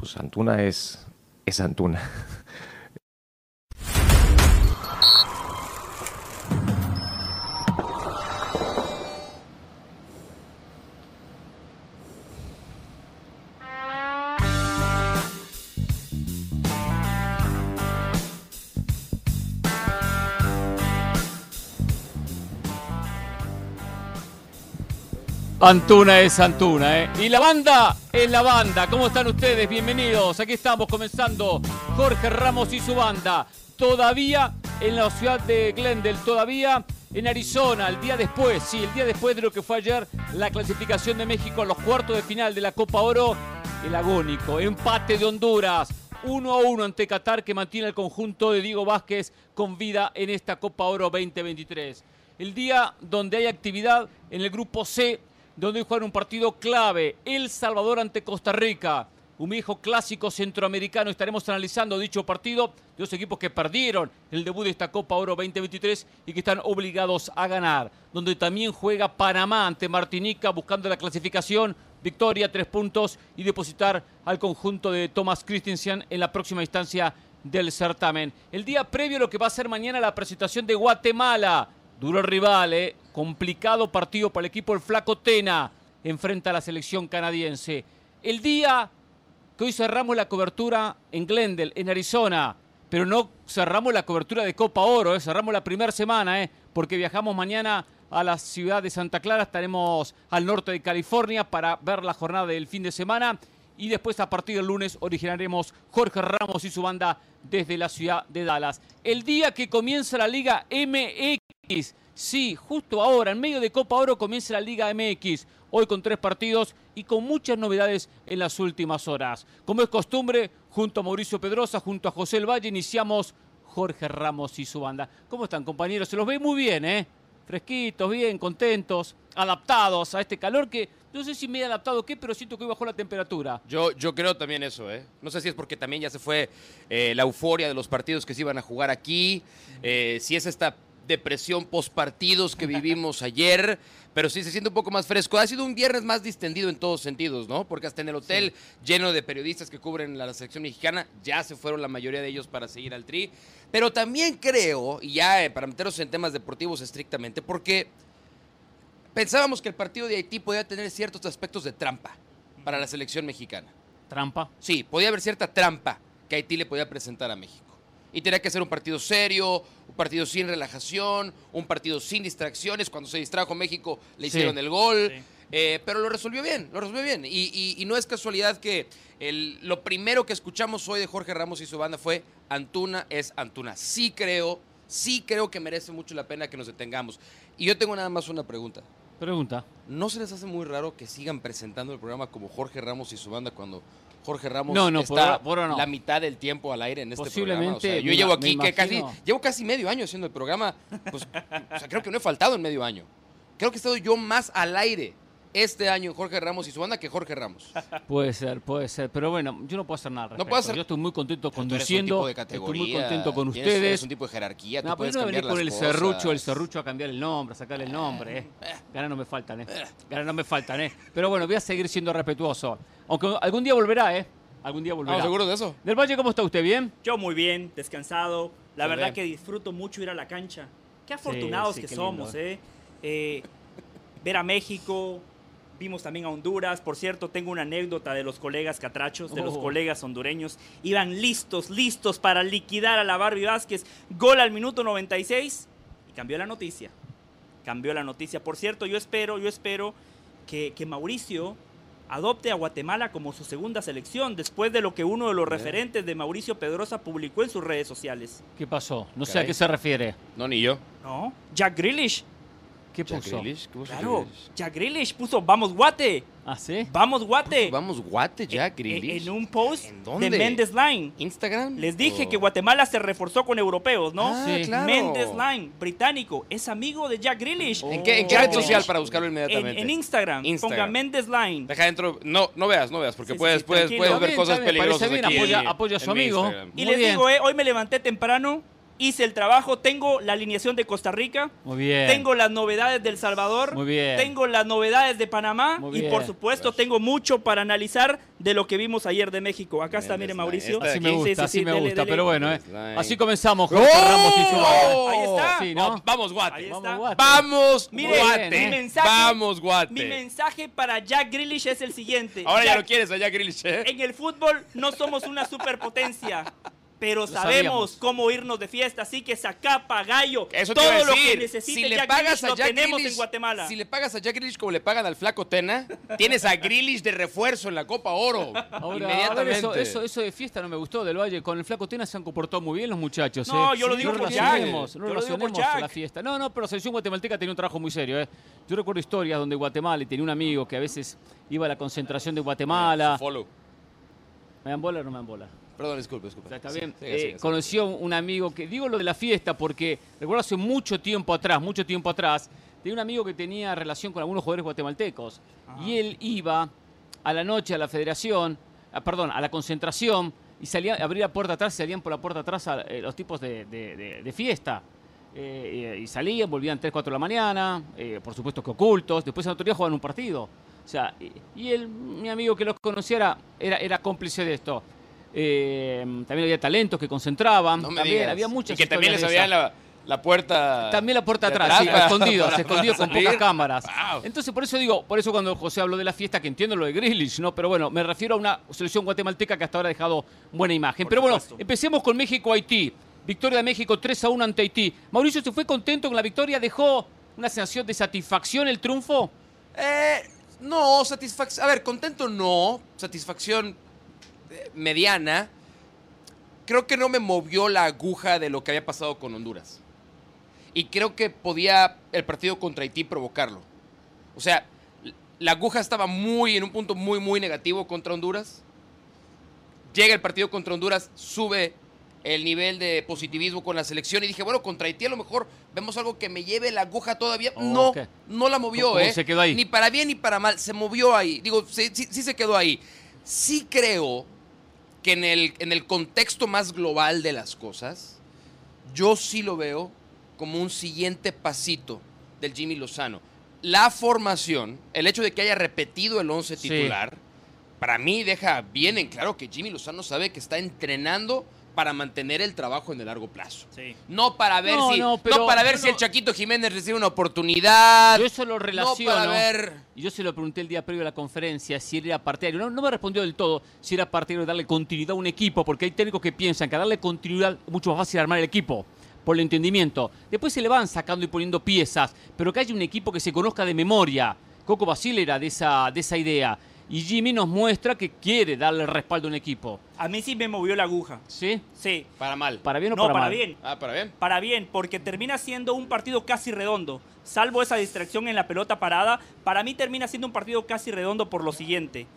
pues Antuna es, es Antuna. Antuna es Antuna, ¿eh? Y la banda es la banda. ¿Cómo están ustedes? Bienvenidos. Aquí estamos comenzando Jorge Ramos y su banda. Todavía en la ciudad de Glendale, todavía en Arizona, el día después, sí, el día después de lo que fue ayer la clasificación de México a los cuartos de final de la Copa Oro, el agónico empate de Honduras. 1 a 1 ante Qatar que mantiene el conjunto de Diego Vázquez con vida en esta Copa Oro 2023. El día donde hay actividad en el grupo C donde juegan un partido clave, El Salvador ante Costa Rica. Un viejo clásico centroamericano. Estaremos analizando dicho partido. Dos equipos que perdieron el debut de esta Copa Oro 2023 y que están obligados a ganar. Donde también juega Panamá ante Martinica buscando la clasificación. Victoria, tres puntos y depositar al conjunto de Thomas Christensen en la próxima instancia del certamen. El día previo a lo que va a ser mañana la presentación de Guatemala. Duro rival, ¿eh? complicado partido para el equipo del Flaco Tena. Enfrenta a la selección canadiense. El día que hoy cerramos la cobertura en Glendale, en Arizona, pero no cerramos la cobertura de Copa Oro, ¿eh? cerramos la primera semana, ¿eh? porque viajamos mañana a la ciudad de Santa Clara, estaremos al norte de California para ver la jornada del fin de semana y después a partir del lunes originaremos Jorge Ramos y su banda desde la ciudad de Dallas. El día que comienza la Liga MX, sí, justo ahora, en medio de Copa Oro comienza la Liga MX, hoy con tres partidos y con muchas novedades en las últimas horas. Como es costumbre, junto a Mauricio Pedrosa, junto a José El Valle, iniciamos Jorge Ramos y su banda. ¿Cómo están compañeros? Se los ve muy bien, ¿eh? Fresquitos, bien, contentos, adaptados a este calor que no sé si me he adaptado o qué, pero siento que hoy bajó la temperatura. Yo, yo creo también eso, ¿eh? No sé si es porque también ya se fue eh, la euforia de los partidos que se iban a jugar aquí, eh, si es esta depresión post partidos que vivimos ayer, pero sí se siente un poco más fresco. Ha sido un viernes más distendido en todos sentidos, ¿no? Porque hasta en el hotel lleno de periodistas que cubren la selección mexicana, ya se fueron la mayoría de ellos para seguir al tri. Pero también creo, y ya eh, para meternos en temas deportivos estrictamente, porque pensábamos que el partido de Haití podía tener ciertos aspectos de trampa para la selección mexicana. Trampa. Sí, podía haber cierta trampa que Haití le podía presentar a México. Y tenía que ser un partido serio, un partido sin relajación, un partido sin distracciones. Cuando se distrajo México le Sí. hicieron el gol. Sí. Eh, pero lo resolvió bien, lo resolvió bien. Y, y- y no es casualidad que el- lo primero que escuchamos hoy de Jorge Ramos y su banda fue Antuna es Antuna. Sí creo, sí creo que merece mucho la pena que nos detengamos. Y yo tengo nada más una pregunta. Pregunta. ¿No se les hace muy raro que sigan presentando el programa como Jorge Ramos y su banda cuando Jorge Ramos No, no, está por ahora- por ahora no. la mitad del tiempo al aire en este Posiblemente, programa? O sea, yo me llevo aquí que casi llevo casi medio año haciendo el programa, pues o sea, creo que no he faltado en medio año. Creo que he estado yo más al aire este año Jorge Ramos y su banda que Jorge Ramos. Puede ser, puede ser. Pero bueno, yo no puedo hacer nada. al No puedo hacer- Yo estoy muy contento Pero tú eres un conduciendo. tipo de estoy muy contento con ustedes. eres un tipo de jerarquía, tú No, pero puedes no cambiar venir con el las serrucho, el cosas. serrucho a cambiar el nombre, a sacarle el nombre, eh. Ganas no me faltan, eh. Ganas no me faltan, eh. Pero bueno, voy a seguir siendo respetuoso. Aunque algún día volverá, eh. Algún día volverá. ¿Estamos seguros de eso? Del Valle, ¿cómo está usted? ¿Bien? Yo muy bien, descansado. La Se verdad ve. que disfruto mucho ir a la cancha. Qué afortunados sí, que qué lindo, somos, ¿eh? Eh, Ver a México, vimos también a Honduras. Por cierto, tengo una anécdota de los colegas catrachos, de los Oh. colegas hondureños. Iban listos, listos para liquidar a la Barbie Vázquez. Gol al minuto 96 y cambió la noticia. Cambió la noticia. Por cierto, yo espero, yo espero que, que Mauricio adopte a Guatemala como su segunda selección, después de lo que uno de los referentes de Mauricio Pedrosa publicó en sus redes sociales. ¿Qué pasó? No sé a qué se refiere. No, ni yo. ¿No? Jack Grealish. ¿Qué Jack puso? Grealish, ¿qué puso Claro, Grealish? Jack Grealish puso vamos Guate, ¿Ah, sí? vamos Guate. Vamos, guate, Jack En- Grealish. En un post ¿En dónde? de Mendes Line. ¿Instagram? Les dije ¿O- que Guatemala se reforzó con europeos, ¿no? Ah, Sí. claro. Mendes Line, británico, es amigo de Jack Grealish. ¿En qué, en qué Jack red social para buscarlo En, inmediatamente? en Instagram, Instagram. ponga Mendes Line. Deja dentro. No, no veas, no veas, porque Sí, puedes, sí, puedes, puedes ver bien, cosas peligrosas parece bien, aquí. apoya- apoya a su amigo. Instagram. Y Muy les bien. digo, eh, hoy me levanté temprano hice el trabajo, tengo la alineación de Costa Rica, Muy bien. tengo las novedades del Salvador, Muy bien. tengo las novedades de Panamá Muy y bien. por supuesto tengo mucho para analizar de lo que vimos ayer de México. Acá está, mire Mauricio. esta Así me gusta, Sí, sí, así sí, me dele, gusta. dele. Pero bueno, ¿eh? Así comenzamos. Jorge Ramos y su. Ahí está. Sí, ¿no? Oh, Vamos, Guate. Ahí Vamos. Guate. Vamos, Mire, Guate. mi mensaje- Vamos, Guate. Mi mensaje para Jack Grealish es el siguiente. Ahora ya Jack, lo quieres allá, Grealish, ¿eh? En el fútbol no somos una superpotencia, pero sabemos sabíamos. cómo irnos de fiesta, así que saca gallo. Eso todo lo que necesite si le Jack pagas Grealish a lo Jack tenemos Grealish- en Guatemala. Si le pagas a Jack Grealish como le pagan al flaco Tena, tienes a Grealish de refuerzo en la Copa Oro. Ahora, inmediatamente. eso, eso, eso de fiesta no me gustó del Valle. Con el Flaco Tena se han comportado muy bien los muchachos. No, ¿eh? yo lo digo no por relacionemos, Jack. No Yo lo digo relacionemos la fiesta. No, no, pero la selección guatemalteca tenía un trabajo muy serio. ¿eh? Yo recuerdo historias donde Guatemala y tenía un amigo que a veces iba a la concentración de Guatemala. Follow. ¿Me dan bola o no me dan bola? Perdón, disculpe, disculpe. O sea, está Sí, bien. Eh, conoció un amigo que, digo lo de la fiesta porque recuerdo hace mucho tiempo atrás, mucho tiempo atrás, tenía un amigo que tenía relación con algunos jugadores guatemaltecos. Y él iba a la noche a la federación, ah, perdón, a la concentración y salía, abría la puerta atrás, salían por la puerta atrás a, eh, los tipos de, de- de- de fiesta. Eh, y, y salían, volvían 3, 4 de la mañana, por supuesto que ocultos, después al otro día jugaban un partido. O sea, y, y él, mi amigo que los conociera, era, era cómplice de esto. Eh, también había talentos que concentraban, No me también digas. había muchas Y que también les esas. la, la puerta. También la puerta de atrás, sí, para- escondido, para- se escondido para con salir. pocas cámaras. Wow. Entonces, por eso digo, por eso cuando José habló de la fiesta, que entiendo lo de Grealish, ¿no? Pero bueno, me refiero a una selección guatemalteca que hasta ahora ha dejado buena imagen. Por Pero bueno, supuesto. empecemos con México-Haití. Victoria de México 3 a 1 ante Haití. Mauricio, ¿se fue contento con la victoria? ¿Dejó una sensación de satisfacción el triunfo? Eh, no, satisfacción. A ver, contento no. Satisfacción mediana. Creo que no me movió la aguja de lo que había pasado con Honduras. Y creo que podía el partido contra Haití provocarlo. O sea, la aguja estaba muy en un punto muy, muy negativo contra Honduras. Llega el partido contra Honduras, sube el nivel de positivismo con la selección y dije, bueno, contra Haití a lo mejor vemos algo que me lleve la aguja todavía. Oh, no, no la movió, ¿Cómo ¿eh? se quedó ahí? Ni para bien ni para mal, se movió ahí. Digo, sí, sí- sí se quedó ahí. Sí creo que en el, en el contexto más global de las cosas, yo sí lo veo como un siguiente pasito del Jimmy Lozano. La formación, el hecho de que haya repetido el 11 Sí. titular, para mí deja bien en claro que Jimmy Lozano sabe que está entrenando para mantener el trabajo en el largo plazo. Sí. No para ver No, si, no, para ver si el Chaquito Jiménez recibe una oportunidad. Yo eso lo No relaciono. para ver. Y yo se lo pregunté el día previo a la conferencia si era partidario. No, no me respondió del todo si era partidario de darle continuidad a un equipo, porque hay técnicos que piensan que a darle continuidad es mucho más fácil armar el equipo, por el entendimiento. Después se le van sacando y poniendo piezas, pero que haya un equipo que se conozca de memoria. Coco Basile era de esa, de esa idea. Y Jimmy nos muestra que quiere darle respaldo a un equipo. A mí sí me movió la aguja. ¿Sí? Sí. Para mal. ¿Para bien o No, para, para mal? bien. Ah, para bien. Para bien, porque termina siendo un partido casi redondo. Salvo esa distracción en la pelota parada, para mí termina siendo un partido casi redondo por lo siguiente.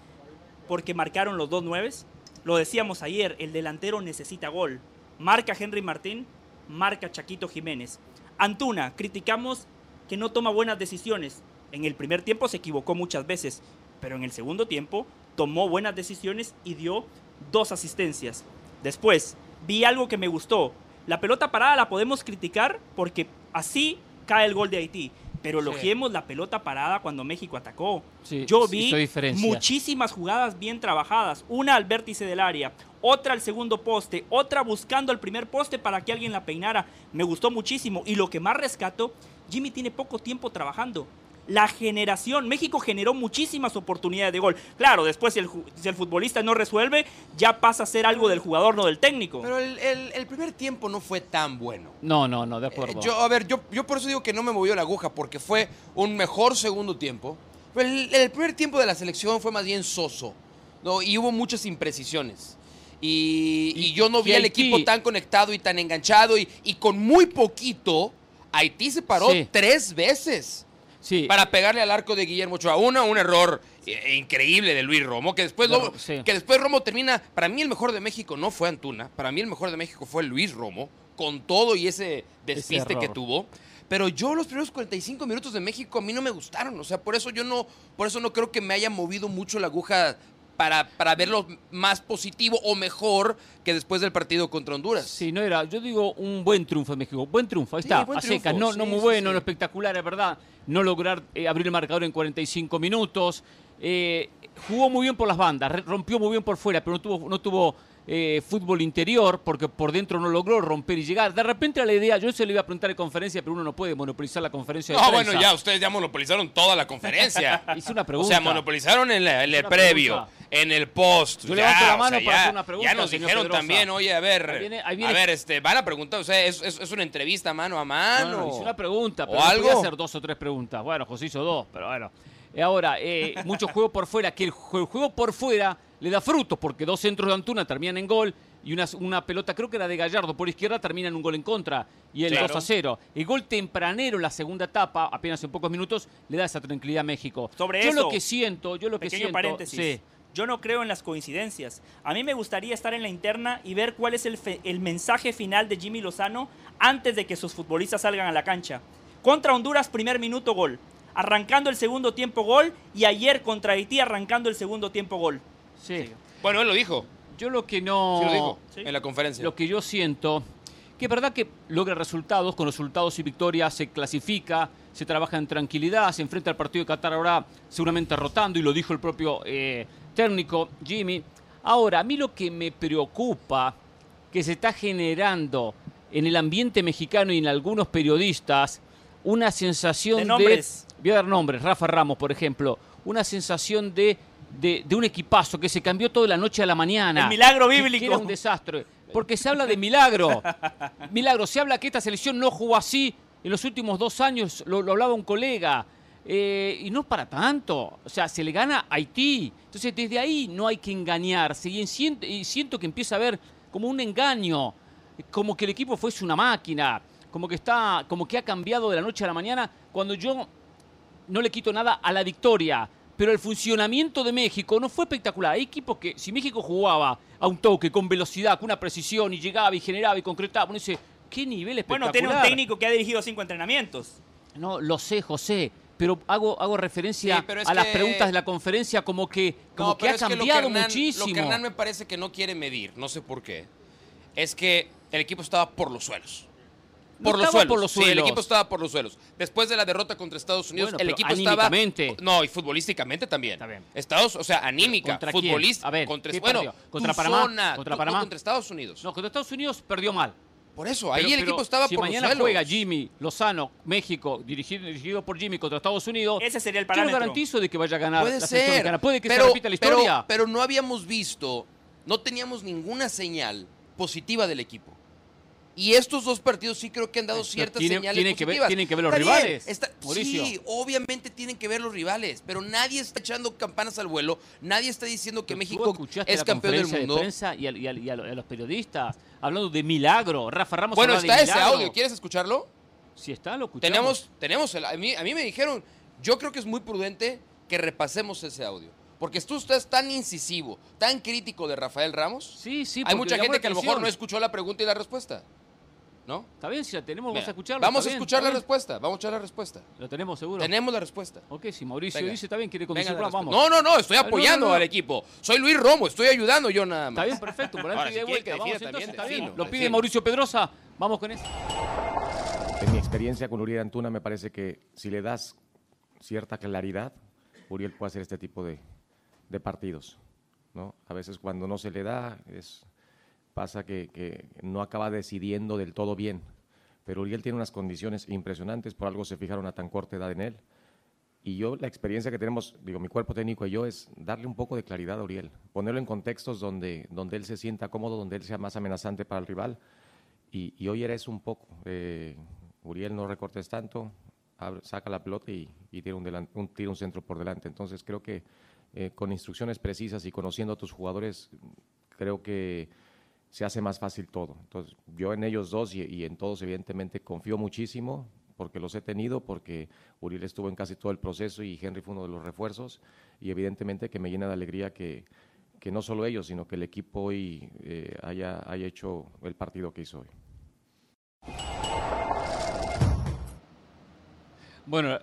Porque marcaron los dos nueves. Lo decíamos ayer, el delantero necesita gol. Marca Henry Martín, marca Chaquito Jiménez. Antuna, criticamos que no toma buenas decisiones. En el primer tiempo se equivocó muchas veces, pero en el segundo tiempo tomó buenas decisiones y dio dos asistencias. Después, vi algo que me gustó. La pelota parada la podemos criticar porque así cae el gol de Haití. Pero Sí. elogiemos la pelota parada cuando México atacó. Sí, Yo vi muchísimas jugadas bien trabajadas. Una al vértice del área, otra al segundo poste, otra buscando el primer poste para que alguien la peinara. Me gustó muchísimo. Y lo que más rescato, Jimmy tiene poco tiempo trabajando. La generación, México generó muchísimas oportunidades de gol. Claro, después si el, si el futbolista no resuelve, ya pasa a ser algo del jugador, no del técnico. Pero el, el- el primer tiempo no fue tan bueno. No, no, no, de Eh, acuerdo. Yo, a ver, yo, yo por eso digo que no me movió la aguja, porque fue un mejor segundo tiempo. Pero el, el primer tiempo de la selección fue más bien soso, ¿no? Y hubo muchas imprecisiones. Y, y Y- yo no y vi al equipo tan conectado y tan enganchado. Y, y con muy poquito, Haití se paró Sí. tres veces sí. para pegarle al arco de Guillermo Ochoa. Uno, un error eh, increíble de Luis Romo, que después, De Romo- sí. que después Romo termina. Para mí, el mejor de México no fue Antuna. Para mí, el mejor de México fue Luis Romo, con todo y ese despiste que tuvo. Pero yo los primeros 45 minutos de México a mí no me gustaron. O sea, por eso yo no, por eso no creo que me haya movido mucho la aguja para, para verlo más positivo o mejor que después del partido contra Honduras. Sí, no era, yo digo un buen triunfo de México, buen triunfo, ahí Sí, está, a secas, no, sí, no muy bueno, sí. no espectacular, es verdad, no lograr eh, abrir el marcador en 45 minutos, eh, jugó muy bien por las bandas, rompió muy bien por fuera, pero no tuvo, no tuvo eh, fútbol interior, porque por dentro no logró romper y llegar. De repente era la idea, yo se le iba a preguntar en conferencia, pero uno no puede monopolizar la conferencia de No, prensa. bueno, ya ustedes ya monopolizaron toda la conferencia. Hice una O pregunta. sea, monopolizaron en, la- en el previo, pregunta. en el post. Yo ya, levanto la o mano sea, para ya- hacer una pregunta, Ya nos dijeron Pedrosa. también, oye, a ver, Ahí viene- ahí viene- a ver, este, van a preguntar, o sea, es, es- es una entrevista mano a mano. No, no, hice una pregunta, ¿O pero no algo? podía hacer dos o tres preguntas. Bueno, José hizo dos, pero bueno. Y ahora, eh, mucho juego por fuera, que el, jue- el juego por fuera le da frutos, porque dos centros de Antuna terminan en gol y una, una pelota, creo que era de Gallardo por izquierda, termina en un gol en contra y el Claro. 2 a 0. El gol tempranero en la segunda etapa, apenas en pocos minutos, le da esa tranquilidad a México. Sobre yo eso, lo que siento, yo lo que siento. paréntesis. sí. Yo no creo en las coincidencias. A mí me gustaría estar en la interna y ver cuál es el, fe- el mensaje final de Jimmy Lozano antes de que sus futbolistas salgan a la cancha. Contra Honduras, primer minuto gol. Arrancando el segundo tiempo gol y ayer contra Haití arrancando el segundo tiempo gol. sí. Bueno, él lo dijo, Yo lo que no. sí lo dijo Sí. en la conferencia. Lo que yo siento, que es verdad que logra resultados, con resultados y victorias se clasifica, se trabaja en tranquilidad, se enfrenta al partido de Qatar ahora seguramente rotando, y lo dijo el propio eh, técnico Jimmy. Ahora, a mí lo que me preocupa, que se está generando en el ambiente mexicano y en algunos periodistas, una sensación De de... voy a dar nombres, Rafa Ramos, por ejemplo, una sensación de... De, de un equipazo que se cambió todo de la noche a la mañana. El milagro Que- que bíblico. era un desastre. Porque se habla de milagro. Milagro. Se habla que esta selección no jugó así en los últimos dos años. Lo, lo hablaba un colega. Eh, y no para tanto. O sea, se le gana a Haití. Entonces, desde ahí no hay que engañarse. Y, en y siento que empieza a haber como un engaño. Como que el equipo fuese una máquina. Como que está, como que ha cambiado de la noche a la mañana. Cuando yo no le quito nada a la victoria, pero el funcionamiento de México no fue espectacular. Hay equipos que, si México jugaba a un toque, con velocidad, con una precisión, y llegaba y generaba y concretaba, uno dice, ¿qué nivel espectacular? Bueno, tiene un técnico que ha dirigido cinco entrenamientos. No, lo sé, José, pero hago, hago referencia Sí, pero es a las que- preguntas de la conferencia como que, como No, que ha es que lo cambiado Hernán- muchísimo. Lo que Hernán me parece que no quiere medir, no sé por qué, es que el equipo estaba por los suelos. Por los, suelos. por los Sí, el suelos. equipo estaba por los suelos. Después de la derrota contra Estados Unidos, Bueno, el equipo estaba. No, y futbolísticamente también. Está bien. Estados, o sea, anímica, ¿Contra quién? futbolista. A ver, contra, ¿qué bueno? ¿Contra tu Panamá? zona, ¿Contra tu- Panamá? no, contra Estados Unidos. No, contra Estados Unidos perdió mal. Por eso, ahí Pero- el pero equipo estaba si por mañana los suelos. juega Jimmy Lozano, México, dirigido, dirigido por Jimmy contra Estados Unidos, Ese sería el yo no parámetro. garantizo de que vaya a ganar Puede la ser. Puede que pero, se repita la pero- historia. Pero, no habíamos visto, no teníamos ninguna señal positiva del equipo. Y estos dos partidos sí creo que han dado ciertas tiene- señales tiene que ver- positivas. tienen que ver los Está bien, rivales, está- sí, obviamente tienen que ver los rivales, pero nadie está echando campanas al vuelo, nadie está diciendo que ¿Tú México es campeón del mundo. de prensa y, a, y a- y a lo- a los periodistas hablando de milagro? Rafa Ramos Bueno, está de ese audio, ¿quieres escucharlo? Si está, lo escuchamos. Tenemos, tenemos el- a, mí, a mí me dijeron, yo creo que es muy prudente que repasemos ese audio. Porque tú estás tan incisivo, tan crítico de Rafael Ramos. Sí, sí. Hay mucha gente que a lo mejor no escuchó la pregunta y la respuesta. ¿No? Está bien, si la tenemos, vamos a escucharlo. Vamos a bien, escuchar la bien. respuesta. Vamos a escuchar la respuesta. Lo tenemos seguro. Tenemos la respuesta. Ok, si Mauricio Venga. dice, está bien, quiere conducir, la vamos. No, no, no, estoy no, apoyando no, no. al equipo. Soy Luis Romo, estoy ayudando yo nada más. Está bien, perfecto. Por Ahora, ahí si de vuelta. que Vamos defina entonces, bien. Lo pide defino. Mauricio Pedrosa. Vamos con eso. En mi experiencia con Uriel Antuna me parece que si le das cierta claridad, Uriel puede hacer este tipo de, de partidos. ¿no? A veces cuando no se le da, es, pasa que, no acaba decidiendo del todo bien. Pero Uriel tiene unas condiciones impresionantes, por algo se fijaron a tan corta edad en él. Y yo, la experiencia que tenemos, digo, mi cuerpo técnico y yo, es darle un poco de claridad a Uriel, ponerlo en contextos donde, donde él se sienta cómodo, donde él sea más amenazante para el rival. Y, y hoy eres un poco. eh, Uriel no recortes tanto, abre- saca la pelota y, y tira un centro por delante. Entonces creo que eh, con instrucciones precisas y conociendo a tus jugadores, creo que se hace más fácil todo. Entonces yo en ellos dos y, y en todos evidentemente confío muchísimo porque los he tenido, porque Uriel estuvo en casi todo el proceso y Henry fue uno de los refuerzos y evidentemente que me llena de alegría que, que no solo ellos, sino que el equipo hoy eh, haya, haya hecho el partido que hizo hoy. Bueno,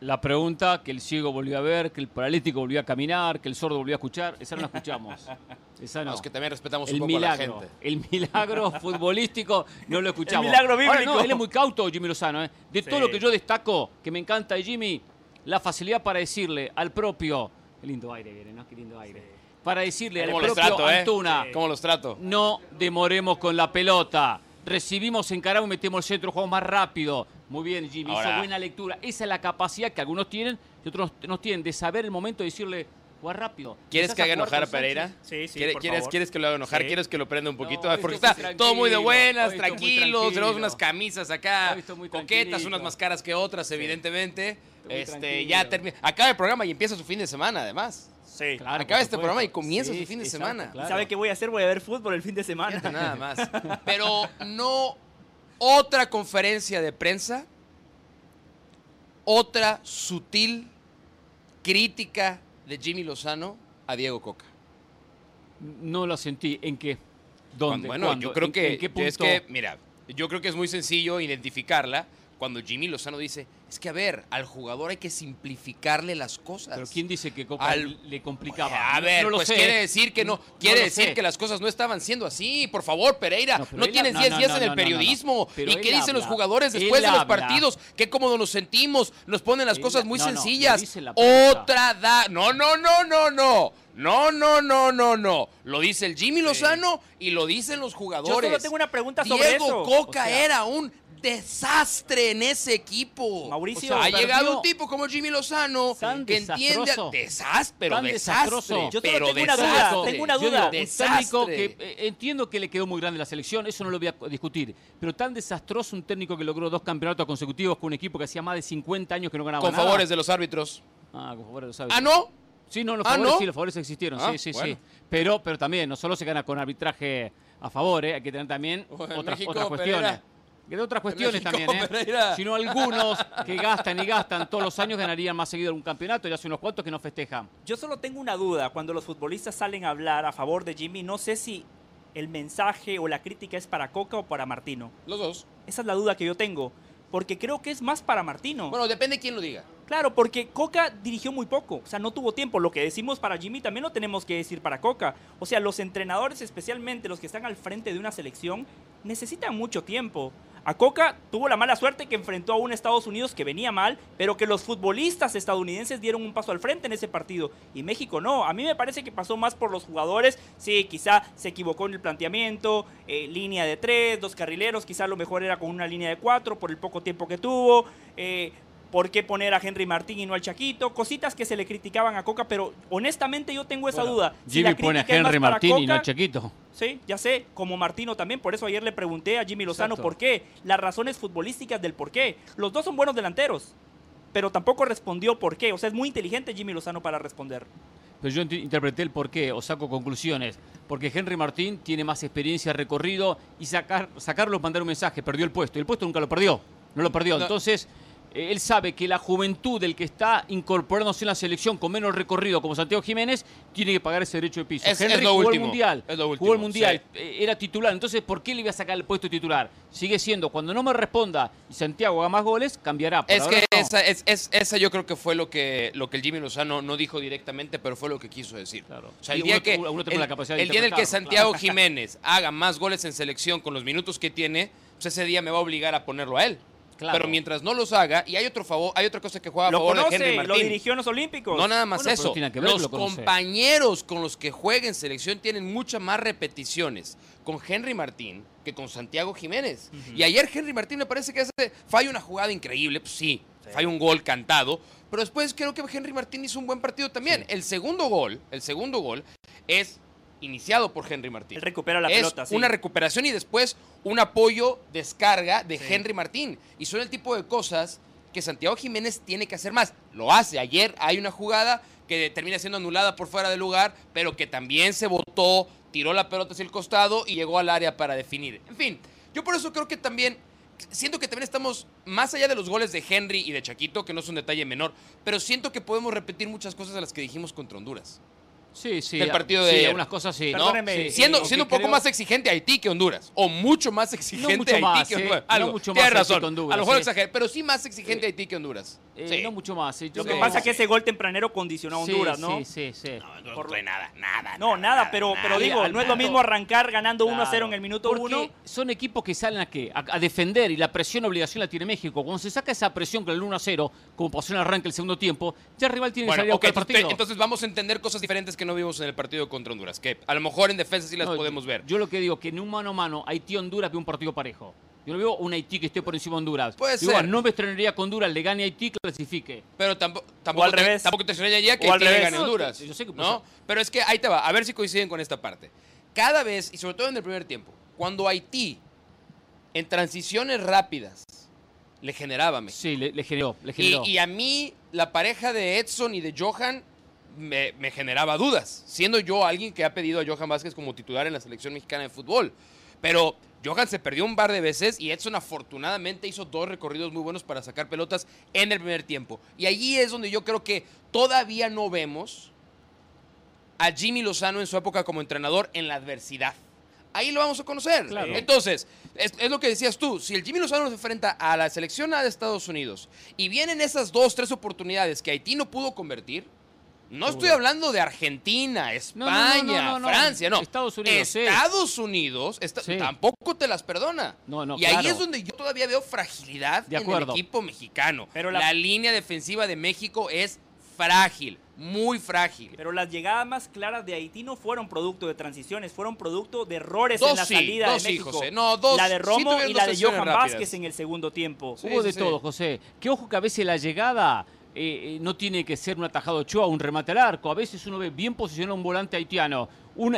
La pregunta que el ciego volvió a ver, que el paralítico volvió a caminar, que el sordo volvió a escuchar, esa no la escuchamos. Esa no. No, es que también respetamos el un poco milagro, a la gente. el milagro futbolístico no lo escuchamos. El milagro Ahora, bíblico. no, él es muy cauto, Jimmy Lozano. ¿eh? De todo lo que yo destaco, que me encanta de Jimmy, la facilidad para decirle al propio, qué lindo aire viene, ¿no? Qué lindo aire. Para decirle al ¿Cómo los propio trato, eh? Antuna, ¿Cómo los trato? no demoremos con la pelota. Recibimos, encaramos, metemos el centro, jugamos más rápido. Muy bien, Jimmy, Ahora- esa buena lectura. Esa es la capacidad que algunos tienen y otros no tienen de saber el momento de decirle, jugar rápido. ¿Quieres que haga enojar a. Pereira? Sí, sí, ¿Quiere- por ¿Quieres, favor. ¿Quieres que lo haga enojar? Sí. ¿Quieres que lo prenda un poquito? Porque está todo muy de buenas, tranquilos. tranquilo. Tenemos unas camisas acá, coquetas, unas más caras que otras, evidentemente. Este, ya termina. Acaba el programa y empieza su fin de semana, además. Sí. Claro, Acaba este supuesto. programa y comienza Sí, su fin de exacto, semana. claro. ¿Sabe qué voy a hacer? Voy a ver fútbol el fin de semana. Fíjate nada más. Pero no otra conferencia de prensa, otra sutil crítica de Jimmy Lozano a Diego Coca. No lo sentí. ¿En qué? ¿Dónde? Bueno, ¿Cuándo? yo creo ¿En- que ¿En qué punto? es que, mira, yo creo que es muy sencillo identificarla cuando Jimmy Lozano dice, es que a ver, al jugador hay que simplificarle las cosas. Pero ¿quién dice que Coca Al- le complicaba? A ver, no lo pues sé. quiere decir que no, quiere decir sé. que las cosas no estaban siendo así. Por favor, Pereira, No, tienes habla- 10 no, días no, en el no, no, no, no. periodismo. ¿Y qué dicen los jugadores Él después de los habla. partidos? Qué cómodo nos sentimos, nos ponen las Él- cosas muy sencillas. Otra da. No, no, no, no, no. No, no, no, no, no. Lo dice el Jimmy Lozano y lo dicen los jugadores. solo tengo una pregunta sobre Diego eso. Coca O sea- era un desastre en ese equipo. Mauricio, O sea, ha llegado un tipo como Jimmy Lozano Tan que entiende desastroso. desastre, pero Tan desastre. desastroso. Yo pero tengo una duda, tengo una Yo duda. digo, un técnico que eh, entiendo que le quedó muy grande la selección, eso no lo voy a discutir, pero tan desastroso un técnico que logró dos campeonatos consecutivos con un equipo que hacía más de 50 años que no ganaba Con nada. favores de los árbitros. Ah, con favores, lo sabes. Ah, ¿no? Sí, no, los Ah, favores ¿no? sí, los favores existieron, Ah, sí, sí, bueno. sí. Pero, pero también, no solo se gana con arbitraje a favor, ¿eh? hay que tener también Bueno, otras, México, otras cuestiones. Pereira. Que de otras cuestiones México, también, ¿eh? Pereira. Sino algunos que gastan y gastan todos los años ganarían más seguido un campeonato y hace unos cuantos que no festejan. Yo solo tengo una duda. Cuando los futbolistas salen a hablar a favor de Jimmy, no sé si el mensaje o la crítica es para Coca o para Martino. Los dos. Esa es la duda que yo tengo. Porque creo que es más para Martino. Bueno, depende de quién lo diga. Claro, porque Coca dirigió muy poco, o sea, no tuvo tiempo. Lo que decimos para Jimmy también lo tenemos que decir para Coca. O sea, los entrenadores, especialmente los que están al frente de una selección, necesitan mucho tiempo. A Coca tuvo la mala suerte que enfrentó a un Estados Unidos que venía mal, pero que los futbolistas estadounidenses dieron un paso al frente en ese partido. Y México no. A mí me parece que pasó más por los jugadores. Sí, quizá se equivocó en el planteamiento, eh, línea de tres, dos carrileros, quizá lo mejor era con una línea de cuatro por el poco tiempo que tuvo. Eh, ¿Por qué poner a Henry Martín y no al Chaquito? Cositas que se le criticaban a Coca, pero honestamente yo tengo esa duda. Si Jimmy la pone a Henry Martín y no Coca, a Chiquito. Sí, ya sé, como Martino también, por eso ayer le pregunté a Jimmy Lozano Exacto. por qué, las razones futbolísticas del por qué. Los dos son buenos delanteros, pero tampoco respondió por qué. O sea, es muy inteligente Jimmy Lozano para responder. Pero yo interpreté el porqué o saco conclusiones. Porque Henry Martín tiene más experiencia, recorrido y sacar, sacarlo mandar un mensaje. Perdió el puesto. Y el puesto nunca lo perdió. No lo perdió. No. Entonces, él sabe que la juventud del que está incorporándose en la selección con menos recorrido, como Santiago Jiménez, tiene que pagar ese derecho de piso. Es- Henry es lo jugó último, el Mundial. es lo Jugó el Mundial. sí. eh, Era titular. Entonces, ¿por qué le voy a sacar el puesto de titular? Sigue siendo, cuando no me responda y Santiago haga más goles, cambiará. Por Es que no. esa, es, es- esa yo creo que fue lo que, lo que el Jimmy Lozano no dijo directamente, pero fue lo que quiso decir. Claro. O sea, el día, uno- que, uno tiene el, la capacidad de el día en el que Santiago Jiménez haga más goles en selección con los minutos que tiene, pues ese día me va a obligar a ponerlo a él. Claro. Pero mientras no los haga, y hay otro favor, hay otra cosa que juega a Lo favor de Henry conoce, lo dirigió en los Olímpicos. No nada más Bueno, eso. ver los lo conoce. compañeros con los que juega en selección tienen muchas más repeticiones con Henry Martín que con Santiago Jiménez. Y ayer Henry Martín me parece que hace, falla una jugada increíble, pues sí, falla un gol cantado, pero después creo que Henry Martín hizo un buen partido también. El segundo gol, el segundo gol es iniciado por Henry Martín. Él recupera la es pelota, sí. una recuperación y después un apoyo, descarga de Sí. Henry Martín. Y son el tipo de cosas que Santiago Jiménez tiene que hacer más. Lo hace. Ayer hay una jugada que termina siendo anulada por fuera de lugar, pero que también se votó, tiró la pelota hacia el costado y llegó al área para definir. En fin, yo por eso creo que también, siento que también estamos más allá de los goles de Henry y de Chaquito, que no es un detalle menor, pero siento que podemos repetir muchas cosas de las que dijimos contra Honduras. Sí, sí. del partido de sí, ayer. algunas cosas sí. ¿no? Perdóneme, Sí, siendo sí, siendo un poco creo- más exigente Haití que Honduras. O mucho más exigente mucho Haití más, que ¿eh? Honduras. No Algo. mucho más Tienes razón. que Honduras, a lo mejor sí. exageré, pero sí más exigente Haití que Honduras. Eh, Sí. No mucho más. sí, Lo que Sí, pasa es que ese gol tempranero condicionó a Sí, Honduras, ¿no? Sí, sí, sí. No, no trae nada, nada. No, nada, pero, pero nada. digo, no es lo mismo arrancar ganando 1 a 0 Claro, en el minuto porque 1. son equipos que salen a qué? A, a defender y la presión obligación la tiene México. Cuando se saca esa presión con el 1 a 0, como pasó en el arranque el segundo tiempo, ya el rival tiene que salir a partido. entonces vamos a entender cosas diferentes que no vimos en el partido contra Honduras. Que a lo mejor en defensa sí las No, podemos ver. Yo lo que digo que en un mano a mano Haití-Honduras veo un partido parejo. Yo no veo un Haití que esté por encima de Honduras. Puede Digo, ser. No me extrañaría que Honduras le gane a Haití clasifique. Pero tampoco, tampoco, al te, revés. tampoco te extrañaría que Haití le gane a Honduras. No, yo sé que puede ¿no? Pero es que ahí te va, a ver si coinciden con esta parte. Cada vez, y sobre todo en el primer tiempo, cuando Haití, en transiciones rápidas, le generaba a México. Sí, le, le generó. Le Y, generó. y a mí, la pareja de Edson y de Johan me, me generaba dudas, siendo yo alguien que ha pedido a Johan Vázquez como titular en la selección mexicana de fútbol. Pero Johan se perdió un par de veces y Edson afortunadamente hizo dos recorridos muy buenos para sacar pelotas en el primer tiempo. Y allí es donde yo creo que todavía no vemos a Jimmy Lozano en su época como entrenador en la adversidad. Ahí lo vamos a conocer. Claro. Entonces, es, es lo que decías tú. Si el Jimmy Lozano se enfrenta a la selección A de Estados Unidos y vienen esas dos, tres oportunidades que Haití no pudo convertir, no estoy hablando de Argentina, No, no, no, España, no, no, no. Francia, no. Estados Unidos. Estados Unidos Sí. tampoco te las perdona. No, no, y ahí es donde yo todavía veo fragilidad De en el equipo mexicano. Pero la... la- línea defensiva de México es frágil, muy frágil. Pero las llegadas más claras de Haití no fueron producto de transiciones, fueron producto de errores Dos en la sí, salida dos de sí, México. José. No, dos la de Romo y la de Johan rápidas. Vázquez en el segundo tiempo. Sí, Hubo sí, de sí. todo, José. Que ojo que a veces la llegada eh, eh, no tiene que ser un atajado Ochoa, un remate al arco. A veces uno ve bien posicionado un volante haitiano.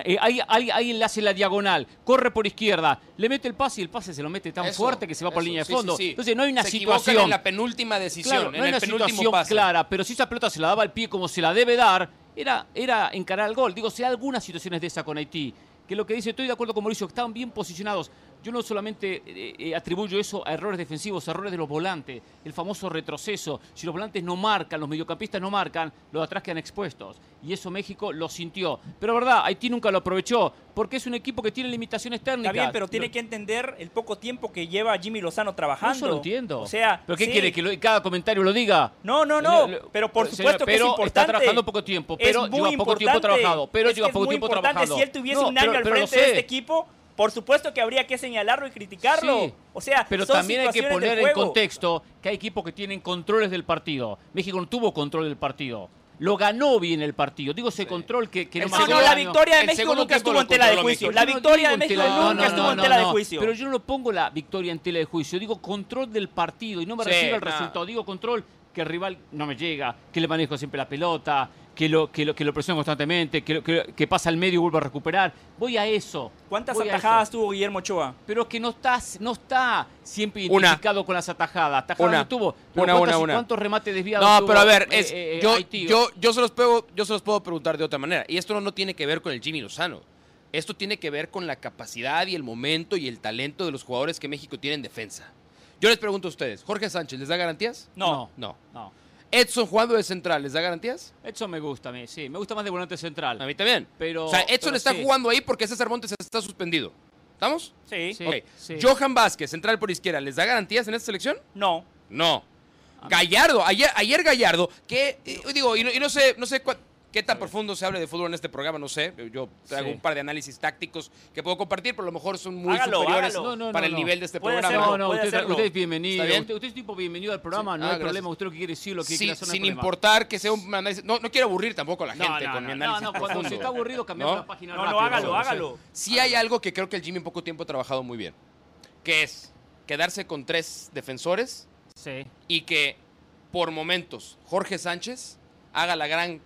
Eh, hay, hay, alguien le hace la diagonal, corre por izquierda, le mete el pase y el pase se lo mete tan Eso, fuerte que se va por eso, la línea de fondo. sí, sí. Entonces no hay una Se situación. en la penúltima decisión, Claro, en no hay el una situación pase. clara, pero si esa pelota se la daba al pie como se la debe dar, era, era encarar el gol. Digo, si hay algunas situaciones de esa con Haití, que lo que dice, estoy de acuerdo con Mauricio, que estaban bien posicionados. Yo no solamente eh, eh, atribuyo eso a errores defensivos, a errores de los volantes, el famoso retroceso. Si los volantes no marcan, los mediocampistas no marcan, los de atrás quedan expuestos. Y eso México lo sintió. Pero verdad, Haití nunca lo aprovechó, porque es un equipo que tiene limitaciones técnicas. Está bien, pero tiene que entender el poco tiempo que lleva Jimmy Lozano trabajando. Eso lo entiendo. O sea, ¿Pero qué sí. quiere? ¿Que lo- cada comentario lo diga? No, no, no. Pero por señor, supuesto que es importante. está trabajando poco tiempo, pero es lleva poco tiempo importante. trabajado, pero Es lleva poco tiempo. Si él tuviese No, un año pero- al frente de este equipo, por supuesto que habría que señalarlo y criticarlo. Sí. O sea, Pero son también hay que poner en contexto que hay equipos que tienen controles del partido. México no tuvo control del partido. Lo ganó bien el partido. Digo ese control que, que no me no, la victoria de México nunca estuvo en tela de juicio. La victoria de México nunca estuvo en tela de juicio. Pero yo no pongo la victoria en tela de juicio. Digo control del partido y no me Sí, refiero al no. resultado. Digo control que el rival no me llega, que le manejo siempre la pelota, que lo, que lo, que lo presiono constantemente, que, lo- que, que pasa al medio y vuelve a recuperar. Voy a eso. ¿Cuántas atajadas eso. tuvo Guillermo Ochoa? Pero que no está, no está siempre Una. identificado con las atajadas. Atajadas Una. no tuvo. Pero Una, ¿cuántas- una, una. ¿Cuántos remates desviados No, tuvo, pero a ver, eh, es, eh, yo, Haití? yo, yo, se los puedo, yo se los puedo preguntar de otra manera. Y esto no, no tiene que ver con el Jimmy Lozano. Esto tiene que ver con la capacidad y el momento y el talento de los jugadores que México tiene en defensa. Yo les pregunto a ustedes, ¿Jorge Sánchez les da garantías? No. No. No. ¿Edson jugando de central les da garantías? Edson me gusta a mí, sí. Me gusta más de volante central. A mí también. Pero, o sea, Edson pero está sí. jugando ahí porque César Montes está suspendido. ¿Estamos? Sí. Sí. Johan Vázquez, central por izquierda, ¿les da garantías en esta selección? No. No. Ah. Gallardo, ayer, ayer Gallardo, que eh, digo, y no, y no sé, no sé cua- qué tan profundo se hable de fútbol en este programa, no sé. Yo hago Sí. un par de análisis tácticos que puedo compartir, pero a lo mejor son muy Hágalo, superiores hágalo. No, no, para no, el no. nivel de este Puede programa. hacerlo. No, no, usted, es bienvenido. Usted, usted es tipo bienvenido al programa, no Ah, hay gracias. problema. Usted lo que quiere decir, lo que Sí, quiere hacer, no hay sin problema. importar que sea un análisis. No, no quiero aburrir tampoco a la No, gente no, con no, mi no, análisis no, cuando profundo. se está aburrido cambiamos ¿No? la página No, no, rápido. hágalo, Sí. hágalo. Sí hay algo que creo que el Jimmy en poco tiempo ha trabajado muy bien, que es quedarse con tres defensores Sí. y que por momentos Jorge Sánchez haga la gran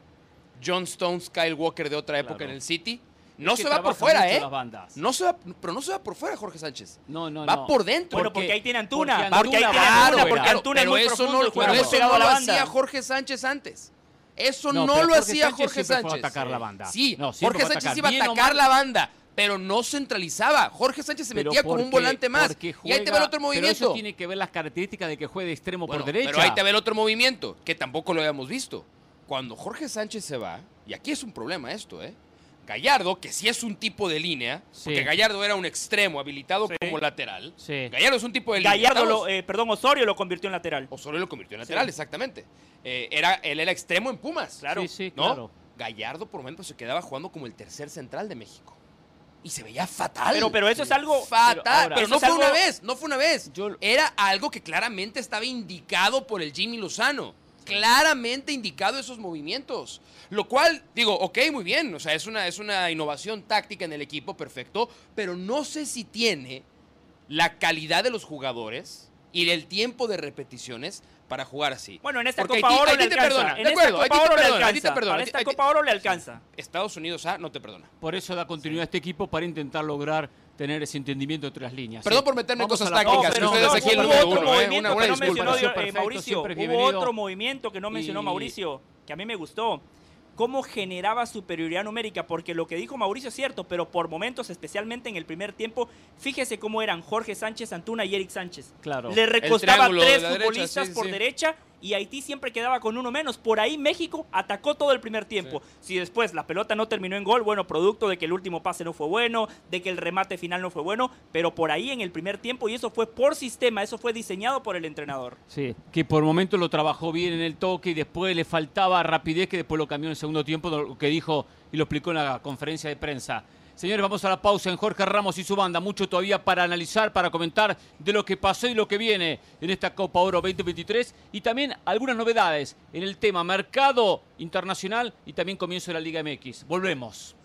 John Stones, Kyle Walker de otra época Claro. en el City. No se va por fuera, ¿eh? las bandas. No se va, pero no se va por fuera Jorge Sánchez. No, no, va no. por dentro. Bueno, porque ahí tiene Antuna. porque Porque ahí Antuna tiene Antuna, porque Antuna es pero muy eso profundo no, el juego, pero eso no lo hacía Jorge Sánchez antes. Eso No, lo Jorge hacía Sánchez Jorge fue a Sánchez. atacar la banda. Sí, No, Jorge Sánchez atacar, iba a atacar la banda, pero no centralizaba. Jorge Sánchez se Pero metía como un porque- volante más. porque y ahí te ve el otro Pero eso movimiento. tiene que ver las características de que juegue de extremo Bueno, por derecha. Pero ahí te ve el otro movimiento, que tampoco lo habíamos visto. Cuando Jorge Sánchez se va, Y aquí es un problema esto, ¿eh? Gallardo, que sí es un tipo de línea, Sí. porque Gallardo era un extremo habilitado Sí. como lateral. Sí. Gallardo es un tipo de línea. Gallardo, ¿estamos? lo, eh, perdón, Osorio lo convirtió en lateral. Osorio lo convirtió en lateral, exactamente. Eh, era, él era extremo en Pumas. Claro. Sí, sí, ¿no? claro. Gallardo, por ejemplo, se quedaba jugando como el tercer central de México. Y se veía fatal. Pero, pero eso es algo. Fatal, Pero ahora- pero, no fue algo- una vez, no fue una vez. Yo- Era algo que claramente estaba indicado por el Jimmy Lozano. Claramente indicado esos movimientos. Lo cual, digo, ok, muy bien. O sea, es una, es una innovación táctica en el equipo, perfecto. Pero no sé si tiene la calidad de los jugadores y el tiempo de repeticiones para jugar así. Bueno, en esta Porque Copa Oro le alcanza. perdona, en de esta acuerdo, Copa Oro le alcanza. perdona, Para esta Copa Oro le alcanza. Estados Unidos A no te perdona. Por eso da continuidad a este equipo para intentar lograr tener ese entendimiento entre las líneas. Perdón Sí. por meterme en cosas tácticas, ustedes no, aquí el no, número otro uno, ¿eh? movimiento Una- que una no disculpa. mencionó eh, perfecto, Mauricio. Hubo otro movimiento que no mencionó Y- Mauricio, que a mí me gustó. Cómo generaba superioridad numérica, porque lo que dijo Mauricio es cierto, pero por momentos, especialmente en el primer tiempo, fíjese cómo eran Jorge Sánchez Antuna y Eric Sánchez. Claro. Le recostaba tres derecha, futbolistas sí, por sí. derecha y Haití siempre quedaba con uno menos. Por ahí México atacó todo el primer tiempo. Si después la pelota no terminó en gol, bueno, producto de que el último pase no fue bueno, de que el remate final no fue bueno, pero por ahí en el primer tiempo, y eso fue por sistema, eso fue diseñado por el entrenador. Sí, que por momentos lo trabajó bien en el toque y después le faltaba rapidez que después lo cambió en el segundo tiempo, lo que dijo y lo explicó en la conferencia de prensa. Señores, vamos a la pausa en Jorge Ramos y su banda. Mucho todavía para analizar, para comentar de lo que pasó y lo que viene en esta Copa Oro 2023 y también algunas novedades en el tema mercado internacional y también comienzo de la Liga MX. Volvemos.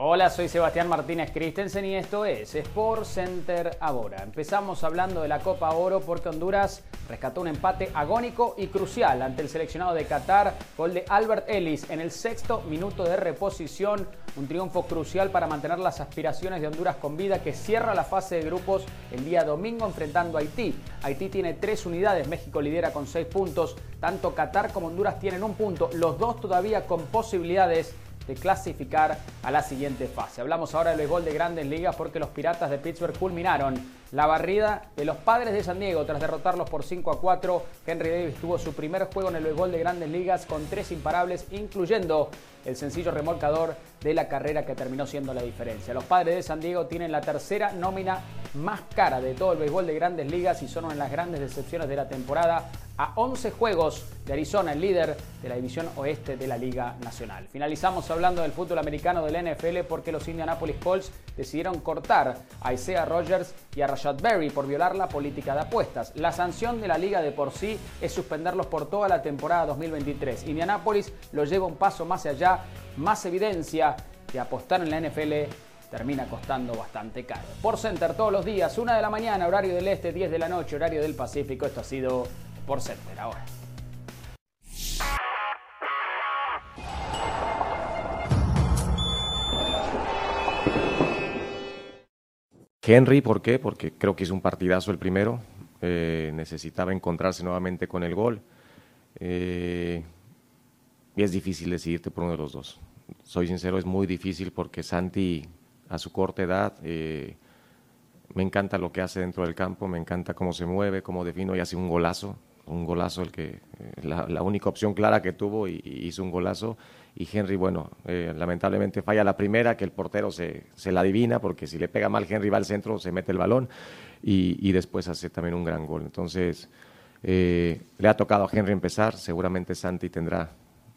Hola, soy Sebastián Martínez Christensen y esto es Sport Center ahora. Empezamos hablando de la Copa Oro porque Honduras rescató un empate agónico y crucial ante el seleccionado de Qatar, gol de Albert Ellis en el sexto minuto de reposición, un triunfo crucial para mantener las aspiraciones de Honduras con vida que cierra la fase de grupos el día domingo enfrentando a Haití. Haití tiene tres unidades, México lidera con seis puntos, tanto Qatar como Honduras tienen un punto, los dos todavía con posibilidades de clasificar a la siguiente fase. Hablamos ahora del béisbol de grandes ligas porque los Piratas de Pittsburgh culminaron la barrida de los Padres de San Diego tras derrotarlos por 5 a 4. Henry Davis tuvo su primer juego en el béisbol de grandes ligas con tres imparables, incluyendo el sencillo remolcador de la carrera que terminó siendo la diferencia. Los Padres de San Diego tienen la tercera nómina más cara de todo el béisbol de grandes ligas y son una de las grandes decepciones de la temporada a 11 juegos de Arizona, el líder de la división oeste de la Liga Nacional. Finalizamos hablando del fútbol americano del NFL porque los Indianapolis Colts decidieron cortar a Isaiah Rogers y a Rashad Berry por violar la política de apuestas. La sanción de la liga de por sí es suspenderlos por toda la temporada 2023. Indianapolis lo lleva un paso más allá, más evidencia que apostar en la NFL termina costando bastante caro. Por Center todos los días, 1 de la mañana, horario del este, 10 de la noche, horario del Pacífico. Esto ha sido Por Center ahora. Henry, ¿por qué? Porque creo que hizo un partidazo el primero. eh, necesitaba encontrarse nuevamente con el gol. eh, y es difícil decidirte por uno de los dos. Soy sincero, es muy difícil porque Santi, a su corta edad, eh, me encanta lo que hace dentro del campo, me encanta cómo se mueve, cómo defino y hace un golazo. Un golazo, el que, la, única opción clara que tuvo y hizo un golazo. Y Henry, bueno, eh, lamentablemente falla la primera, que el portero se, se la adivina, porque si le pega mal Henry va al centro, se mete el balón y, y después hace también un gran gol. Entonces, eh, le ha tocado a Henry empezar, seguramente Santi tendrá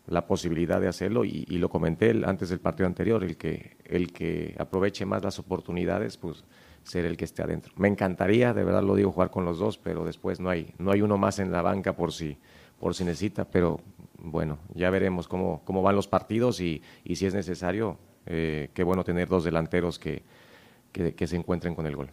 la posibilidad de hacerlo y, lo comenté antes del partido anterior, el que, el que aproveche más las oportunidades, pues ser el que esté adentro. Me encantaría, de verdad lo digo, jugar con los dos, pero después no hay, no hay uno más en la banca por si, por si necesita, pero bueno, ya veremos cómo, cómo van los partidos y, si es necesario, eh, qué bueno tener dos delanteros que, que, se encuentren con el gol.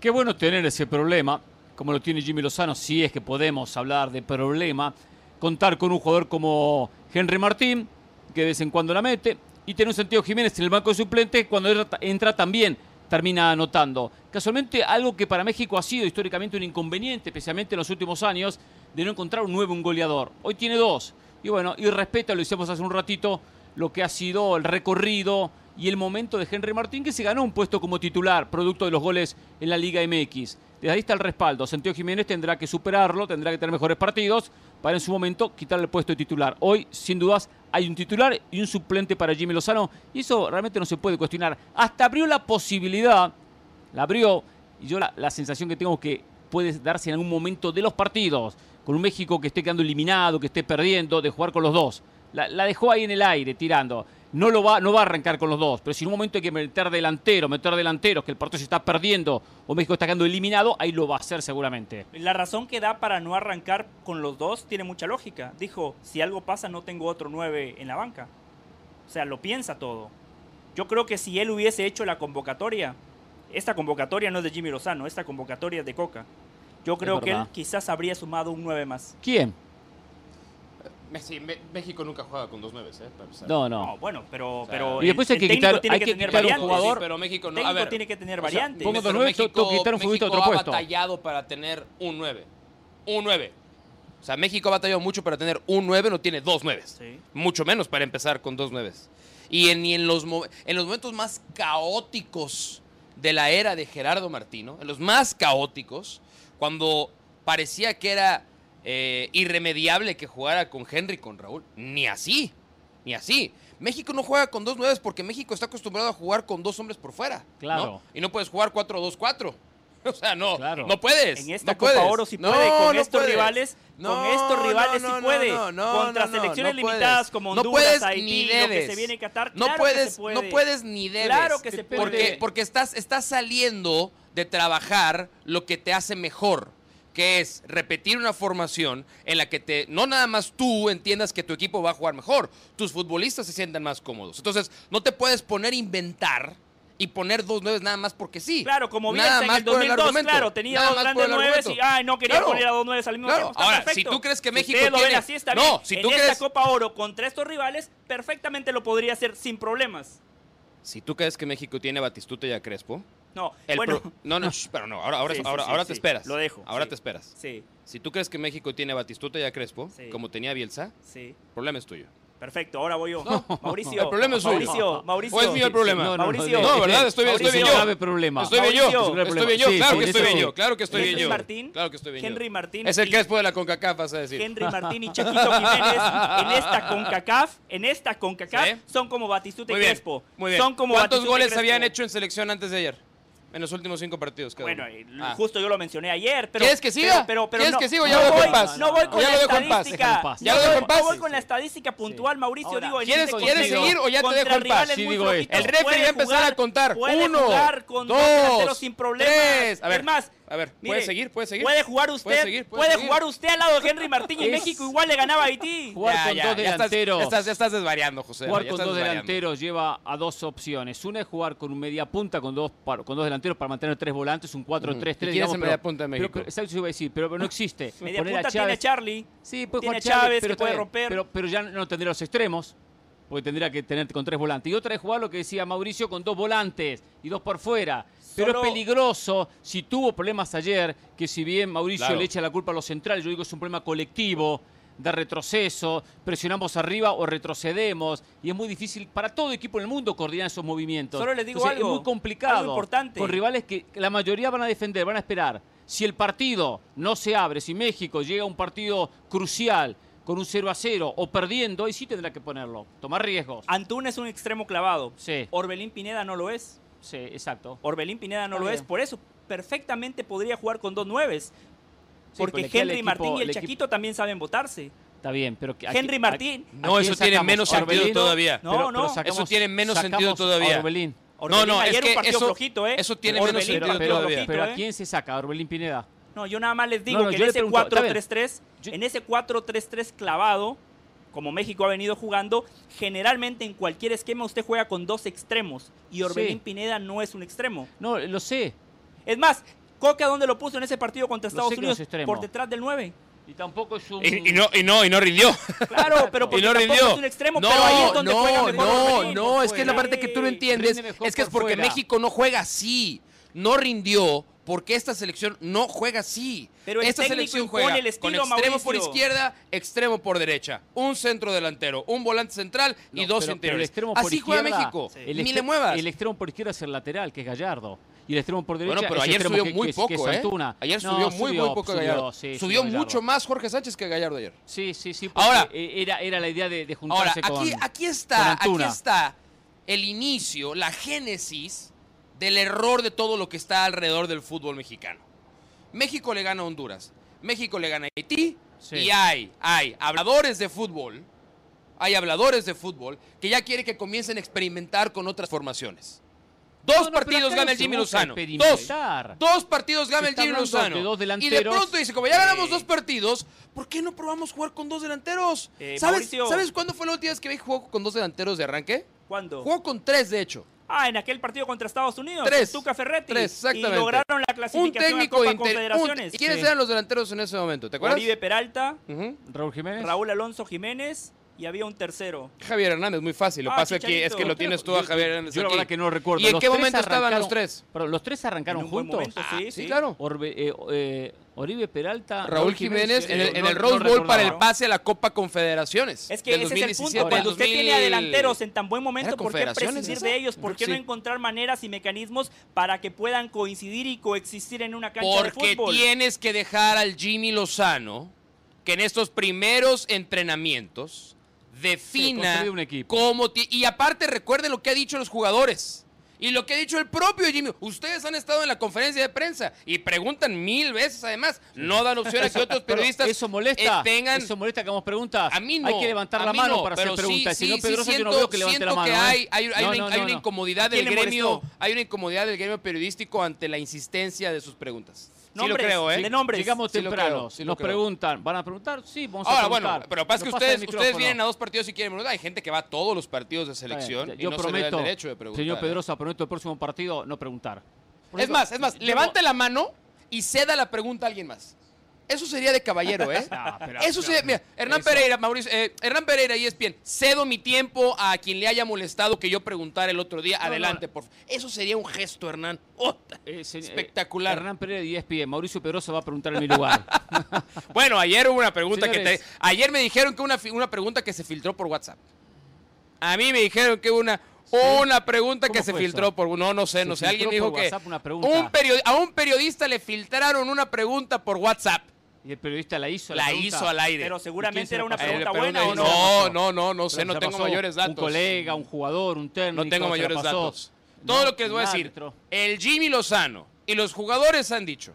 Qué bueno tener ese problema, como lo tiene Jimmy Lozano, si es que podemos hablar de problema, contar con un jugador como Henry Martín, que de vez en cuando la mete, y tener un Santiago Jiménez en el banco de suplentes, cuando entra también termina anotando. Casualmente, algo que para México ha sido históricamente un inconveniente, especialmente en los últimos años, de no encontrar un nuevo goleador. Hoy tiene dos. Y bueno, y respeta, lo hicimos hace un ratito, lo que ha sido el recorrido y el momento de Henry Martín, que se ganó un puesto como titular, producto de los goles en la Liga MX. Desde ahí está el respaldo. Santiago Jiménez tendrá que superarlo, tendrá que tener mejores partidos para en su momento quitarle el puesto de titular. Hoy, sin dudas, hay un titular y un suplente para Jimmy Lozano y eso realmente no se puede cuestionar. Hasta abrió la posibilidad, la abrió, y yo la, sensación que tengo que puede darse en algún momento de los partidos, con un México que esté quedando eliminado, que esté perdiendo, de jugar con los dos. La dejó ahí en el aire, tirando. No, lo va, no va a arrancar con los dos, pero si en un momento hay que meter delantero, meter delanteros, que el partido se está perdiendo o México está quedando eliminado, ahí lo va a hacer seguramente. La razón que da para no arrancar con los dos tiene mucha lógica. Dijo, si algo pasa no tengo otro 9 en la banca. O sea, lo piensa todo. Yo creo que si él hubiese hecho la convocatoria, esta convocatoria no es de Jimmy Lozano, esta convocatoria es de Coca. Yo creo que él quizás habría sumado un 9 más. ¿Quién? Sí, México nunca juega con dos nueves, ¿eh? No, No, no. bueno, pero, O sea, pero y después hay que quitar- tiene hay que, que tener quitar un variantes. jugador. pero México no. A ver, tiene que tener variantes. pongo dos nueve, tengo que quitar un futbolista de México otro ha batallado para tener un 9. Un 9. O sea, México ha batallado mucho para tener un 9, no tiene dos 9. Sí. Mucho menos para empezar con dos 9. Y en, y en, los, en los momentos más caóticos de la era de Gerardo Martino, en los más caóticos, cuando parecía que era eh, irremediable que jugara con Henry, con Raúl, ni así, ni así. México no juega con dos nueves porque México está acostumbrado a jugar con dos hombres por fuera. ¿no? Claro. Y no puedes jugar 4-2-4. O sea, no, Claro. no puedes. En esta no Copa puedes. Oro sí No, puede, con no estos puedes. rivales, No, con estos rivales no, sí no, puede. no, no, Contra no, no, selecciones no limitadas puedes. como No Honduras, puedes Haití, ni lo que debes. se viene a Qatar, No claro puedes, que se puede. no puedes ni debes. Claro que se puede. Porque, porque estás, estás saliendo de trabajar lo que te hace mejor, que es repetir una formación en la que te, no nada más tú entiendas que tu equipo va a jugar mejor, tus futbolistas se sientan más cómodos. Entonces, no te puedes poner a inventar y poner dos nueves nada más porque sí. Claro, como Nada Bielsa en el por el 2002, argumento. claro, tenía Nada dos grandes nueves y ay, no quería Claro. poner a dos nueves al mismo Claro. tiempo. Está Ahora, si tú crees que México ustedes lo ven tiene- así, está No, bien. si en esta Copa Oro contra estos rivales, perfectamente lo podría hacer sin problemas. Si tú crees que México tiene a Batistuta y a Crespo, No, el bueno, pro- no, no, shh, pero no, ahora, ahora, Sí, sí, ahora, sí, ahora sí. te esperas. Lo dejo, Ahora sí. te esperas. sí, Si tú crees que México tiene a Batistuta y a Crespo, Sí. como tenía Bielsa, sí. el problema es tuyo. Perfecto, ahora voy yo. Mauricio, El problema es suyo. Mauricio, Mauricio. ¿O es mío el problema? No, no, Mauricio. No, ¿verdad? Estoy bien, estoy bien es yo. un grave problema. Estoy bien yo. Estoy bien yo. Sí, Claro sí, que estoy bien yo. Claro que estoy bien Henry yo. Martín, Claro que estoy bien Henry. Martín Es el y- Crespo de la CONCACAF, vas a decir. Henry Martín y Chaquito Jiménez en esta CONCACAF, en esta CONCACAF, Sí. son como Batistuta y. Crespo. Muy bien. Son como ¿Cuántos Batistuta goles habían hecho en selección antes de ayer? En los últimos cinco partidos. cada Bueno, uno. Ah. justo yo lo mencioné ayer, pero... ¿Quieres que siga? Pero, pero, pero ¿Quieres no, que siga o ya no lo dejo voy, en paz? No voy ¿O con la estadística. ¿Ya lo dejo en paz? No voy con la estadística puntual, Mauricio. Ahora, digo, ¿quieres- este quieres seguir o ya te dejo en paz? Sí, digo El referee va a empezar a contar. Uno, dos, tres. A ver, es más, a ver, ¿puede mire, seguir? ¿Puede seguir? Puede jugar usted, ¿Puede seguir? puede, ¿Puede seguir? jugar usted al lado de Henry Martín y Es- México igual le ganaba a Haití. Jugar Ya, con ya, dos delanteros. Ya estás, estás desvariando, José. Jugar con dos delanteros lleva a dos opciones. Una es jugar con un media punta, con dos, con dos delanteros para mantener tres volantes, un 4-3-3. ¿Y quién es digamos, el pero- media punta de México? pero- exacto, iba a decir, pero, pero no existe. Media Poner a punta tiene a Chávez- Charlie. Sí, puede Tiene jugar Chávez, Chávez, pero que puede romper. Pero, pero ya no tendría los extremos, porque tendría que tener con tres volantes. Y otra es jugar lo que decía Mauricio con dos volantes y dos por fuera. Pero Solo- es peligroso si tuvo problemas ayer, que si bien Mauricio Claro. le echa la culpa a los centrales, yo digo que es un problema colectivo de retroceso, presionamos arriba o retrocedemos, y es muy difícil para todo equipo en el mundo coordinar esos movimientos. Solo les digo Entonces, algo, es muy complicado. algo importante. Con rivales que la mayoría van a defender, van a esperar. Si el partido no se abre, si México llega a un partido crucial con un 0 a 0 o perdiendo, ahí sí tendrá que ponerlo, tomar riesgos. Antún es un extremo clavado. Sí. Orbelín Pineda no lo es. Sí, exacto. Orbelín Pineda no Está lo bien. es. Por eso, perfectamente podría jugar con dos nueves. Sí, Porque Henry equipo- Martín y el el equipo- Chaquito también saben votarse. Está bien, pero que Henry Martín. No, eso tiene menos sentido todavía. No, no. Eso tiene menos sentido todavía. a Orbelín. Orbelín no, es ayer que un partido eso- flojito, ¿eh? eso tiene Orbelín menos sentido pero, todavía. pero ¿a ¿eh? quién se saca? ¿A Orbelín Pineda? No, yo nada más les digo No, no, que en ese pregunto, está bien. 4-3-3, Yo- en ese 4-3-3 clavado, como México ha venido jugando, generalmente en cualquier esquema usted juega con dos extremos y Orbelín Sí. Pineda no es un extremo. No, lo sé. Es más, Coca dónde lo puso en ese partido contra Estados Unidos es por detrás del 9. Y tampoco es un... Y, y no, y, no, y no rindió. Claro, pero porque y no rindió. es un extremo, no, pero ahí es donde no, juega mejor no, Orbelín. no, es que la fuera. parte que tú no entiendes es que es por porque fuera. México no juega así. No rindió porque esta selección no juega así. Pero el esta selección juega el estilo, con extremo por izquierda, extremo por derecha, un centro delantero, un volante central y No, dos pero- pero interiores. el extremo por así juega izquierda, México. el Ni le muevas. El extremo por izquierda es el lateral, que es Gallardo. Y el extremo por derecha Bueno, pero es ayer subió que- muy que poco, que ¿eh? Ayer No, subió muy, muy poco Gallardo. sí, subió Gallardo. mucho más Jorge Sánchez que Gallardo ayer. Sí, sí, sí. Ahora- eh, era, era la idea de, de Ahora, juntarse aquí, con. aquí con está, aquí está el inicio, la génesis del error de todo lo que está alrededor del fútbol mexicano. México le gana a Honduras, México le gana a Haití Sí. y hay, hay habladores de fútbol, hay habladores de fútbol que ya quieren que comiencen a experimentar con otras formaciones. Dos No, partidos gana el Jimmy Lozano. Dos. partidos gana el Jimmy Lozano. de dos y de pronto dice, como ya ganamos dos partidos, ¿por qué no probamos jugar con dos delanteros? Eh, ¿Sabes, Mauricio. ¿Sabes cuándo fue la última vez que México jugó con dos delanteros de arranque? ¿Cuándo? Jugó con tres, de hecho. Ah, en aquel partido contra Estados Unidos. Tres. Tuca Ferretti. Tres, exactamente. Y lograron la Un clasificación técnico a Copa inter- un- Confederaciones. ¿Y quiénes Sí. eran los delanteros en ese momento? ¿Te acuerdas? Oribe Peralta. Raúl Jiménez. Raúl Alonso Jiménez y había un tercero. Javier Hernández, muy fácil. Lo que Ah, pasa aquí es que lo tienes tú a Javier Hernández Yo la aquí. verdad que no recuerdo. ¿Y en Los qué momento estaban los tres? Perdón, ¿los tres arrancaron En juntos? momento, sí, sí, sí. claro. Orbe- eh, eh, Oribe Peralta. Raúl Jiménez en el, en no- el no Rose Bowl para el pase a la Copa Confederaciones. Es que ese es el 2017 punto. Cuando usted tiene a 2000. delanteros en tan buen momento, ¿Era ¿por qué prescindir de ellos? ¿Por qué no encontrar maneras y mecanismos para que puedan coincidir y coexistir en una cancha de Porque fútbol? tienes que dejar al Jimmy Lozano que en estos primeros entrenamientos defina un equipo. cómo y aparte recuerden lo que ha dicho los jugadores y lo que ha dicho el propio Jimmy. Ustedes han estado en la conferencia de prensa y preguntan mil veces además, no dan opción a que otros periodistas eso molesta. eh, tengan Eso molesta que hagamos preguntas. a mí no. Hay que levantar la mano no, para hacer pero sí, preguntas. si sí, no, sí, Pedroso, yo siento, no veo que levante la mano. que ¿eh? hay, hay, hay No, una, no, hay una incomodidad ¿A quién del gremio, molestó? hay una incomodidad del gremio periodístico ante la insistencia de sus preguntas. Sí lo Nombres, creo, ¿eh? de nombres. Llegamos Sí temprano. creo, sí Nos creo. preguntan. ¿Van a preguntar? Sí, vamos a Ahora, preguntar. bueno, pero pasa que ustedes, ustedes vienen a dos partidos y quieren preguntar. Hay gente que va a todos los partidos de selección bien, y Yo no se le da prometo, el derecho de preguntar. señor ¿eh? Pedrosa, prometo el próximo partido no preguntar. Por Es eso, más, es más, levante la mano y ceda la pregunta a alguien más. Eso sería de caballero, ¿eh? No, pero- Eso sería, mira, Hernán eso- Pereira, Mauricio, eh, Hernán Pereira y ESPN, cedo mi tiempo a quien le haya molestado que yo preguntara el otro día. No, Adelante, no. por favor. Eso sería un gesto, Hernán. Eh, se- eh, Espectacular. Hernán Pereira y ESPN. Mauricio Pedrosa va a preguntar en mi lugar. Bueno, ayer hubo una pregunta que te... Ayer me dijeron que una, una pregunta que se filtró por WhatsApp. A mí me dijeron que una... Una pregunta ¿Cómo que se filtró eso? por... No, no sé, Se no sé. Alguien dijo que... WhatsApp una pregunta. un a un periodista le filtraron una pregunta por WhatsApp. Y el periodista la hizo. La pregunta. hizo al aire. Pero ¿Y quién seguramente se era la una? Eh, pregunta le buena o no. No, no, no, no sé, Pero no tengo mayores datos. Un colega, un jugador, un técnico. No tengo la mayores datos. Todo No, lo que les voy a decir, árbitro. el Jimmy Lozano y los jugadores han dicho,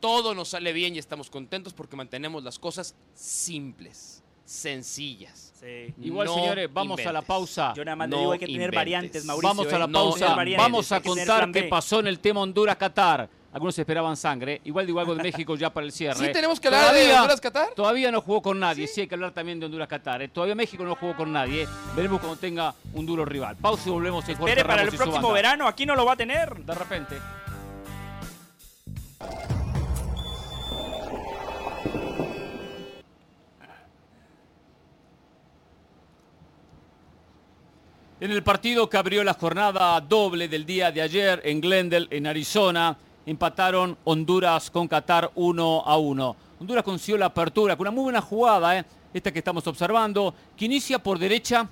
todo nos sale bien y estamos contentos porque mantenemos las cosas simples, sencillas. Sí. Igual, No señores, vamos a la pausa. Yo nada más le No digo hay que tener inventes. variantes, Mauricio. Vamos a la ¿eh? No, pausa. Vamos a contar qué pasó en el tema Honduras-Qatar. Algunos esperaban sangre. Igual digo algo de México ya para el cierre. ¿Sí tenemos que hablar de Honduras-Qatar? Todavía no jugó con nadie. Sí, hay que hablar también de Honduras-Qatar. ¿eh? Todavía México no jugó con nadie. Veremos cuando tenga un duro rival. Pausa y volvemos en Jorge Espere para el Ramos próximo banda. verano, aquí no lo va a tener. De repente. En el partido que abrió la jornada doble del día de ayer en Glendale, en Arizona, empataron Honduras con Qatar 1 a 1. Honduras consiguió la apertura con una muy buena jugada, ¿eh? esta que estamos observando, que inicia por derecha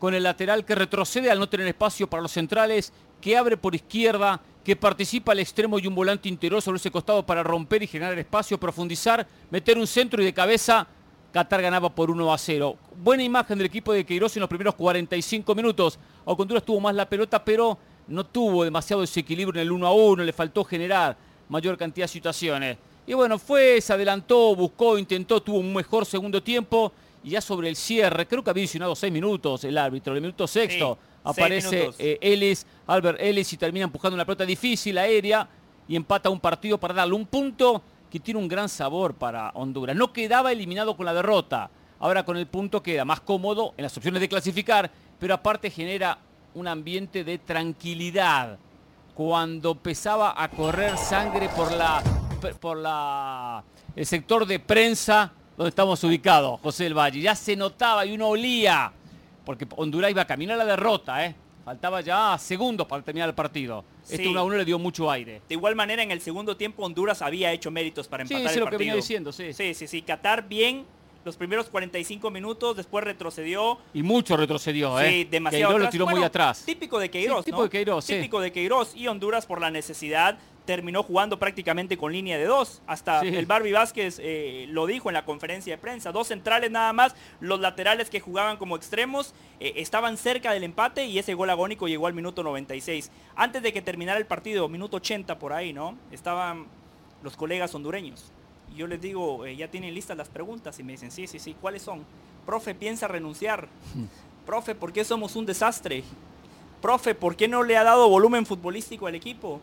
con el lateral que retrocede al no tener espacio para los centrales, que abre por izquierda, que participa al extremo y un volante interior sobre ese costado para romper y generar espacio, profundizar, meter un centro y de cabeza Qatar ganaba por 1 a 0. Buena imagen del equipo de Queiroz en los primeros 45 minutos. Honduras tuvo más la pelota, pero no tuvo demasiado desequilibrio en el 1 a 1, le faltó generar mayor cantidad de situaciones. Y bueno, fue, se adelantó, buscó, intentó, tuvo un mejor segundo tiempo. Y ya sobre el cierre, creo que había adicionado 6 minutos el árbitro, el minuto sexto. Sí, seis aparece eh, Ellis, Albert Ellis, y termina empujando una pelota difícil, aérea, y empata un partido para darle un punto que tiene un gran sabor para Honduras. No quedaba eliminado con la derrota. Ahora con el punto queda más cómodo en las opciones de clasificar, pero aparte genera un ambiente de tranquilidad. Cuando empezaba a correr sangre por la por la el sector de prensa donde estamos ubicados, José del Valle, ya se notaba y uno olía, porque Honduras iba a caminar a la derrota, ¿eh? Faltaba ya segundos para terminar el partido. Este Sí. 1 a 1 le dio mucho aire. De igual manera, en el segundo tiempo Honduras había hecho méritos para empatar el lo que partido. venía diciendo, sí. Sí, sí, sí. Qatar bien los primeros 45 minutos, después retrocedió. Y mucho retrocedió, ¿eh? Sí, demasiado Queiroz lo tiró muy atrás. Típico de Queiroz, Sí, ¿no? de Queiroz, sí. Típico de Queiroz. Y Honduras, por la necesidad, terminó jugando prácticamente con línea de dos. Hasta Sí. el Barbie Vázquez eh, lo dijo en la conferencia de prensa. Dos centrales nada más. Los laterales que jugaban como extremos eh, estaban cerca del empate y ese gol agónico llegó al minuto 96. Antes de que terminara el partido, minuto 80 por ahí, ¿no? Estaban los colegas hondureños. Yo les digo, eh, ya tienen listas las preguntas y me dicen, sí, sí, sí, ¿cuáles son? Profe, piensa renunciar. Profe, ¿por qué somos un desastre? Profe, ¿por qué no le ha dado volumen futbolístico al equipo?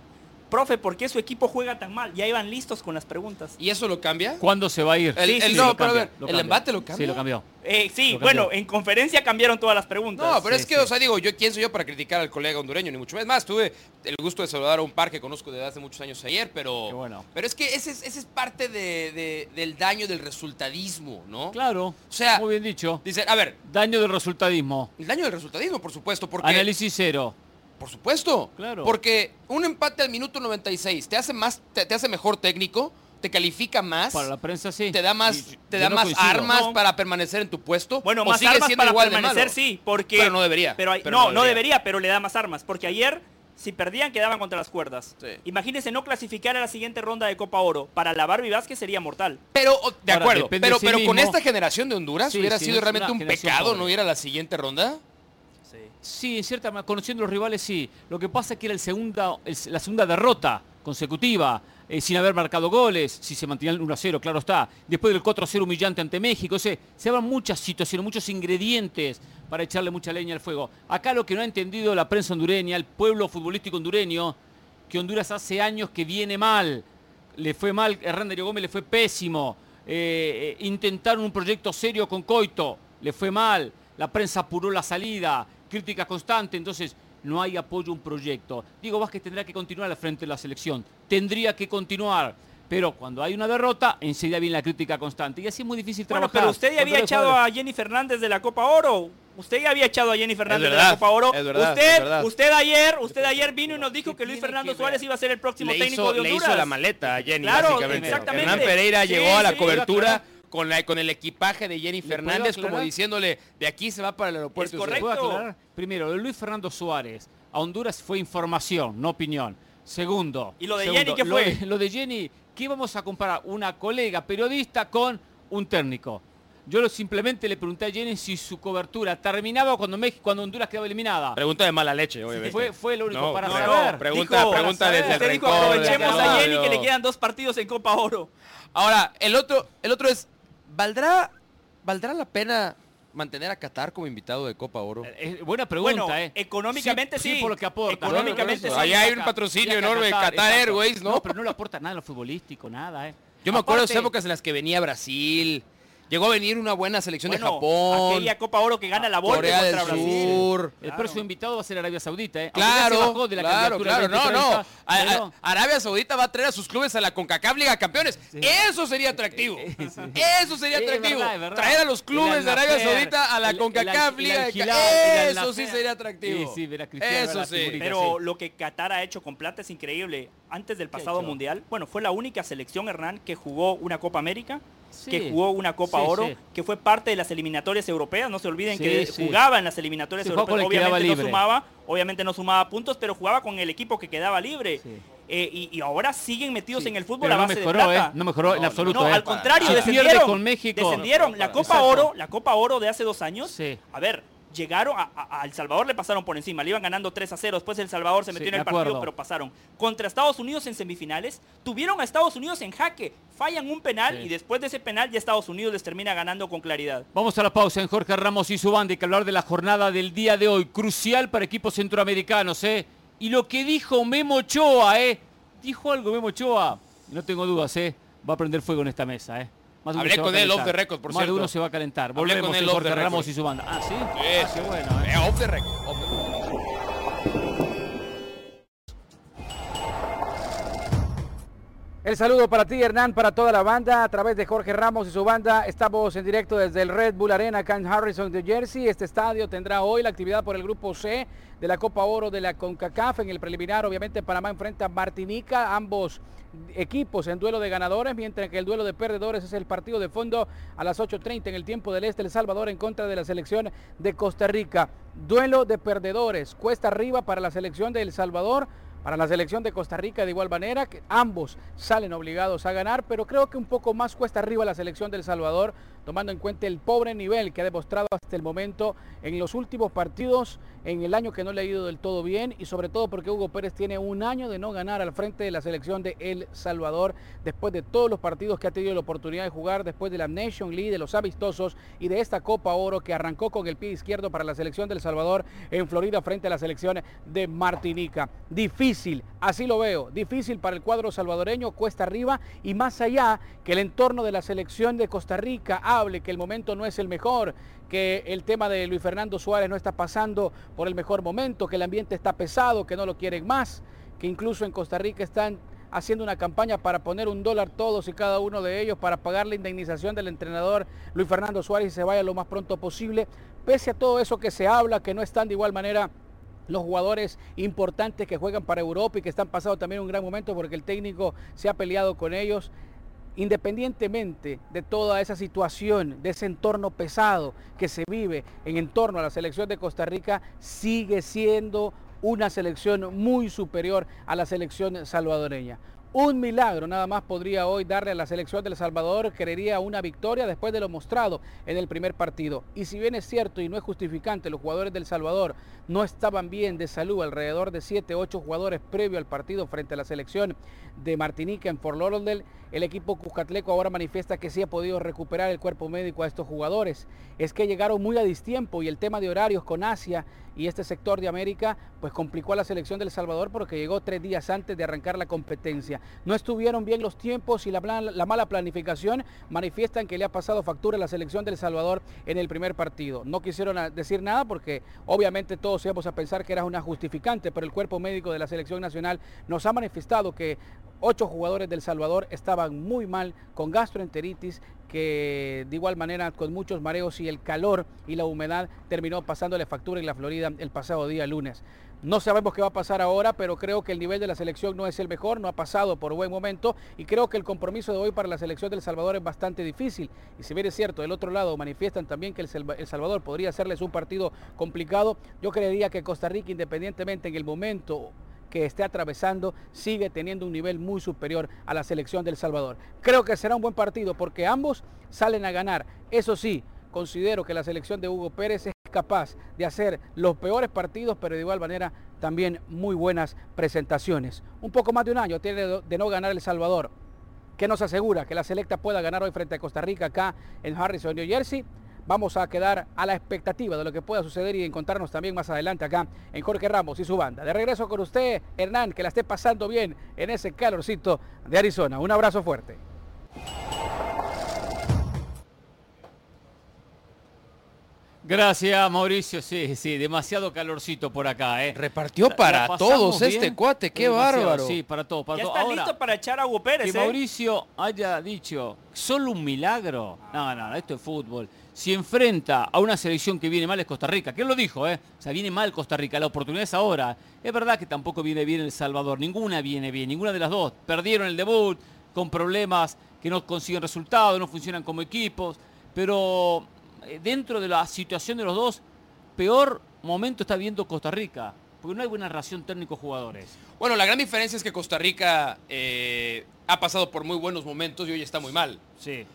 Profe, ¿por qué su equipo juega tan mal? Ya iban listos con las preguntas. ¿Y eso lo cambia? ¿Cuándo se va a ir? El- Sí, sí, el- sí, no, pero a ver, ¿el embate lo cambia? Sí, lo cambió. Eh, sí, Lo cambió. bueno, en conferencia cambiaron todas las preguntas. No, pero Sí, es que, sí. o sea, digo, yo quién soy yo para criticar al colega hondureño, ni mucho más. Más, tuve el gusto de saludar a un par que conozco desde hace muchos años ayer, pero. Qué bueno. Pero es que ese es, ese es parte de- de- del daño del resultadismo, ¿no? Claro. O sea, muy bien dicho. Dice, a ver, Daño del resultadismo. el daño del resultadismo, por supuesto, porque. Análisis cero. Por supuesto. Claro. Porque un empate al minuto 96 te hace más, te, te hace mejor técnico, te califica más, Para la prensa sí. te da más, Y- te da no más coincido. armas No. para permanecer en tu puesto. Bueno, más armas para permanecer, sí, porque... Pero no debería, Pero, hay- pero no, no no debería. pero le da más armas. Porque ayer, si perdían, quedaban contra las cuerdas. Sí. Imagínense no clasificar a la siguiente ronda de Copa Oro. Para la Barbie Vázquez sería mortal. Pero, de acuerdo, pero, sí pero con esta generación de Honduras Sí, hubiera sido realmente un pecado no ir a la siguiente ronda. Sí, en cierta manera, conociendo los rivales, sí. Lo que pasa es que era la segunda derrota consecutiva, eh, sin haber marcado goles, si se mantenía el 1 a 0, claro está. Después del 4 a 0 humillante ante México, se hablan muchas situaciones, muchos ingredientes para echarle mucha leña al fuego. Acá lo que no ha entendido la prensa hondureña, el pueblo futbolístico hondureño, que Honduras hace años que viene mal. Le fue mal, Hernán Darío Gómez le fue pésimo. Eh, eh, intentaron un proyecto serio con Coito, le fue mal. La prensa apuró la salida, crítica constante, entonces no hay apoyo a un proyecto. Diego Vázquez tendrá que continuar al frente de la selección, tendría que continuar. Pero cuando hay una derrota, enseguida viene la crítica constante. Y así es muy difícil Bueno, trabajar. pero usted ya había echado jugadores. a Jenny Fernández de la Copa Oro. Usted ya había echado a Jenny Fernández de la Copa Oro. es verdad, usted, es verdad. usted ayer, usted ayer vino y nos dijo ¿Qué que Luis Fernando que Suárez iba a ser el próximo Le técnico hizo, de le Honduras. hizo la maleta a Jenny, Claro, básicamente. exactamente. Hernán Pereira Sí, llegó a la sí, cobertura claro. Con, la, con el equipaje de Jenny ¿Le puedo Fernández como diciéndole, de aquí se va para el aeropuerto. Es de Ciudad". correcto. ¿Puedo aclarar? Primero, Luis Fernando Suárez a Honduras fue información, no opinión. Segundo. ¿Y lo de segundo, Jenny qué lo fue? de- Lo de Jenny, ¿qué vamos a comparar? Una colega periodista con un técnico. Yo lo- simplemente le pregunté a Jenny si su cobertura terminaba cuando, México, cuando Honduras quedaba eliminada. Pregunta de mala leche, obviamente. Fue, fue lo único No, para no, saber. no, pregunta, Dijo- pregunta desde el. Usted dijo, aprovechemos a Jenny que le quedan dos partidos en Copa Oro. Ahora, el otro, el otro es, ¿valdrá, ¿valdrá la pena mantener a Qatar como invitado de Copa Oro? Eh, buena pregunta, Bueno, ¿eh? económicamente sí. por lo que aporta. Económicamente sí. Ahí hay un patrocinio enorme, Qatar exacto. Airways, ¿no? pero no le aporta nada a lo futbolístico, nada, ¿eh? Yo me acuerdo de esas épocas en las que venía Brasil, llegó a venir una buena selección de Japón, aquella Copa Oro que gana la Volpe Corea del contra Brasil. Sur. El próximo invitado va a ser Arabia Saudita, ¿eh? Claro, se bajó de la claro, claro. No, no. 2030, A- a- pero- Arabia Saudita va a traer a sus clubes a la CONCACAF Liga de Campeones. Eso sería atractivo. Eso sería Es atractivo. verdad, es verdad. Traer a los clubes El de Arabia Saudita a la el- CONCACAF Liga Campeones. Eso sí sería atractivo. Sí, sí, Eso sí. figurita. Pero sí. lo que Qatar ha hecho con plata es increíble. Antes del pasado mundial, bueno, fue la única selección, Hernán, que jugó una Copa América, Sí. que jugó una Copa Sí, Oro, sí. que fue parte de las eliminatorias europeas. No se olviden Sí, que sí. jugaba en las eliminatorias europeas. Obviamente no sumaba, obviamente no sumaba puntos, pero jugaba con el equipo que quedaba libre. Sí. Eh, y, y ahora siguen metidos Sí, en el fútbol a no base mejoró, de plata. ¿eh? No mejoró en absoluto, No, ¿eh? al contrario, descendieron. con México. Descendieron. La Copa Exacto. Oro, la Copa Oro de hace dos años. Sí. A ver, llegaron a, a- a El Salvador le pasaron por encima, le iban ganando 3 a 0, después El Salvador se Sí, metió en el partido, acuerdo. pero pasaron. Contra Estados Unidos en semifinales, tuvieron a Estados Unidos en jaque, fallan un penal Sí. y después de ese penal ya Estados Unidos les termina ganando con claridad. Vamos a la pausa en Jorge Ramos y su banda y que hablar de la jornada del día de hoy, crucial para equipos centroamericanos, ¿eh? Y lo que dijo Memo Ochoa, ¿eh? Dijo algo Memo Ochoa, no tengo dudas, ¿eh? Va a prender fuego en esta mesa, ¿eh? Más Hablé con él off the record, por Más cierto. uno se va a calentar. Hablé Volvemos con él off Jorge the Ramos record. y su banda. Ah, ¿sí? Sí, Ah, sí. qué bueno, ¿eh? Eh, off the record, off the record. El saludo para ti, Hernán, para toda la banda, a través de Jorge Ramos y su banda. Estamos en directo desde el Red Bull Arena, acá en Harrison, New Jersey. Este estadio tendrá hoy la actividad por el grupo C de la Copa Oro de la CONCACAF. En el preliminar, obviamente, Panamá enfrenta a Martinica, ambos equipos en duelo de ganadores, mientras que el duelo de perdedores es el partido de fondo a las 8.30 en el tiempo del Este, El Salvador en contra de la selección de Costa Rica. Duelo de perdedores, cuesta arriba para la selección de El Salvador para la selección de Costa Rica de igual manera, que ambos salen obligados a ganar, pero creo que un poco más cuesta arriba la selección del Salvador, tomando en cuenta el pobre nivel que ha demostrado hasta el momento en los últimos partidos, en el año que no le ha ido del todo bien y sobre todo porque Hugo Pérez tiene un año de no ganar al frente de la selección de El Salvador después de todos los partidos que ha tenido la oportunidad de jugar, después de la Nation League, de los amistosos y de esta Copa Oro que arrancó con el pie izquierdo para la selección del Salvador en Florida frente a la selección de Martinica. Difícil, así lo veo, difícil para el cuadro salvadoreño, cuesta arriba y más allá que el entorno de la selección de Costa Rica que el momento no es el mejor, que el tema de Luis Fernando Suárez no está pasando por el mejor momento, que el ambiente está pesado, que no lo quieren más, que incluso en Costa Rica están haciendo una campaña para poner un dólar todos y cada uno de ellos para pagar la indemnización del entrenador Luis Fernando Suárez y se vaya lo más pronto posible. Pese a todo eso que se habla, que no están de igual manera los jugadores importantes que juegan para Europa y que están pasando también un gran momento porque el técnico se ha peleado con ellos independientemente de toda esa situación, de ese entorno pesado que se vive en torno a la selección de Costa Rica, sigue siendo una selección muy superior a la selección salvadoreña. Un milagro nada más podría hoy darle a la selección del Salvador, creería una victoria después de lo mostrado en el primer partido. Y si bien es cierto y no es justificante, los jugadores del Salvador no estaban bien de salud, alrededor de 7, 8 jugadores previo al partido frente a la selección de Martinica en Fort Lauderdale, el equipo Cuscatleco ahora manifiesta que sí ha podido recuperar el cuerpo médico a estos jugadores. Es que llegaron muy a distiempo y el tema de horarios con Asia y este sector de América pues complicó a la selección del Salvador porque llegó tres días antes de arrancar la competencia. No estuvieron bien los tiempos y la, la mala planificación manifiestan que le ha pasado factura a la selección del Salvador en el primer partido. No quisieron decir nada porque obviamente todos íbamos a pensar que era una justificante, pero el cuerpo médico de la selección nacional nos ha manifestado que ocho jugadores del Salvador estaban muy mal con gastroenteritis, que de igual manera con muchos mareos y el calor y la humedad terminó pasándole factura en la Florida el pasado día lunes. No sabemos qué va a pasar ahora, pero creo que el nivel de la selección no es el mejor, no ha pasado por buen momento y creo que el compromiso de hoy para la selección del Salvador es bastante difícil. Y si bien es cierto, del otro lado manifiestan también que el Salvador podría hacerles un partido complicado, yo creería que Costa Rica, independientemente en el momento que esté atravesando sigue teniendo un nivel muy superior a la selección del Salvador. Creo que será un buen partido porque ambos salen a ganar. Eso sí, considero que la selección de Hugo Pérez es capaz de hacer los peores partidos, pero de igual manera también muy buenas presentaciones. Un poco más de un año tiene de no ganar El Salvador. que nos asegura que la selecta pueda ganar hoy frente a Costa Rica acá en Harrison, New Jersey? Vamos a quedar a la expectativa de lo que pueda suceder y encontrarnos también más adelante acá en Jorge Ramos y su banda. De regreso con usted, Hernán, que la esté pasando bien en ese calorcito de Arizona. Un abrazo fuerte. Gracias, Mauricio. Sí, sí, demasiado calorcito por acá, ¿eh? Repartió para todos este cuate, qué bárbaro. Sí, para todos. Para ya está listo para echar a Hugo Pérez, Que ¿eh? Mauricio haya dicho, solo un milagro. No, no, esto es fútbol. Si enfrenta a una selección que viene mal es Costa Rica, que él lo dijo, ¿eh? O sea, viene mal Costa Rica, la oportunidad es ahora. Es verdad que tampoco viene bien El Salvador, ninguna viene bien, ninguna de las dos. Perdieron el debut con problemas que no consiguen resultados, no funcionan como equipos, pero dentro de la situación de los dos, peor momento está viendo Costa Rica, porque no hay buena relación técnico-jugadores. Bueno, la gran diferencia es que Costa Rica eh, ha pasado por muy buenos momentos y hoy está muy mal. Sí.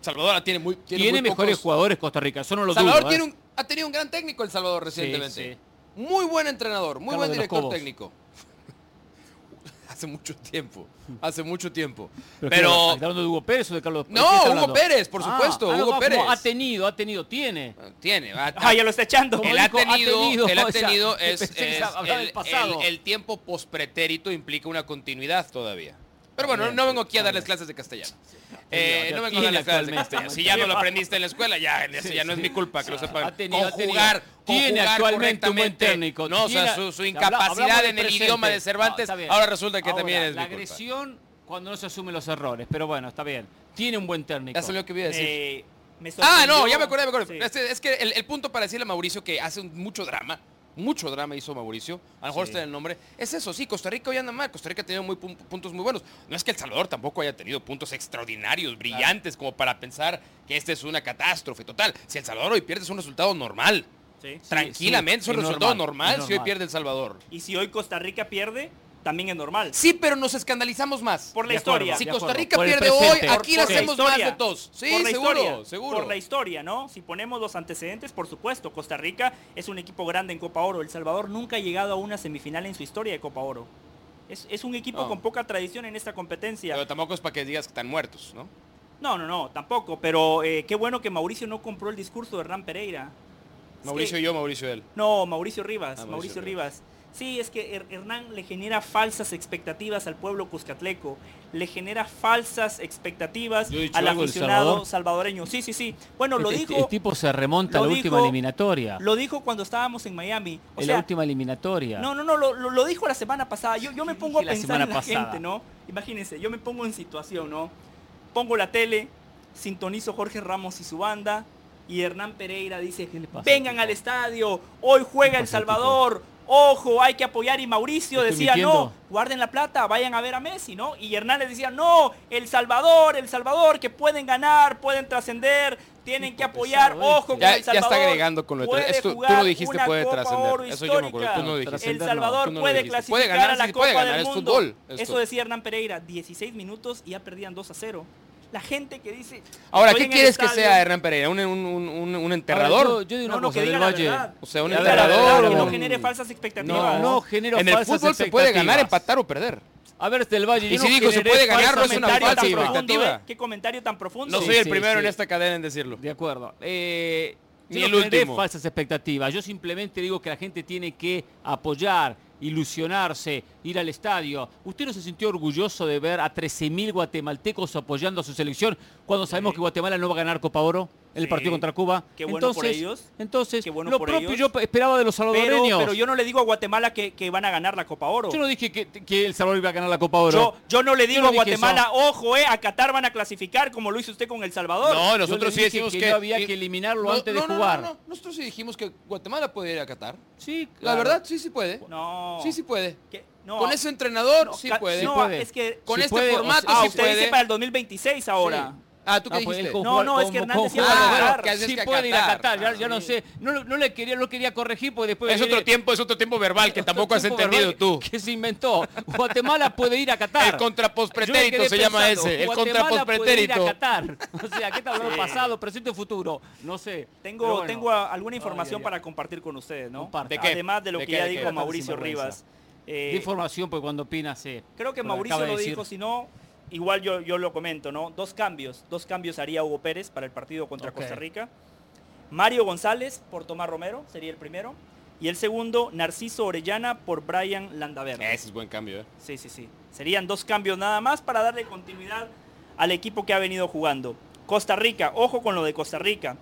Salvador tiene muy tiene, tiene mejores jugadores Costa Rica, eso no lo Salvador dudo, tiene ¿eh? un, ha tenido un gran técnico El Salvador recientemente. Sí, sí. Muy buen entrenador, muy Carlos buen director técnico. Hace mucho tiempo, hace mucho tiempo. Pero, Pero, ¿qué, ¿está hablando de Hugo Pérez o de Carlos ¿de No, Hugo? Pérez, por Ah, supuesto, ah, no, Hugo como Pérez. Ha tenido, ha tenido, tiene. tiene, ha- Ah, ya lo está echando. Él ha tenido, él ha o sea, tenido es, es- el, pasado. el- el tiempo pospretérito implica una continuidad todavía. Pero bueno, no vengo aquí a darles clases de castellano. Eh, no vengo a darles clases de castellano. Si ya no lo aprendiste en la escuela, ya, eso ya no es mi culpa que lo sepan conjugar, tiene actualmente un buen técnico. No, o sea, su, incapacidad en el idioma de Cervantes, ahora resulta que Ahora, también es La mi culpa. agresión Cuando no se asumen los errores, pero bueno, está bien. Tiene un buen técnico. Ya salió lo que voy a decir. Eh, Ah, no, ya me acordé, me acordé. Sí. Este- es que el, el punto para decirle a Mauricio que hace mucho drama, mucho drama hizo Mauricio, a lo mejor Sí. está en el nombre, es eso, sí, Costa Rica hoy anda mal, Costa Rica ha tenido muy pun- puntos muy buenos. No es que El Salvador tampoco haya tenido puntos extraordinarios, brillantes, como para pensar que esta es una catástrofe total. Si El Salvador hoy pierde es un resultado normal. Sí. Tranquilamente, es un es resultado normal, si hoy pierde El Salvador. Y si hoy Costa Rica pierde, también es normal. Sí, pero nos escandalizamos más. Por la De acuerdo, historia. Si Costa. Rica pierde hoy, aquí la Por la hacemos más de tos. Sí, por la seguro, historia, seguro. Por la historia, ¿no? Si ponemos los antecedentes, por supuesto, Costa Rica es un equipo grande en Copa Oro. El Salvador nunca ha llegado a una semifinal en su historia de Copa Oro. Es, es un equipo No. con poca tradición en esta competencia. Pero tampoco es para que digas que están muertos, ¿no? No, no, no, tampoco. Pero eh, qué bueno que Mauricio no compró el discurso de Hernán Pereira. Es Mauricio que- y yo, Mauricio él. No, Mauricio Rivas, Ah, Mauricio, Mauricio Rivas. Sí, es que Her- Hernán le genera falsas expectativas al pueblo cuscatleco, le genera falsas expectativas al aficionado Salvador. salvadoreño. Sí, sí, sí. Bueno, lo Este- dijo, El tipo se remonta a la última eliminatoria. lo dijo cuando estábamos en Miami. O en sea, la última eliminatoria. no, no, no, lo, dijo la semana pasada. Yo, yo me ¿Qué pongo a pensar en la pasada? gente, ¿no? Imagínense, yo me pongo en situación, ¿no? Pongo la tele, sintonizo Jorge Ramos y su banda, y Hernán Pereira dice, ¿Qué le pasa al vengan al estadio, hoy juega El? Salvador, ojo, hay que apoyar. Y Mauricio Estoy decía, no, guarden la plata, vayan a ver a Messi, ¿no? Y Hernán les decía, no, El Salvador, El Salvador, que pueden ganar, pueden trascender, tienen que apoyar, pesado este. ojo con Ya, El ya está Salvador. agregando con lo de esto. Tú jugar no dijiste una puede Copa trascender. Oro Eso yo me acuerdo. Tú no El dijiste. El Trascender no, Salvador no puede clasificar Puede ganar, a la sí, Copa puede ganar, del es Mundo. fútbol. Eso decía Hernán Pereira, 16 minutos y ya perdían 2 a 0. La gente que dice... Ahora, "Estoy ¿qué quieres que estadio". sea Hernán Pereira? ¿Un, un, un, un- enterrador? yo, yo digo No, una no, cosa, que del diga la Valle. verdad. O sea, un enterrador, verdad, que no genere falsas expectativas. No, no genero en el fútbol se puede ganar, empatar o perder. A ver, del Valle. Y yo si no digo, se puede ganar, no es una falsa profundo, expectativa. ¿eh? Qué comentario tan profundo. No Sí, soy el primero sí. en esta cadena en decirlo. De acuerdo. Eh, Ni no el último. falsas expectativas. Yo simplemente digo que la gente tiene que apoyar, ilusionarse, ir al estadio. ¿Usted no se sintió orgulloso de ver a 13.000 guatemaltecos apoyando a su selección cuando sabemos que Guatemala no va a ganar Copa Oro en el Sí. partido contra Cuba? Qué bueno por entonces, ellos. Entonces, Qué bueno lo por propio ellos. yo esperaba de los Pero, salvadoreños. pero yo no le digo a Guatemala que, que van a ganar la Copa Oro. Yo no dije que, que El Salvador iba a ganar la Copa Oro. Yo, yo no le digo no a Guatemala, ojo, eh, a Qatar van a clasificar como lo hizo usted con El Salvador. No, nosotros sí dije decimos que había que eliminarlo No, antes de no, no, jugar. No, no, Nosotros sí dijimos que Guatemala puede ir a Qatar. Sí, La claro. verdad, sí, sí puede. No. Sí, sí puede. No. Con ese entrenador, No, sí puede. No, puede. es que... Con Sí este puede, o formato, sea- Ah, sí usted puede. dice para el 2026 ahora. Sí. Ah, ¿tú qué Ah, pues dijiste? con No, no, es que Hernán con decía jugar- para bueno, Qatar. que haces sí que puede ir a Qatar. Ya, ya no Sí. sé. No, lo- no le quería, no quería corregir porque después Es viene- otro tiempo, es otro tiempo verbal que tampoco has entendido tú. Que, que se inventó. Guatemala puede ir a Qatar. El contrapospretérito se llama pensando, ese, el Guatemala puede ir a contrapospretérito. Qatar. O sea, ¿qué hablando Sí. pasado, presente o futuro? No sé. Tengo, bueno. tengo alguna información para compartir con ustedes, ¿no? ¿De qué? Además de lo ¿De que qué, ya dijo Mauricio. Rivas. Eh, De información, pues cuando opina, sí. Creo que lo Mauricio lo dijo, si no, igual yo, yo lo comento, ¿no? Dos cambios. Dos cambios haría Hugo Pérez para el partido contra. Costa Rica. Mario González por Tomás Romero, sería el primero. Y el segundo, Narciso Orellana por Brian Landaverde. Ese es buen cambio, ¿eh? Sí, sí, sí. Serían dos cambios nada más para darle continuidad al equipo que ha venido jugando. Costa Rica, ojo con lo de Costa Rica.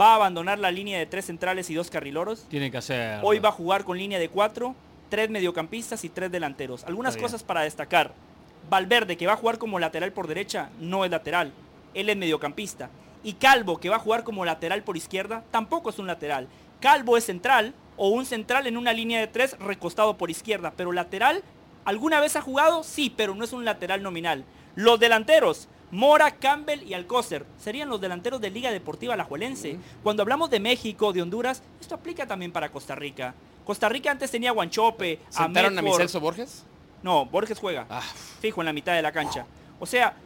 Va a abandonar la línea de tres centrales y dos carriloros. Tiene que hacer. Hoy va a jugar con línea de cuatro, tres mediocampistas y tres delanteros. Algunas cosas para destacar. Valverde, que va a jugar como lateral por derecha, no es lateral. Él es mediocampista. Y Calvo, que va a jugar como lateral por izquierda, tampoco es un lateral. Calvo es central o un central en una línea de tres recostado por izquierda. Pero lateral, ¿alguna vez ha jugado? Sí, pero no es un lateral nominal. Los delanteros, Mora, Campbell y Alcócer, serían los delanteros de Liga Deportiva Alajuelense. Cuando hablamos de México, de Honduras, esto aplica también para Costa Rica. Costa Rica antes tenía a Guanchope, a ¿Sentaron a Medford. Micelso Borges? No, Borges juega. Ah, Fijo en la mitad de la cancha. O sea,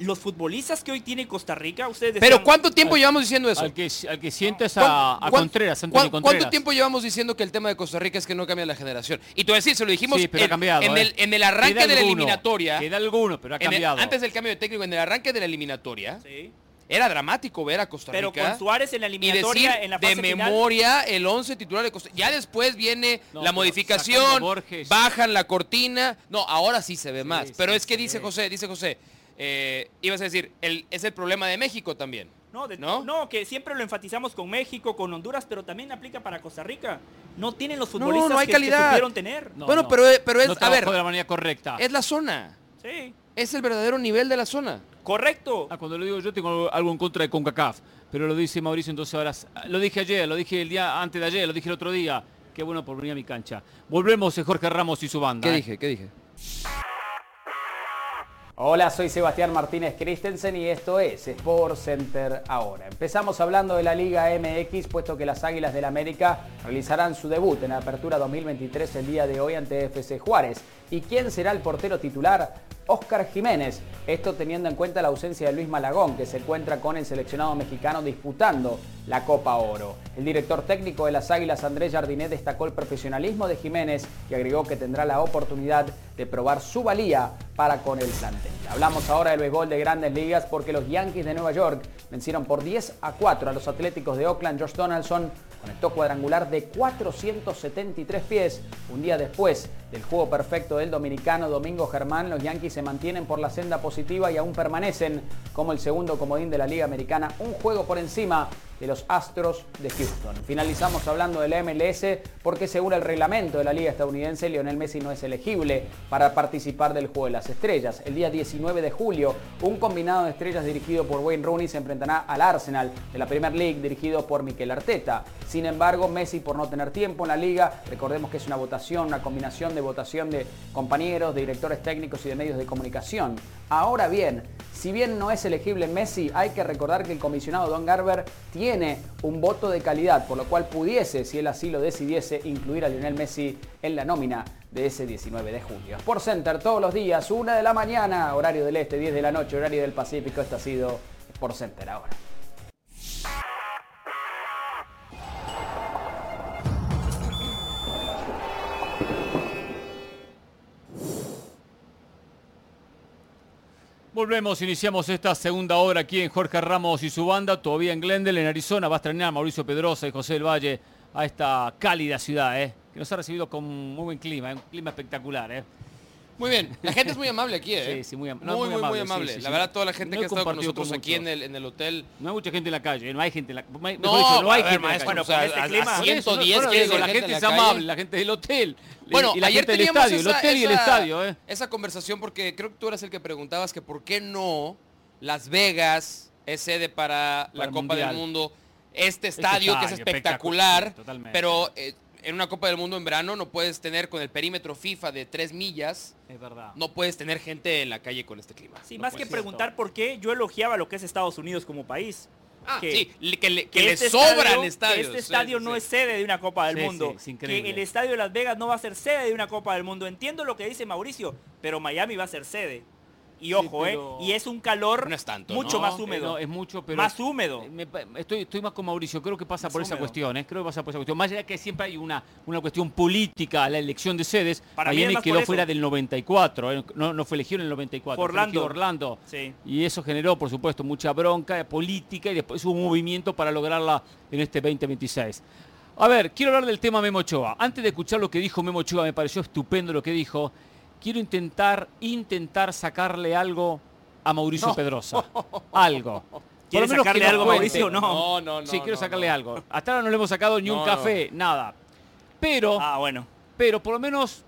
los futbolistas que hoy tiene Costa Rica, ustedes Pero decían- ¿cuánto tiempo llevamos diciendo eso? Al que, al que sientes ¿Cuán- a, a Contreras, Antonio Contreras. ¿Cuánto tiempo llevamos diciendo que el tema de Costa Rica es que no cambia la generación? Y tú decir, se lo dijimos Sí, pero ha en, cambiado, en ¿eh? el, en el arranque Queda de la alguno, eliminatoria. Queda alguno, pero ha el- cambiado. antes del cambio de técnico, en el arranque de la eliminatoria, Sí. Era dramático ver a Costa Pero Rica. con Suárez en la y eliminatoria, decir en la de fase final, memoria el 11 titular de Costa Ya después viene No, la pero modificación, bajan la cortina. No, ahora sí se ve más. Sí, Pero sí, es que dice ve. José, dice José, eh, ibas a decir, el, es el problema de México también. No, de- ¿No? ¿No? que siempre lo enfatizamos con México, con Honduras, pero también aplica para Costa Rica. No tienen los futbolistas no hay que, que calidad. tener. No, bueno, no. pero, pero es, no a ver, de la manera correcta. es la zona. Sí, Es el verdadero nivel de la zona. correcto. Ah, cuando lo digo yo tengo algo en contra de CONCACAF, pero lo dice Mauricio, entonces ahora lo dije ayer, lo dije el día antes de ayer, lo dije el otro día. Qué bueno por venir a mi cancha. Volvemos, eh, Jorge Ramos y su banda. ¿Qué eh. dije? ¿Qué dije? Hola, soy Sebastián Martínez Christensen y esto es Sport Center ahora. Empezamos hablando de la Liga MX, puesto que las Águilas del América realizarán su debut en la Apertura 2023 el día de hoy ante FC Juárez. ¿Y quién será el portero titular? Óscar Jiménez. Esto teniendo en cuenta la ausencia de Luis Malagón, que se encuentra con el seleccionado mexicano disputando la Copa Oro. El director técnico de las Águilas, Andrés Jardinet, destacó el profesionalismo de Jiménez y agregó que tendrá la oportunidad de probar su valía para con el plantel. Hablamos ahora del béisbol de grandes ligas porque los Yankees de Nueva York vencieron por 10 a 4 a los Atléticos de Oakland. Josh Donaldson conectó cuadrangular de 473 pies. Un día después del juego perfecto del dominicano Domingo Germán, los Yankees se mantienen por la senda positiva y aún permanecen como el segundo comodín de la Liga Americana, un juego por encima de los Astros de Houston. Finalizamos hablando del MLS porque según el reglamento de la Liga Estadounidense, Lionel Messi no es elegible para participar del Juego de las Estrellas. El día 19 de julio, un combinado de estrellas dirigido por Wayne Rooney se enfrentará al Arsenal de la Premier League dirigido por Mikel Arteta. Sin embargo, Messi por no tener tiempo en la liga, recordemos que es una votación, una combinación de votación de compañeros, de directores técnicos y de medios de comunicación. Ahora bien, si bien no es elegible Messi, hay que recordar que el comisionado Don Garber tiene un voto de calidad, por lo cual pudiese, si él así lo decidiese, incluir a Lionel Messi en la nómina de ese 19 de julio. Sport Center todos los días, 1 de la mañana, horario del este, 10 de la noche, horario del Pacífico. Esto ha sido Sport Center ahora. Volvemos, iniciamos esta segunda hora aquí en Jorge Ramos y su banda, todavía en Glendale, en Arizona. Va a estrenar Mauricio Pedrosa y José del Valle a esta cálida ciudad, ¿eh? que nos ha recibido con muy buen clima, ¿eh? un clima espectacular. ¿eh? Muy bien. La gente es muy amable aquí, ¿eh? Sí, sí, muy am- muy, no, muy, muy muy amable, amable. sí, sí, la verdad, toda la gente No que ha estado con nosotros aquí en el, en el hotel. No hay mucha gente en la calle, no hay gente en la mejor No, dicho, no hay ver, gente en la calle. o sea, este a- clima- a Por eso, 110 no, que digo, hay la gente gente en es la calle. amable, la gente del hotel. Bueno, y la ayer gente del teníamos estadio, esa, el hotel y el estadio, ¿eh? esa conversación porque creo que tú eras el que preguntabas que por qué no Las Vegas es sede para, la el Copa del Mundo. Este estadio, que es espectacular, pero eh, en una Copa del Mundo en verano no puedes tener con el perímetro FIFA de 3 millas, Es verdad. no puedes tener gente en la calle con este clima. Sí, No más que preguntar por qué, yo elogiaba lo que es Estados Unidos como país. Ah, que- sí, que, le, que le este sobran estadio- que estadios. Este sí, estadio sí, no sí. es sede de una Copa del Sí, Mundo. sí, es increíble. que el estadio de Las Vegas no va a ser sede de una Copa del Mundo. Entiendo lo que dice Mauricio, pero Miami va a ser sede. Y ojo, pero- ¿eh? Y es un calor No es tanto, mucho ¿no? más Eh, húmedo. no, es mucho, pero... Más húmedo. Eh, me estoy, estoy más con Mauricio, creo que pasa Más por esa cuestión, ¿eh? creo que pasa por esa cuestión. Más allá que siempre hay una, una cuestión política a la elección de sedes, Para Miami quedó fuera del 94, ¿eh? no, no fue elegido en el 94, Por fue elegido Orlando. Orlando. Sí. Y eso generó, por supuesto, mucha bronca política y después hubo un movimiento para lograrla en este 2026. A ver, quiero hablar del tema Memo Ochoa. Antes de escuchar lo que dijo Memo Ochoa, me pareció estupendo lo que dijo. Quiero intentar, intentar sacarle algo a Mauricio Pedrosa. Algo. ¿Quieres sacarle algo a. Mauricio o no? No, no, no. sí, quiero no, sacarle no. algo. Hasta ahora no le hemos sacado ni un No, café, nada. Pero, Ah, bueno. pero por lo menos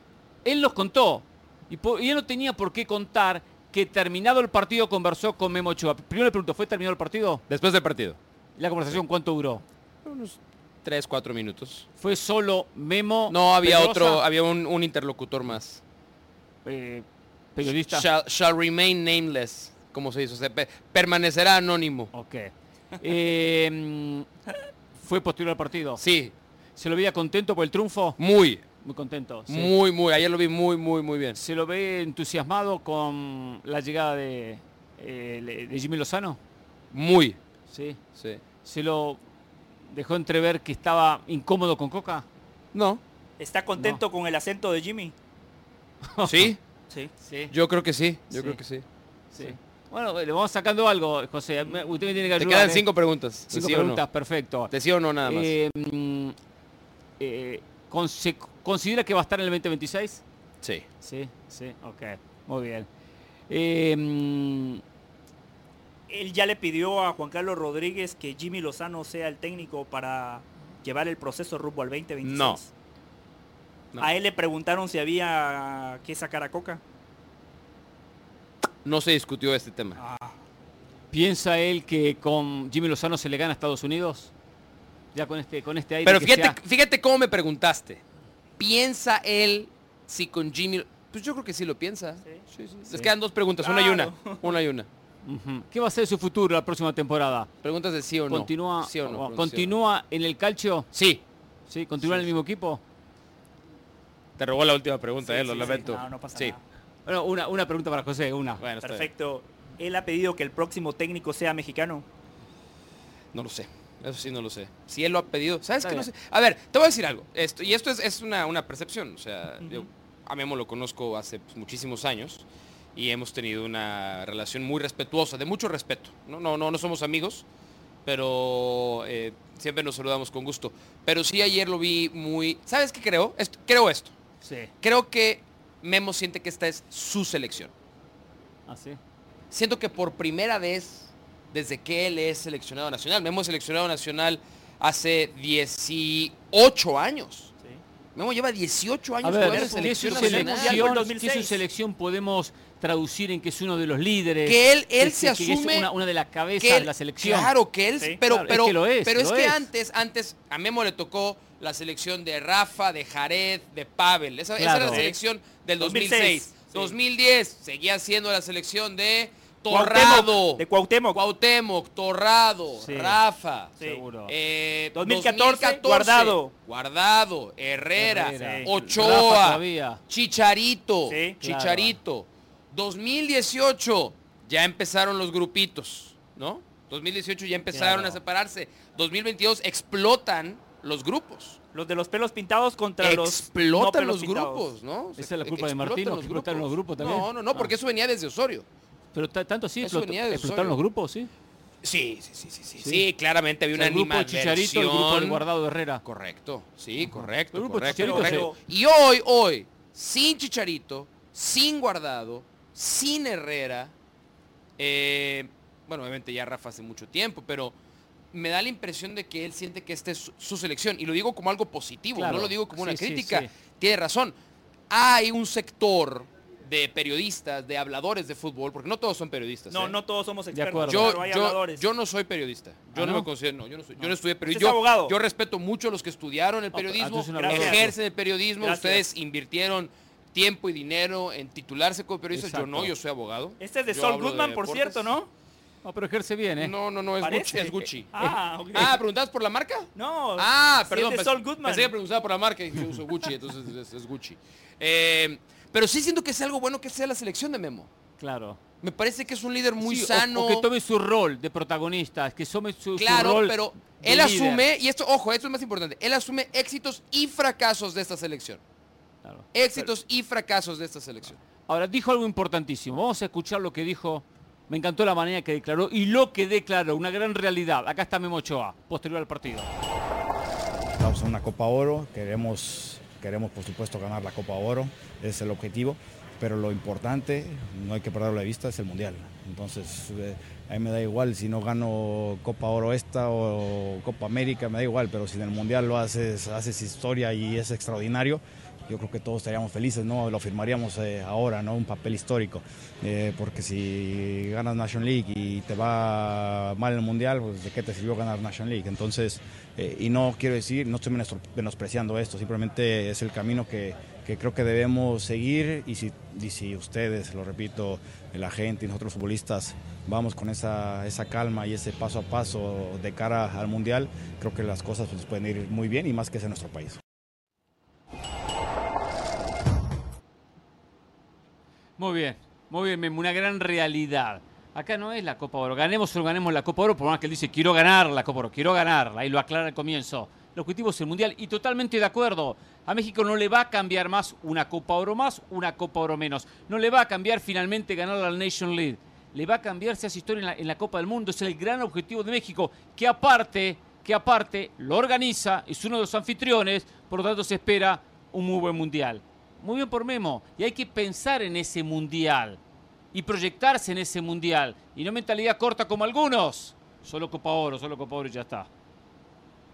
él nos contó. Y, y él no tenía por qué contar que terminado el partido conversó con Memo Ochoa. Primero le pregunto, ¿fue terminado el partido? Después del partido. ¿La conversación cuánto duró? Unos 3, 4 minutos. ¿Fue solo Memo? No, había Pedrosa, otro, había un, un interlocutor más. Eh, periodista. Shall, shall remain nameless, como se dice. O sea, pe- permanecerá anónimo. Ok. Eh, mm, ¿Fue posterior al partido? Sí, ¿Se lo veía contento por el triunfo? muy, Muy contento. sí. muy, muy. Ayer lo vi muy, muy, muy bien. ¿Se lo ve entusiasmado con la llegada de, eh, de Jimmy Lozano? Muy. Sí. Sí. ¿Se lo dejó entrever que estaba incómodo con Coca? No. ¿Está contento con el acento de Jimmy? Sí, Sí. Sí. yo creo que sí. Yo Sí. creo que sí. sí. Bueno, le vamos sacando algo, José. Me- Usted me tiene que Te ayudar. quedan ¿eh? cinco preguntas. Cinco sí o no. preguntas, perfecto. Sí o no nada más. Eh, mm, eh, con- ¿Se considera que va a estar en el 2026? sí. Sí, sí, ok. Muy bien. Eh, mm, Él ya le pidió a Juan Carlos Rodríguez que Jimmy Lozano sea el técnico para llevar el proceso rumbo al 2026. No. No. A él le preguntaron si había que sacar a Coca. no se discutió este tema. Ah, ¿Piensa él que con Jimmy Lozano se le gana a Estados Unidos? Ya con este, con este aire Pero fíjate, sea- fíjate cómo me preguntaste. ¿Piensa él si con Jimmy... Pues yo creo que sí lo piensa. Sí, sí. Les quedan dos preguntas, una y una. Una y una. ¿Qué va a ser su futuro la próxima temporada? Preguntas de sí o no. ¿Continúa, o no. ¿Continúa en el calcio? Sí. ¿Sí? ¿Continúa en el mismo equipo? Te robó la última pregunta, Sí, eh, lo sí, sí. lamento. No, no pasa sí. nada. Bueno, una, una pregunta para José, una. Bueno, perfecto. Él ha pedido que el próximo técnico sea mexicano. No lo sé. Eso sí no lo sé. Si él lo ha pedido. ¿Sabes Está qué? No sé. A ver, te voy a decir algo. Esto, y esto es, es una, una percepción. O sea, yo a Memo lo conozco hace pues, muchísimos años y hemos tenido una relación muy respetuosa, de mucho respeto. No, no, no, no somos amigos, pero eh, siempre nos saludamos con gusto. Pero sí ayer lo vi muy... ¿Sabes qué creo? Esto- creo esto. Sí. Creo que Memo siente que esta es su selección. ¿Ah, sí? siento que por primera vez desde que él es seleccionado nacional, Memo es seleccionado nacional hace 18 años. Sí. Memo lleva 18 años A jugando ver, en ¿qué selección su selección, 2006? su selección podemos traducir en que es uno de los líderes? Que él- él que- se que- que es asume una, una de las cabezas Que él- de la selección. Claro que él, Sí, pero, claro, es pero, que lo es, pero es que es. antes, antes a Memo le tocó la selección de Rafa, de Jared, de Pavel. Esa, esa era la selección del 2006. 2006, sí. 2010 seguía siendo la selección de Cuauhtémoc, Torrado. de Cuauhtémoc. Cuauhtémoc, Torrado, Sí. Rafa. Sí. Seguro. Eh, 2014, Guardado. Guardado, Herrera, Ochoa. Chicharito, Sí. Chicharito. 2018 ya empezaron los grupitos, ¿no? 2018 ya empezaron Claro. a separarse. 2022 explotan los grupos. Los de los pelos pintados contra los no Explotan pelos los pintados. grupos, ¿no? Esa es la culpa de Explotan Martino, que explotaron los grupos también. No, no, no, porque Ah. eso venía desde Osorio. Pero ta- tanto así Eso explotó- explotaron Osorio. los grupos, ¿sí? Sí, sí, sí, sí, sí. Sí. Sí, claramente había O sea, una el grupo Chicharito y el grupo. Guardado de Herrera. Correcto, sí, correcto. El grupo correcto, Chicharito correcto. se- Y hoy, hoy, sin Chicharito, sin Guardado, sin Herrera, eh, bueno, obviamente ya Rafa hace mucho tiempo, pero me da la impresión de que él siente que esta es su, su selección. Y lo digo como algo positivo, Claro. no lo digo como una Sí, crítica. sí. Tiene razón. Hay un sector de periodistas, de habladores de fútbol, porque no todos son periodistas. No, ¿eh? no todos somos expertos. acuerdo. Yo, pero hay yo- habladores. yo no soy periodista. Yo ¿Ah, no, no? me considero, no, yo no, soy, yo no estudié periodismo. es abogado. Yo respeto mucho a los que estudiaron el periodismo, ah, abogado. ejercen el periodismo. Gracias. Ustedes invirtieron tiempo y dinero en titularse como periodistas. Yo no, yo soy abogado. Este es de Yo de Goodman, por cierto, ¿no? No, pero ejerce bien, ¿eh? No, no, no, es Parece. Gucci. Es Gucci. Ah, ok. Ah, ¿preguntabas por la marca? no. Ah, sí perdón. Es de pens- Saul Goodman. Pensé que preguntaba por la marca y yo uso Gucci, entonces es, es Gucci. Eh, pero sí siento que es algo bueno que sea la selección de Memo. Claro. Me parece que es un líder muy Sí, o- sano. O, que tome su rol de protagonista, que tome su, su Claro, rol pero de él líder. asume, y esto, ojo, esto es más importante, él asume éxitos y fracasos de esta selección. Claro. Éxitos y fracasos de esta selección. Ahora, dijo algo importantísimo. Vamos a escuchar lo que dijo. Me encantó la manera que declaró y lo que declaró, una gran realidad. Acá está Memo Ochoa, posterior al partido. Estamos en una Copa Oro, queremos, queremos por supuesto ganar la Copa Oro, es el objetivo, pero lo importante, no hay que perderlo de vista, es el Mundial. Entonces, eh, a mí me da igual si no gano Copa Oro esta o Copa América, me da igual, pero si en el Mundial lo haces, haces historia y es extraordinario, yo creo que todos estaríamos felices, ¿no? Lo firmaríamos eh, ahora, ¿no? Un papel histórico. Eh, porque si ganas National League y te va mal el Mundial, pues ¿de qué te sirvió ganar National League? Entonces, eh, y no quiero decir, no estoy menospreciando esto, simplemente es el camino que, que creo que debemos seguir y si, y si ustedes, lo repito, la gente y nosotros futbolistas vamos con esa, esa calma y ese paso a paso de cara al Mundial, creo que las cosas pues, pueden ir muy bien y más que es en nuestro país. Muy bien, muy bien, una gran realidad. Acá no es la Copa Oro. Ganemos o ganemos la Copa Oro, por más que él dice quiero ganar la Copa Oro, quiero ganarla, y lo aclara al comienzo. El objetivo es el Mundial, y totalmente de acuerdo. A México no le va a cambiar más una Copa Oro más, una Copa Oro menos. No le va a cambiar finalmente ganar la Nation League. Le va a cambiar si hace historia en la, en la Copa del Mundo. Es el gran objetivo de México, que aparte, que aparte lo organiza, es uno de los anfitriones, por lo tanto se espera un muy buen Mundial. Muy bien por Memo. Y hay que pensar en ese mundial. Y proyectarse en ese mundial. Y no mentalidad corta como algunos. Solo Copa Oro, solo Copa Oro y ya está.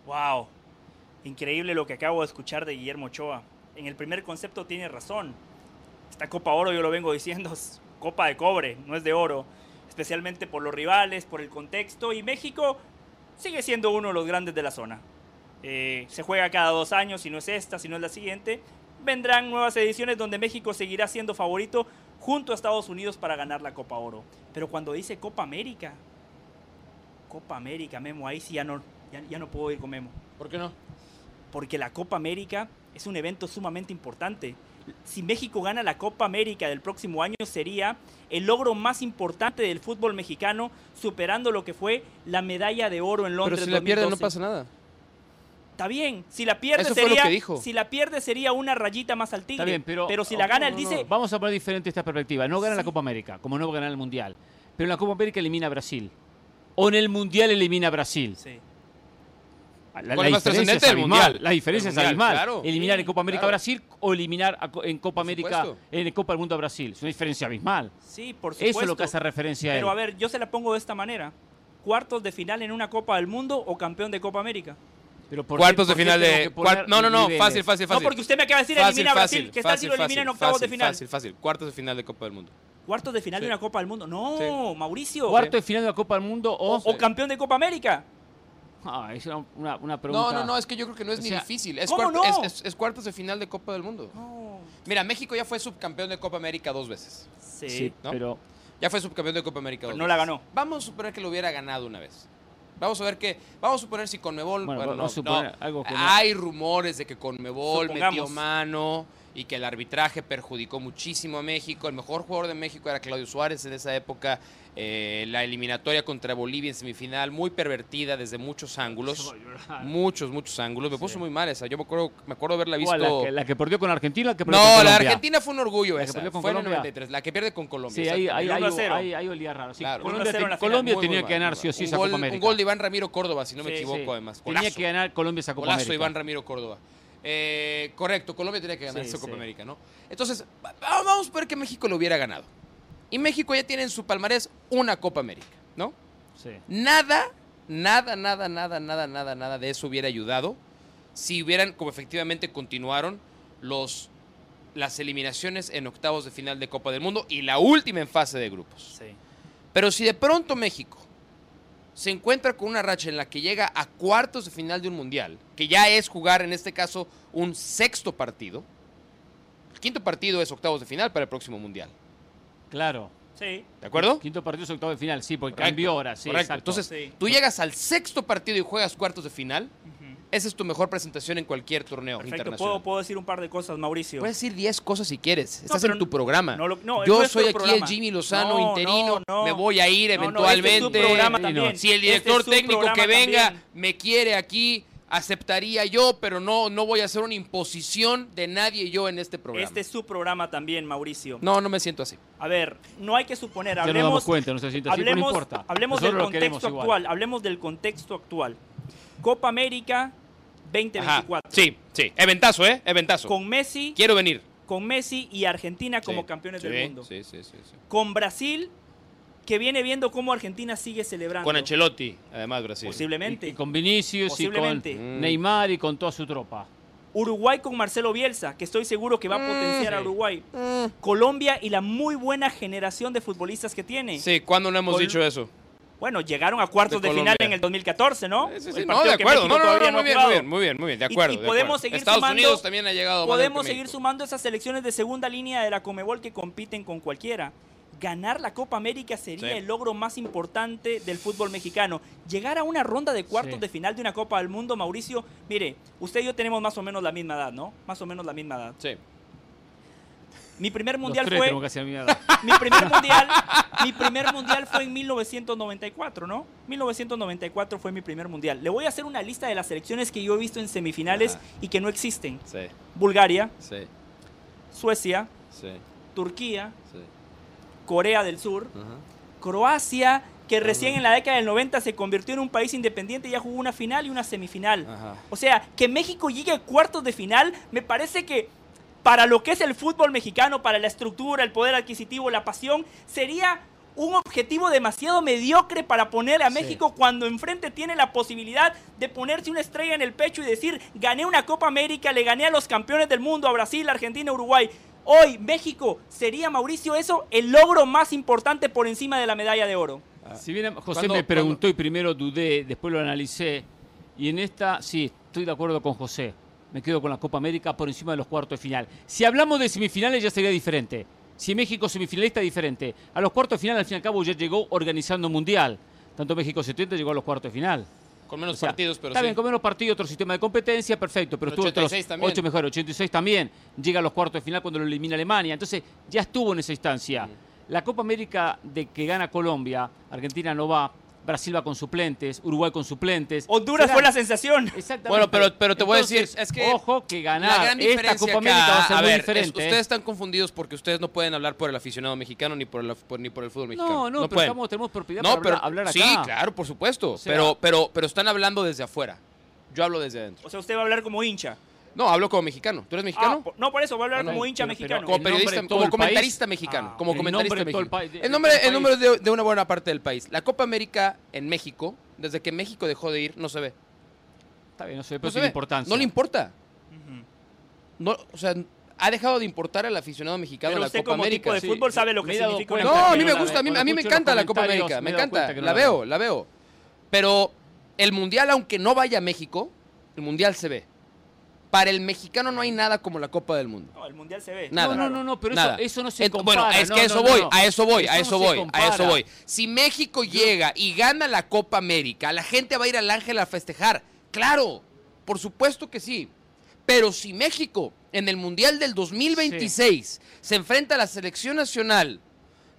Wow. Increíble lo que acabo de escuchar de Guillermo Ochoa. En el primer concepto tiene razón. Esta Copa Oro, yo lo vengo diciendo, es copa de cobre, no es de oro, especialmente por los rivales, por el contexto, y México sigue siendo uno de los grandes de la zona. Eh, se juega cada dos años, si no es esta, si no es la siguiente. Vendrán nuevas ediciones donde México seguirá siendo favorito junto a Estados Unidos para ganar la Copa Oro. Pero cuando dice Copa América, Copa América, Memo, ahí sí ya no, ya, ya no puedo ir con Memo. ¿Por qué no? Porque la Copa América es un evento sumamente importante. Si México gana la Copa América del próximo año sería el logro más importante del fútbol mexicano, superando lo que fue la medalla de oro en Pero Londres. si la pierde no 2012. pasa nada. Está bien, si la pierde Eso fue lo sería que dijo. si la pierde sería una rayita más al tigre. Está bien, pero, si la gana él no, no, dice, Vamos a poner diferente esta perspectiva. No gana la. Copa América, como no va a ganar el Mundial. Pero en la Copa América elimina a Brasil. O en el Mundial elimina a Brasil. Sí. La, ¿Cuál es más diferencia es El abismal. Mundial. La diferencia El es abismal. claro. Eliminar Sí, en Copa América claro. a Brasil o eliminar a en Copa América, en Copa del Mundo a Brasil. Es una diferencia abismal. Sí, por supuesto. Eso es lo que hace referencia a él. Pero a ver, yo se la pongo de esta manera. ¿Cuartos de final en una Copa del Mundo o campeón de Copa América? Pero ¿por Cuartos qué- de final de. cuart- No, no, no. niveles? Fácil, fácil, fácil. No, porque usted me acaba de decir Fácil, elimina a Brasil, fácil, que tal si fácil, lo elimina en fácil, octavos de final. Fácil, fácil. Cuartos de final de Copa del Mundo. ¿Cuartos de final Sí. de una Copa del Mundo? No, Sí. Mauricio. Cuarto de final de la Copa del Mundo o... o, o campeón de Copa América. Ah, es una, una- una pregunta. No, no, no, es que yo creo que no es O ni sea, difícil. Es, ¿cómo cuarto- no? es- es- es cuartos de final de Copa del Mundo. No. Mira, México ya fue subcampeón de Copa América dos veces. Sí. Sí, ¿no? pero... Ya fue subcampeón de Copa América Pero dos no la ganó. Vamos a suponer que lo hubiera ganado una vez. Vamos a ver que. Vamos a suponer si Conmebol. Bueno, Bueno, vamos a no, suponer no. algo que no- Hay rumores de que Conmebol metió mano y que el arbitraje perjudicó muchísimo a México. El mejor jugador de México era Claudio Suárez en esa época. Eh, la eliminatoria contra Bolivia en semifinal, muy pervertida desde muchos ángulos. Muchos, muchos ángulos. Me puso muy mal esa. Yo me acuerdo, me acuerdo haberla visto. ¿La, que, la que perdió con Argentina? La que perdió No, con la Colombia? Argentina fue un orgullo La que esa. perdió con Fue en el Colombia. 93. La que pierde con Colombia. Sí, ahí, ahí, ahí, El 1 a hubo- 0. ahí, ahí olía raro. Sí, Claro. Colombia, 1 a 0 en la te- Colombia Muy, tenía muy que ganar sí o sí esa un gol, Copa América. Un gol de Iván Ramiro Córdoba, si no me Sí, equivoco, sí. además. Tenía que ganar Colombia esa Copa Golazo América. Iván Ramiro Córdoba. Eh, correcto, Colombia tenía que ganar Sí, esa Copa sí. América, ¿no? Entonces, va- va- vamos a ver que México lo hubiera ganado. Y México ya tiene en su palmarés una Copa América, ¿no? Sí. Nada, nada, nada, nada, nada, nada, nada de eso hubiera ayudado si hubieran, como efectivamente continuaron, los, las eliminaciones en octavos de final de Copa del Mundo y la última en fase de grupos. Sí. Pero si de pronto México se encuentra con una racha en la que llega a cuartos de final de un mundial, que ya es jugar en este caso un sexto partido, el quinto partido es octavos de final para el próximo mundial. Claro. Sí. ¿De acuerdo? Quinto partido es octavo de final, sí, porque Correcto, cambió ahora, sí. Correcto. exacto. Entonces, Sí. tú llegas al sexto partido y juegas cuartos de final, esa es tu mejor presentación en cualquier torneo Perfecto, internacional. puedo, puedo decir un par de cosas, Mauricio. Puedes decir 10 cosas si quieres. Estás en tu programa. no lo- no, Yo soy aquí programa. el Jimmy Lozano No, interino. no, no. Me voy a ir No, no, eventualmente. este es su programa. Si el Este director es técnico que venga también. me quiere aquí, aceptaría yo, pero no, no voy a hacer una imposición de nadie yo en este programa. Este es su programa también, Mauricio. No, no me siento así. A ver, no hay que suponer, Ya nos hablemos, damos cuenta, no se siente así, no importa. hablemos del Nosotros contexto igual. actual, hablemos del contexto actual. Copa América Ajá. 2024. Sí, sí. Eventazo, ¿eh? Eventazo. Con Messi, Quiero venir. con Messi y Argentina como Sí, campeones sí, del mundo. Sí, sí, sí, sí. Con Brasil, que viene viendo cómo Argentina sigue celebrando. Con Ancelotti, además, Brasil. Posiblemente. Y, y con Vinicius y con. Mm. Neymar y con toda su tropa. Uruguay con Marcelo Bielsa, que estoy seguro que va a Mm, potenciar a. Uruguay. Colombia y la muy buena generación de futbolistas que tiene. Sí, ¿cuándo no hemos Col- dicho eso? Bueno, llegaron a cuartos De de, final en el 2014, ¿no? Sí, sí, El. No, de acuerdo. No, no, no, muy bien, muy bien, muy bien, muy bien. De acuerdo. y de podemos acuerdo. seguir Estados sumando- Unidos también ha llegado Podemos seguir sumando esas selecciones de segunda línea de la Comebol que compiten con cualquiera. Ganar la Copa América sería Sí. el logro más importante del fútbol mexicano. Llegar a una ronda de cuartos Sí. de final de una Copa del Mundo, Mauricio, mire, usted y yo tenemos más o menos la misma edad, ¿no? Más o menos la misma edad. Sí. Mi primer mundial fue mi primer mundial, mi primer mundial fue en 1994, ¿no? 1994 fue mi primer mundial. Le voy a hacer una lista de las selecciones que yo he visto en semifinales Ajá. y que no existen. Sí, Bulgaria, sí, Suecia, sí, Turquía, sí. Corea del Sur. Croacia, que recién en la década del 90 se convirtió en un país independiente y ya jugó una final y una semifinal. Ajá. O sea, que México llegue a cuartos de final, me parece que para lo que es el fútbol mexicano, para la estructura, el poder adquisitivo, la pasión, sería un objetivo demasiado mediocre para poner a México cuando enfrente tiene la posibilidad de ponerse una estrella en el pecho y decir, gané una Copa América, le gané a los campeones del mundo, a Brasil, Argentina, Uruguay. Hoy México sería, Mauricio, eso el logro más importante por encima de la medalla de oro. Si bien José ¿Cuándo- me preguntó y primero dudé, después lo analicé, y en esta, sí, estoy de acuerdo con José. Me quedo con la Copa América por encima de los cuartos de final. Si hablamos de semifinales ya sería diferente. Si México semifinalista diferente. A los cuartos de final, al fin y al cabo, ya llegó organizando un mundial. Tanto México 70 llegó a los cuartos de final. Con menos O sea, partidos, pero está sí. bien, con menos partidos, otro sistema de competencia, perfecto. Pero estuvo otros 86 también. 8 mejor, 86 también. Llega a los cuartos de final cuando lo elimina Alemania. Entonces, ya estuvo en esa instancia. La Copa América de que gana Colombia, Argentina no va, Brasil va con suplentes, Uruguay con suplentes. Honduras Será- fue la sensación. Exactamente. Bueno, pero- pero te voy a Entonces, decir, es que Ojo que La ganar gran esta Copa acá, América va a ser a muy ver, diferente. ¿eh? ustedes están confundidos porque ustedes no pueden hablar por el aficionado mexicano ni por el, por- ni por el fútbol mexicano. No, no, pero pueden. estamos- tenemos propiedad No, para pero hablar, hablar sí, acá. claro, por supuesto. sea- pero, pero, pero están hablando desde afuera. Yo hablo desde adentro. O sea, usted va a hablar como hincha. No, hablo como mexicano. ¿Tú eres mexicano? Ah, no, por eso va a hablar Ah, no, como hincha pero- pero- mexicano. como el periodista, como el comentarista mexicano. Ah, como el comentarista nombre de todo el mexicano. el de nombre, el el nombre de, de una buena parte del país. La Copa América en México, desde que México dejó de ir, no se ve. Está bien, no sé, No, pero se ve. importancia. no le importa. No, o sea, ha dejado de importar al aficionado mexicano Pero la usted Copa como América. tipo de Sí, fútbol sabe lo que significa una No, a mí me gusta, a mí, a mí me encanta la Copa América, me encanta, la veo. la veo. Pero el Mundial, aunque no vaya a México, el Mundial se ve. Para el mexicano no hay nada como la Copa del Mundo. No, el mundial se ve. Nada. No, no, no, no, pero eso, Nada. eso no se Ent- compara. Bueno, es que no, eso no, voy, no. a eso voy, a eso voy, a eso voy. Si México llega y gana la Copa América, la gente va a ir al Ángel a festejar. Claro, por supuesto que sí. Pero si México en el Mundial del 2026 se enfrenta a la selección nacional,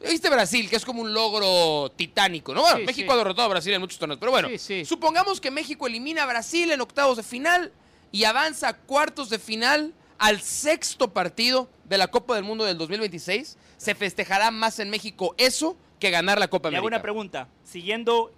¿viste Brasil, que es como un logro titánico, ¿no? Bueno, Sí, México sí. ha derrotado a Brasil en muchos torneos, pero bueno, Sí, sí. supongamos que México elimina a Brasil en octavos de final y avanza a cuartos de final al sexto partido de la Copa del Mundo del 2026, se festejará más en México eso que ganar la Copa Le hago América. una pregunta. Siguiendo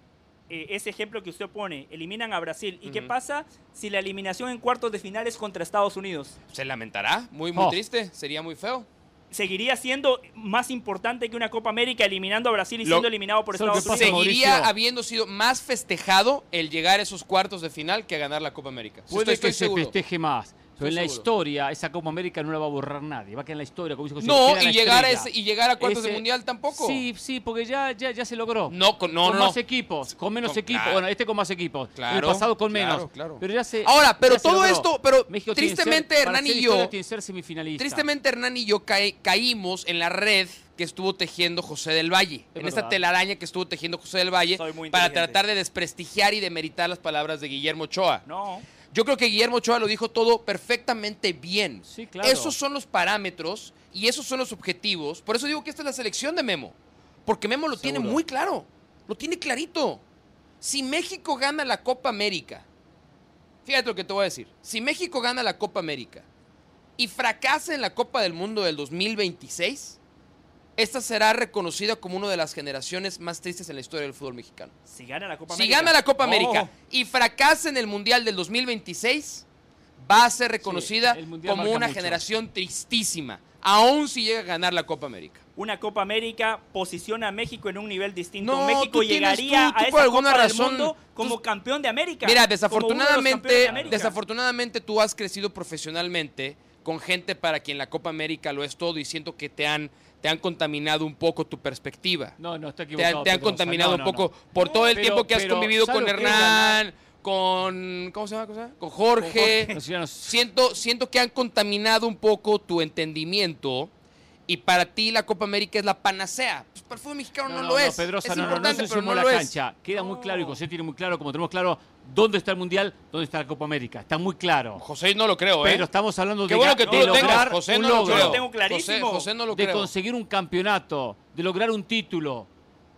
eh, ese ejemplo que usted pone, eliminan a Brasil. ¿Y qué Ujú. pasa si la eliminación en cuartos de final es contra Estados Unidos? Se lamentará, muy, muy Oh. triste, sería muy feo. ¿Seguiría siendo más importante que una Copa América eliminando a Brasil y Lo- siendo eliminado por ¿Sabe lo Estados Unidos? Seguiría Mauricio? habiendo sido más festejado el llegar a esos cuartos de final que ganar la Copa América. Puede estoy, que se seguro. festeje más. Pero en la seguro. historia, esa Copa América no la va a borrar nadie. Va a quedar en la historia. Como José, No, y llegar, a ese, y llegar a cuartos de mundial tampoco. Sí, sí, porque ya, ya, ya se logró. No, con, no, con no. más equipos, con menos Con- equipos. claro. Bueno, este con más equipos. Claro, el pasado con claro, menos. claro. Pero ya se. Ahora, pero ya todo esto, pero México ser- tristemente para Hernán y yo, tiene que ser semifinalista. tristemente Hernán y yo cae- caímos en la red que estuvo tejiendo José del Valle, Es en esta telaraña que estuvo tejiendo José del Valle para tratar de desprestigiar y demeritar las palabras de Guillermo Ochoa. No. Yo creo que Guillermo Ochoa lo dijo todo perfectamente bien. Sí, claro. Esos son los parámetros y esos son los objetivos. Por eso digo que esta es la selección de Memo. Porque Memo lo tiene muy claro. Lo tiene clarito. Si México gana la Copa América, fíjate lo que te voy a decir. Si México gana la Copa América y fracasa en la Copa del Mundo del 2026, esta será reconocida como una de las generaciones más tristes en la historia del fútbol mexicano. Si gana la Copa Si América. gana la Copa Oh. América y fracasa en el Mundial del 2026, va a ser reconocida como una mucho. generación tristísima, aún si llega a ganar la Copa América. Una Copa América posiciona a México en un nivel distinto. No, México tienes- llegaría tú- tú a por esa alguna Copa razón- del Mundo como tú- campeón de América. Mira, de desafortunadamente, América. desafortunadamente tú has crecido profesionalmente con gente para quien la Copa América lo es todo y siento que te han, te han contaminado un poco tu perspectiva. No, no, está te, equivocado. han- te han contaminado No, un no, poco no. por todo el Pero- tiempo que has pero, convivido ¿sabe con? Hernán, con ¿cómo se llama? Con Jorge. No no- Siento, siento que han contaminado un poco tu entendimiento y para ti la Copa América es la panacea. Pues para el fútbol mexicano no, lo es. Pedrosa, es no, no, no importante, se pero no la lo es. cancha. Queda muy claro y José tiene muy claro, como tenemos claro, dónde está el Mundial, dónde está la Copa América. Está muy claro. José no lo creo, ¿eh? Pero estamos hablando Qué de, bueno que tú de lo tengas, lograr José un no lo logro, creo. Yo lo tengo clarísimo. José, José no lo de creo. conseguir un campeonato, de lograr un título,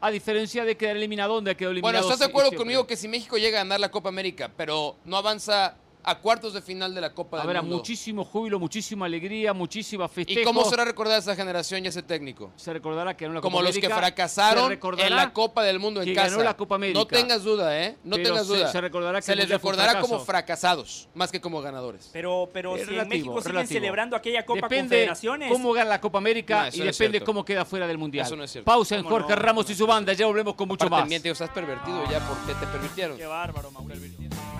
a diferencia de quedar eliminado donde quedó eliminado. Bueno, ¿estás de acuerdo conmigo que si México llega a ganar la Copa América, pero no avanza a cuartos de final de la Copa del Habrá Mundo? muchísimo júbilo, muchísima alegría, muchísima festejo. ¿Y cómo será recordada esa generación y ese técnico? Se recordará que en una Como Copa los que fracasaron en la Copa del Mundo en que casa. ganó la Copa América. No tengas duda, ¿eh? No Pero tengas duda. se recordará que Se les recordará como fracasados, más que como ganadores. Pero, pero si en relativo, México siguen celebrando aquella Copa Depende Confederaciones. cómo gana la Copa América No, y depende cómo queda fuera del Mundial. Eso no es cierto. Pausa en ¿Cómo Jorge no? Ramos y su banda. Ya volvemos con mucho Aparte, más. miente, estás pervertido ya porque te permitieron. Qué bárbaro, Mauricio.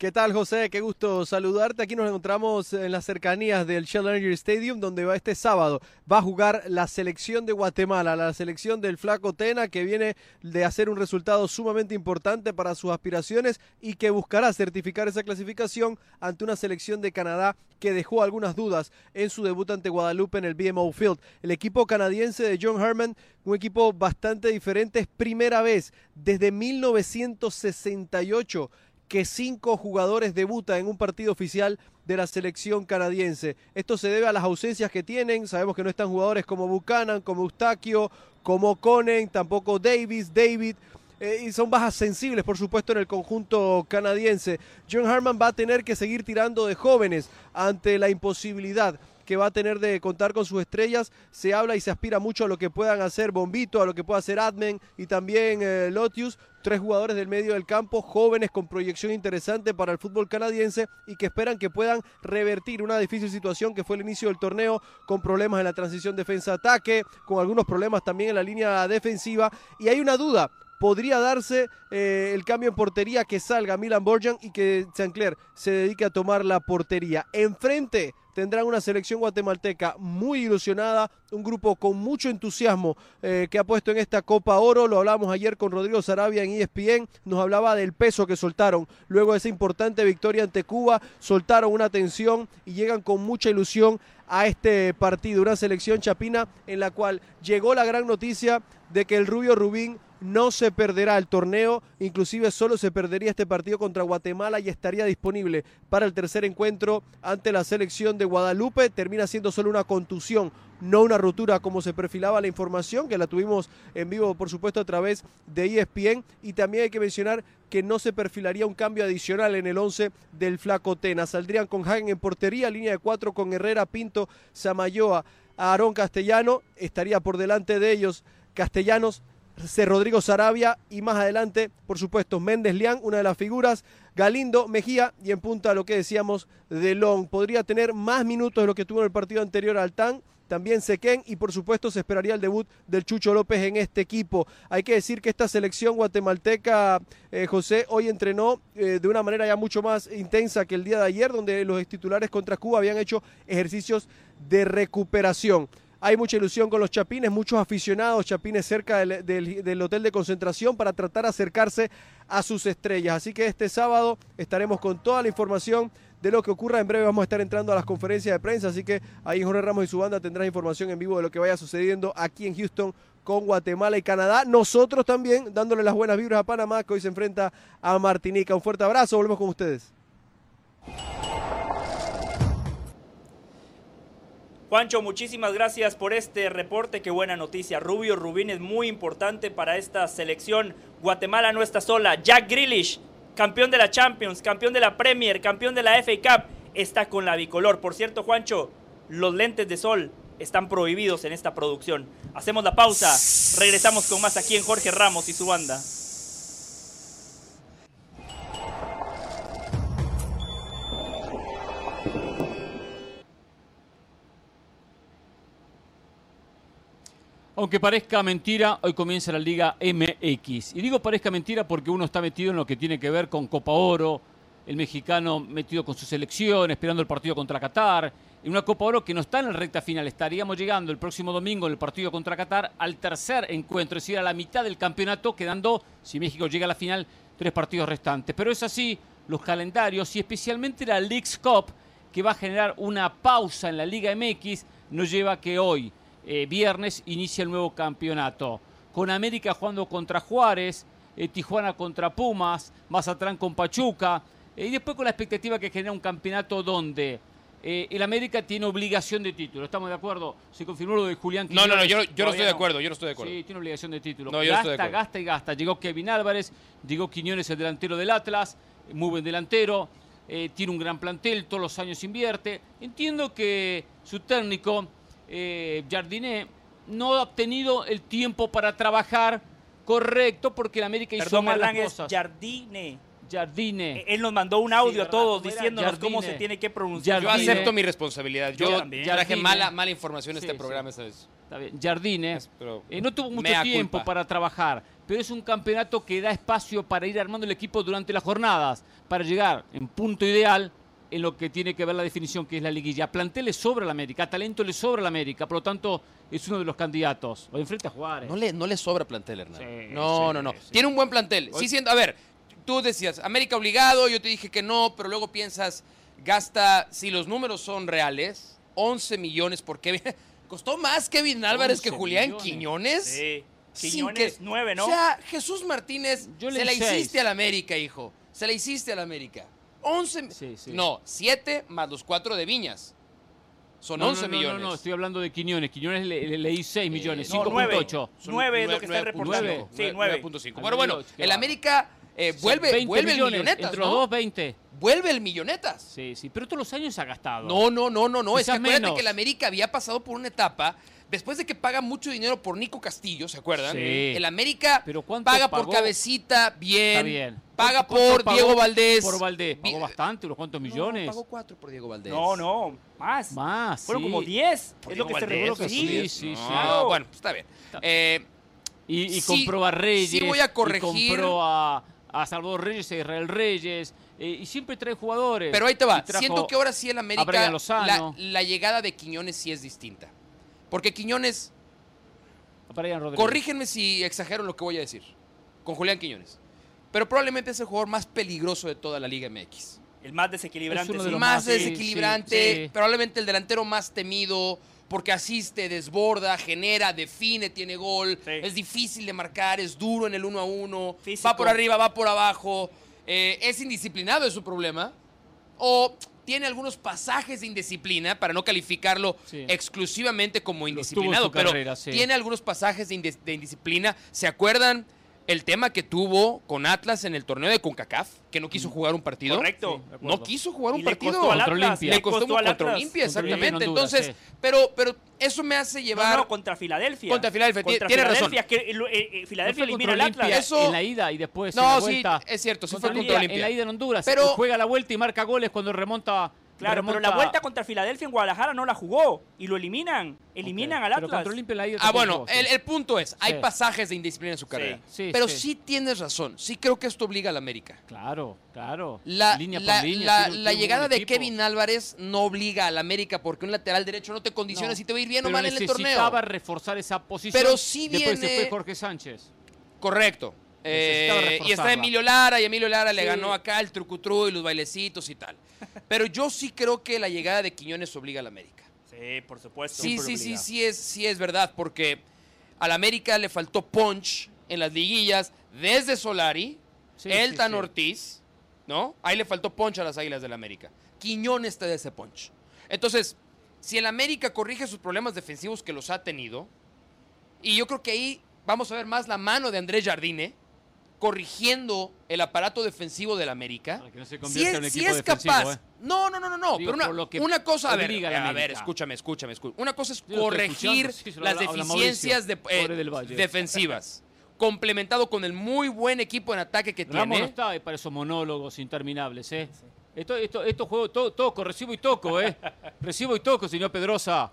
¿Qué tal, José? Qué gusto saludarte. Aquí nos encontramos en las cercanías del Shell Energy Stadium, donde va este sábado va a jugar la selección de Guatemala, la selección del Flaco Tena, que viene de hacer un resultado sumamente importante para sus aspiraciones y que buscará certificar esa clasificación ante una selección de Canadá que dejó algunas dudas en su debut ante Guadalupe en el BMO Field. El equipo canadiense de John Herman, un equipo bastante diferente, es primera vez desde 1968 que cinco jugadores debutan en un partido oficial de la selección canadiense. Esto se debe a las ausencias que tienen. Sabemos que no están jugadores como Buchanan, como Eustaquio, como Conen, tampoco Davis, David. Eh, y son bajas sensibles, por supuesto, en el conjunto canadiense. John Harman va a tener que seguir tirando de jóvenes ante la imposibilidad que va a tener de contar con sus estrellas. Se habla y se aspira mucho a lo que puedan hacer Bombito, a lo que pueda hacer Admen y también eh, Lotius, tres jugadores del medio del campo, jóvenes con proyección interesante para el fútbol canadiense y que esperan que puedan revertir una difícil situación que fue el inicio del torneo con problemas en la transición defensa-ataque, con algunos problemas también en la línea defensiva. Y hay una duda, podría darse eh, el cambio en portería que salga Milan Borjan y que Sancler se dedique a tomar la portería. Enfrente tendrán una selección guatemalteca muy ilusionada, un grupo con mucho entusiasmo eh, que ha puesto en esta Copa Oro. Lo hablamos ayer con Rodrigo Sarabia en ESPN, nos hablaba del peso que soltaron luego de esa importante victoria ante Cuba, soltaron una tensión y llegan con mucha ilusión a este partido, una selección chapina en la cual llegó la gran noticia de que el Rubio Rubín no se perderá el torneo, inclusive solo se perdería este partido contra Guatemala y estaría disponible para el tercer encuentro ante la selección de Guadalupe. Termina siendo solo una contusión, no una rotura como se perfilaba la información, que la tuvimos en vivo por supuesto a través de ESPN. Y también hay que mencionar que no se perfilaría un cambio adicional en el 11 del Flaco Tena. Saldrían con Hagen en portería, línea de cuatro con Herrera, Pinto, Samayoa, Aarón Castellano. Estaría por delante de ellos Castellanos. Rodrigo Sarabia y más adelante, por supuesto, Méndez Lián, una de las figuras, Galindo, Mejía y en punta lo que decíamos de Long. Podría tener más minutos de lo que tuvo en el partido anterior Altán, también Sequén y por supuesto se esperaría el debut del Chucho López en este equipo. Hay que decir que esta selección guatemalteca, eh, José, hoy entrenó eh, de una manera ya mucho más intensa que el día de ayer, donde los titulares contra Cuba habían hecho ejercicios de recuperación. Hay mucha ilusión con los chapines, muchos aficionados chapines cerca del, hotel de concentración para tratar de acercarse a sus estrellas. Así que este sábado estaremos con toda la información de lo que ocurra. En breve vamos a estar entrando a las conferencias de prensa, así que ahí Jorge Ramos y su banda tendrán información en vivo de lo que vaya sucediendo aquí en Houston con Guatemala y Canadá. Nosotros también dándole las buenas vibras a Panamá que hoy se enfrenta a Martinica. Un fuerte abrazo, volvemos con ustedes. Juancho, muchísimas gracias por este reporte. Qué buena noticia. Rubio Rubín es muy importante para esta selección. Guatemala no está sola. Jack Grealish, campeón de la Champions, campeón de la Premier, campeón de la FA Cup, está con la bicolor. Por cierto, Juancho, los lentes de sol están prohibidos en esta producción. Hacemos la pausa. Regresamos con más aquí en Jorge Ramos y su banda. Aunque parezca mentira, hoy comienza la Liga MX. Y digo parezca mentira porque uno está metido en lo que tiene que ver con Copa Oro, el mexicano metido con su selección, esperando el partido contra Qatar, en una Copa Oro que no está en la recta final. Estaríamos llegando el próximo domingo en el partido contra Qatar al tercer encuentro, es decir, a la mitad del campeonato, quedando, si México llega a la final, tres partidos restantes. Pero es así, los calendarios y especialmente la League's Cup, que va a generar una pausa en la Liga MX, nos lleva que hoy eh, viernes inicia el nuevo campeonato. Con América jugando contra Juárez, eh, Tijuana contra Pumas, Mazatlán con Pachuca, eh, y después con la expectativa que genera un campeonato donde el América tiene obligación de título. ¿Estamos de acuerdo? Se confirmó lo de Julián No, no, no, yo, no estoy de acuerdo, yo no estoy de acuerdo. Sí, tiene obligación de título. No, gasta, gasta y gasta. Llegó Kevin Álvarez, llegó Quiñones, el delantero del Atlas, muy buen delantero, tiene un gran plantel, todos los años invierte. Entiendo que su técnico eh, Jardiné no ha obtenido el tiempo para trabajar correcto porque el América hizo mal las cosas. Jardine. Jardine. Eh, él nos mandó un audio a todos diciéndonos cómo se tiene que pronunciar. Yo acepto mi responsabilidad. Yo, traje mala, mala información a este programa esta vez. Está bien. Jardine eh, no tuvo mucho tiempo para trabajar, pero es un campeonato que da espacio para ir armando el equipo durante las jornadas, para llegar en punto ideal en lo que tiene que ver la definición que es la liguilla. Plantel le sobra la América, talento le sobra la América, por lo tanto es uno de los candidatos. O enfrente a Juárez. No le, no le sobra plantel, Hernán. Sí, no, sí, no, no. sí. Tiene un buen plantel. Sí, siendo, a ver, tú decías, América obligado, yo te dije que no, pero luego piensas, gasta, si los números son reales, 11 millones por Kevin. Costó más Kevin Álvarez que 11 Julián millones. Sí. Quiñones. Sin Quiñones, que- nueve, ¿no? O sea, Jesús Martínez, Yo le se la seis. hiciste a la América, hijo. Se la hiciste a la América. 11. Sí, sí. No, 7 más los 4 de Viñas. Son No, 11 no, no, millones. No, no, estoy hablando de Quiñones. Quiñones le, le- leí 6 millones, no, nueve. 5.8. Son Nueve es lo que está 9.5. reportando. Sí, nueve. 9.5. Al Bueno, el. América eh, vuelve, 20 vuelve el millones, millonetas, Entre ¿no? los dos, 20. Vuelve el millonetas. Sí, sí, pero todos los años ha gastado. No, no, no, no, no. Es que acuérdate menos. que el América había pasado por una etapa. Después de que paga mucho dinero por Nico Castillo, ¿se acuerdan? Sí. El América Pero ¿cuánto paga por cabecita, bien. Está bien. Paga ¿Cuánto- cuánto por pagó Diego Valdés. Por Valdés. Pagó Bien. bastante, unos cuantos No, millones. pagó 4 por Diego Valdés. No, no, más. Más. Fueron sí. como 10. Por Es lo que se Valdés, reveló. ¿o Sí, sí, sí, No. Bueno, pues está bien. Eh, Y, y Sí, compró a Reyes. sí voy a y corregir. compró a, a Salvador Reyes, a Israel Reyes. eh, y siempre trae jugadores. Pero ahí te va. Y Siento que ahora sí el América. La, la llegada de Quiñones sí es distinta. Porque Quiñones, corrígenme si exagero lo que voy a decir. Con Julián Quiñones. Pero probablemente es el jugador más peligroso de toda la Liga MX. El más desequilibrante. Sí. los más sí, desequilibrante, sí, sí. probablemente el delantero más temido, porque asiste, desborda, genera, define, tiene gol, Sí. es difícil de marcar, es duro en el uno a uno, Físico. va por arriba, va por abajo, eh, es indisciplinado, es su problema, o tiene algunos pasajes de indisciplina, para no calificarlo Sí. exclusivamente como indisciplinado, pero carrera, sí. tiene algunos pasajes de, indis- de indisciplina. ¿Se acuerdan el tema que tuvo con Atlas en el torneo de CONCACAF? Que no quiso jugar un partido. Correcto. Sí. No quiso jugar un Y le partido. costó al Contra Atlas. Olimpia. Le costó al contra Atlas. Contra Olimpia exactamente. Entonces, sí. pero, pero eso me hace llevar. no, contra Filadelfia. Contra Filadelfia, Contra tiene razón. Filadelfia, que, eh, eh, No Filadelfia elimina al Atlas. Eso- en la ida y después en No, sí, es cierto, sí fue contra Olimpia. En la ida en Honduras. Pero- juega la vuelta y marca goles cuando remonta. Claro, pero la vuelta contra Filadelfia en Guadalajara no la jugó y lo eliminan. Eliminan Ok, al Pero Atlas. contra Olimpia en la Ah, bueno, el, el punto es, hay pasajes de indisciplina en su carrera. sí, pero sí. sí. tienes razón. Sí creo que esto obliga al América. Claro, claro. La, línea por la- línea, la- la llegada de equipo. Kevin Álvarez no obliga al América porque un lateral derecho no te condiciona No, si te va a ir bien o pero mal en el torneo. necesitaba reforzar esa posición. Pero sí Después se viene- fue Jorge Sánchez. Correcto. Eh, y está. Emilio Lara, y Emilio Lara le ganó acá el trucutru y los bailecitos y tal. Pero yo sí creo que la llegada de Quiñones obliga al América. Sí, por supuesto. Sí, sí, sí, sí es, sí es verdad, porque al América le faltó punch en las liguillas desde Solari, Sí, el sí, Tan sí. Ortiz, ¿no? Ahí le faltó punch a las Águilas del América. Quiñones te da ese punch. Entonces, si el América corrige sus problemas defensivos que los ha tenido, y yo creo que ahí vamos a ver más la mano de Andrés Jardine corrigiendo el aparato defensivo del América. Que no se Si es, en un si equipo es defensivo, capaz. ¿eh? No, no, no, no, no. Digo, pero una, por lo que una cosa, a ver, a ver, escúchame, escúchame, escúchame. Una cosa es corregir sí, las habla- habla deficiencias de, eh, defensivas, complementado con el muy buen equipo en ataque que Ramos no tiene. está ahí para esos monólogos interminables, ¿eh? Esto, esto, esto juego to- toco, recibo y toco, ¿eh? Recibo y toco, señor Pedrosa.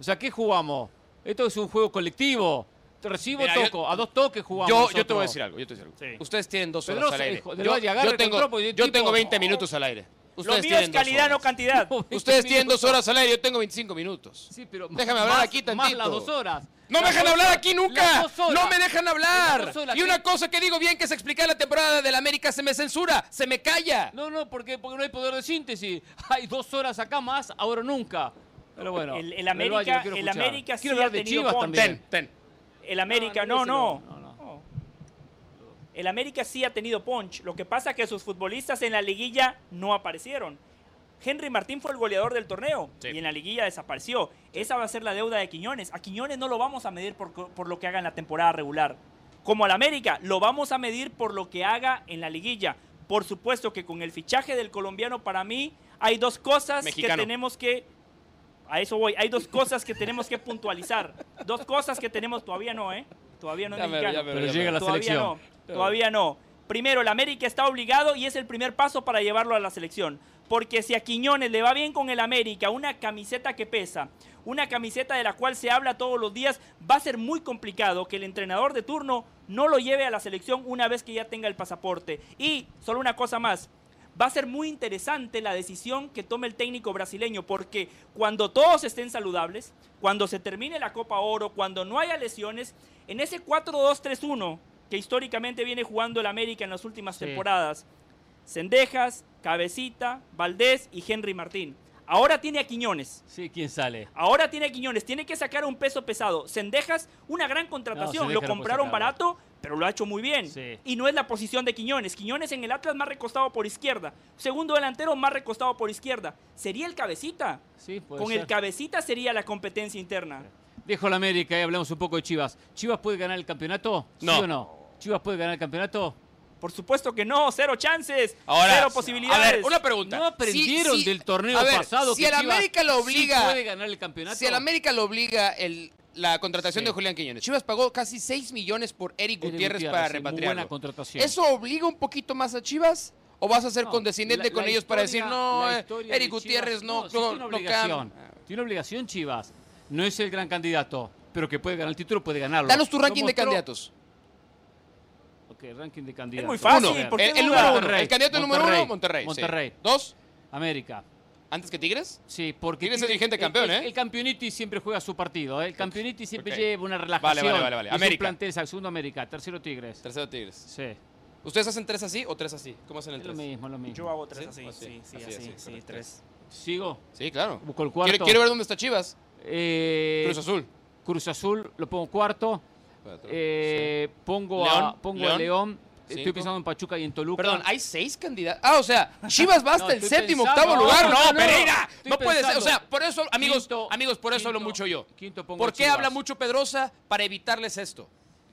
O sea, ¿qué jugamos? Esto es un juego colectivo. Te recibo Mira, y yo- toco. A dos toques jugamos. Yo, yo te voy a decir algo, yo te voy a decir algo. Sí. Ustedes tienen dos horas al aire. hijo Yo, yo tengo, control, porque yo el tengo tipo- 20 minutos al aire. Lo Ustedes mío tienen es dos calidad, no horas. cantidad. Ustedes tienen dos horas al aire, yo tengo 25 minutos. Sí, pero Déjame hablar más- aquí Más tantito. las dos horas. No me dejan hablar aquí nunca. No me dejan hablar. Y una ¿qué? cosa que digo bien que se explica en la temporada del América se me censura, se me calla. No, no, porque, porque no hay poder de síntesis. Hay dos horas acá más, ahora nunca. Pero bueno. El- lo América- el. América sí Quiero ha hablar de tenido Chivas también. Ten, ten. El América, No, no, no. No. El América sí ha tenido punch. Lo que pasa es que sus futbolistas en la liguilla no aparecieron. Henry Martín fue el goleador del torneo Sí. y en la liguilla desapareció. Esa va a ser la deuda de Quiñones. A Quiñones no lo vamos a medir por, por lo que haga en la temporada regular. Como al América, lo vamos a medir por lo que haga en la liguilla. Por supuesto que con el fichaje del colombiano para mí hay dos cosas Mexicano. que tenemos que a eso voy. Hay dos cosas que tenemos que puntualizar. Dos cosas que tenemos todavía no, ¿eh? Todavía no es Ya me- mexicano. ya me- Pero ya llega la todavía selección. no. Todavía no. Primero, el América está obligado y es el primer paso para llevarlo a la selección. Porque si a Quiñones le va bien con el América, una camiseta que pesa, una camiseta de la cual se habla todos los días, va a ser muy complicado que el entrenador de turno no lo lleve a la selección una vez que ya tenga el pasaporte. Y solo una cosa más, va a ser muy interesante la decisión que tome el técnico brasileño, porque cuando todos estén saludables, cuando se termine la Copa Oro, cuando no haya lesiones, en ese 4-2-3-1 que históricamente viene jugando el América en las últimas Sí. temporadas, Cendejas, Cabecita, Valdés y Henry Martín. Ahora tiene a Quiñones. Sí, ¿quién sale? Ahora tiene a Quiñones, tiene que sacar un peso pesado. Cendejas, una gran contratación. No, lo compraron barato, pero lo ha hecho muy bien. Sí. Y no es la posición de Quiñones. Quiñones en el Atlas más recostado por izquierda. Segundo delantero más recostado por izquierda. Sería el cabecita. Sí, puede Con ser. el cabecita sería la competencia interna. Dejo la América y hablamos un poco de Chivas. ¿Chivas puede ganar el campeonato? ¿Sí No. o no? ¿Chivas puede ganar el campeonato? Por supuesto que no, cero chances, Ahora, cero a posibilidades. ver, una pregunta. ¿No aprendieron Si- si- del torneo a ver, pasado Si que el Chivas América lo sí obliga, puede ganar el campeonato? si el América lo obliga el, la contratación Sí. de Julián Quiñones, Chivas pagó casi 6 millones por Eric Eric Gutiérrez, Gutiérrez, para repatriarlo. buena contratación. ¿Eso obliga un poquito más a Chivas? ¿O vas a ser No, condescendiente la- con la ellos para decir, no, eh, Eric de Gutiérrez Chivas- no, sí, no, tiene no obligación. Tiene obligación Chivas. No es el gran candidato, pero que puede ganar el título, puede ganarlo. Danos tu ranking de candidatos. Ok, ranking de candidatos. muy fácil, Uno, ¿por qué el, el número uno. Monterrey, El candidato número Monterrey, uno, Monterrey. sí. Monterrey. Dos, América. Antes que Tigres. Sí, porque Tigres es el- campeón, el, ¿eh? El Campeoniti siempre juega su partido. ¿eh? El Campeoniti siempre lleva una Vale, relajación. vale, vale, vale. Es un América. plantel, segundo América, tercero Tigres. Tercero Tigres. Sí, ¿Ustedes hacen tres así o tres así? ¿Cómo hacen el es lo tres? mismo, lo mismo. Yo hago tres ¿Sí? así, Así, sí, sí, así, así, así, sí, correcto. tres. Sigo. Sí, claro. Busco el cuarto. Quiero, quiero ver dónde está Chivas. Eh, Cruz Azul. Cruz Azul, lo pongo cuarto. Eh, pongo León, a, pongo León. a León. Estoy Cinco. pensando en Pachuca y en Toluca. Perdón, hay seis candidatos. Ah, o sea, Chivas va hasta No, el séptimo, pensando. octavo lugar. No, No, no. Pereira. No puede ser. O sea, por eso, amigos, Quinto, amigos, por eso hablo quinto, mucho yo. quinto pongo ¿Por qué Chivas. habla mucho Pedrosa? Para evitarles esto.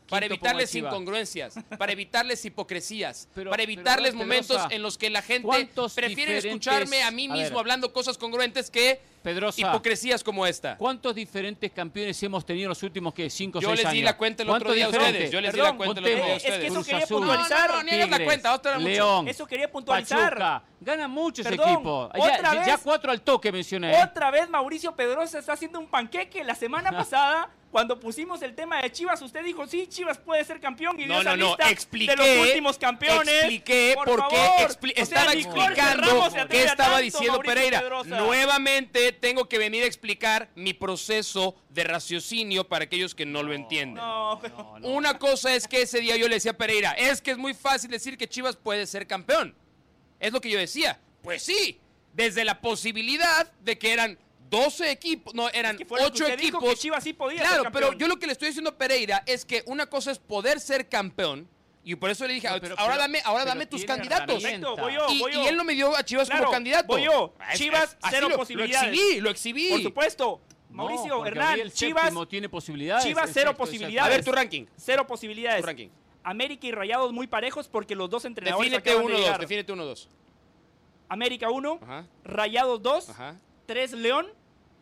Para evitarles incongruencias, para evitarles hipocresías, Pero- para pero, evitarles Pedrosa, momentos en los que la gente ¿cuántos prefiere escucharme a mí a mismo ver. hablando cosas congruentes que Pedrosa. hipocresías como esta. ¿Cuántos diferentes campeones hemos tenido en los últimos ¿qué? cinco o Yo seis les años? di la cuenta el otro ¿Cuántos día a ustedes. Yo les di la cuenta el otro día a eh, es que ustedes. eso quería Azul. puntualizar. No, no, no, la cuenta, vamos a hablar mucho. León, Eso quería puntualizar. Pachuca. Gana mucho ese Perdón, equipo. Ya, otra ya- cuatro al toque mencioné. Otra vez Mauricio Pedrosa está haciendo un panqueque. La semana pasada, cuando pusimos el tema de Chivas, usted dijo, sí, Chivas puede ser campeón y dio No, esa no, no, lista expliqué. de los últimos campeones. Expliqué Por expli- sea, estaba explicando qué estaba tanto, diciendo Mauricio Pereira. Pedrosa. Nuevamente tengo que venir a explicar mi proceso de raciocinio para aquellos que no lo entienden. No, pero- Una cosa es que ese día yo le decía a Pereira, es que es muy fácil decir que Chivas puede ser campeón. Es lo que yo decía. Pues sí, desde la posibilidad de que eran 12 equipos, no, eran Es que fue lo que 8 usted dijo, equipos. que Chivas sí podía claro, ser pero yo lo que le estoy diciendo a Pereira es que una cosa es poder ser campeón y por eso le dije, No, pero- ahora pero- dame, ahora pero dame tus candidatos. Perfecto, voy yo, Y, voy y yo. él no me dio a Chivas Claro, como candidato. voy yo. Chivas, es- así cero lo- posibilidades. Lo exhibí, lo exhibí. Por supuesto. No, Mauricio, porque Hernán, Gabriel Chivas, tiene posibilidades. Chivas, cero es posibilidades. A ver tu ranking. cero posibilidades. Tu ranking. América y Rayados muy parejos porque los dos entrenadores Defínete acaban de 1-2, llegar. defínete 1-2. América 1, Ajá, Rayados 2, ajá. 3 León,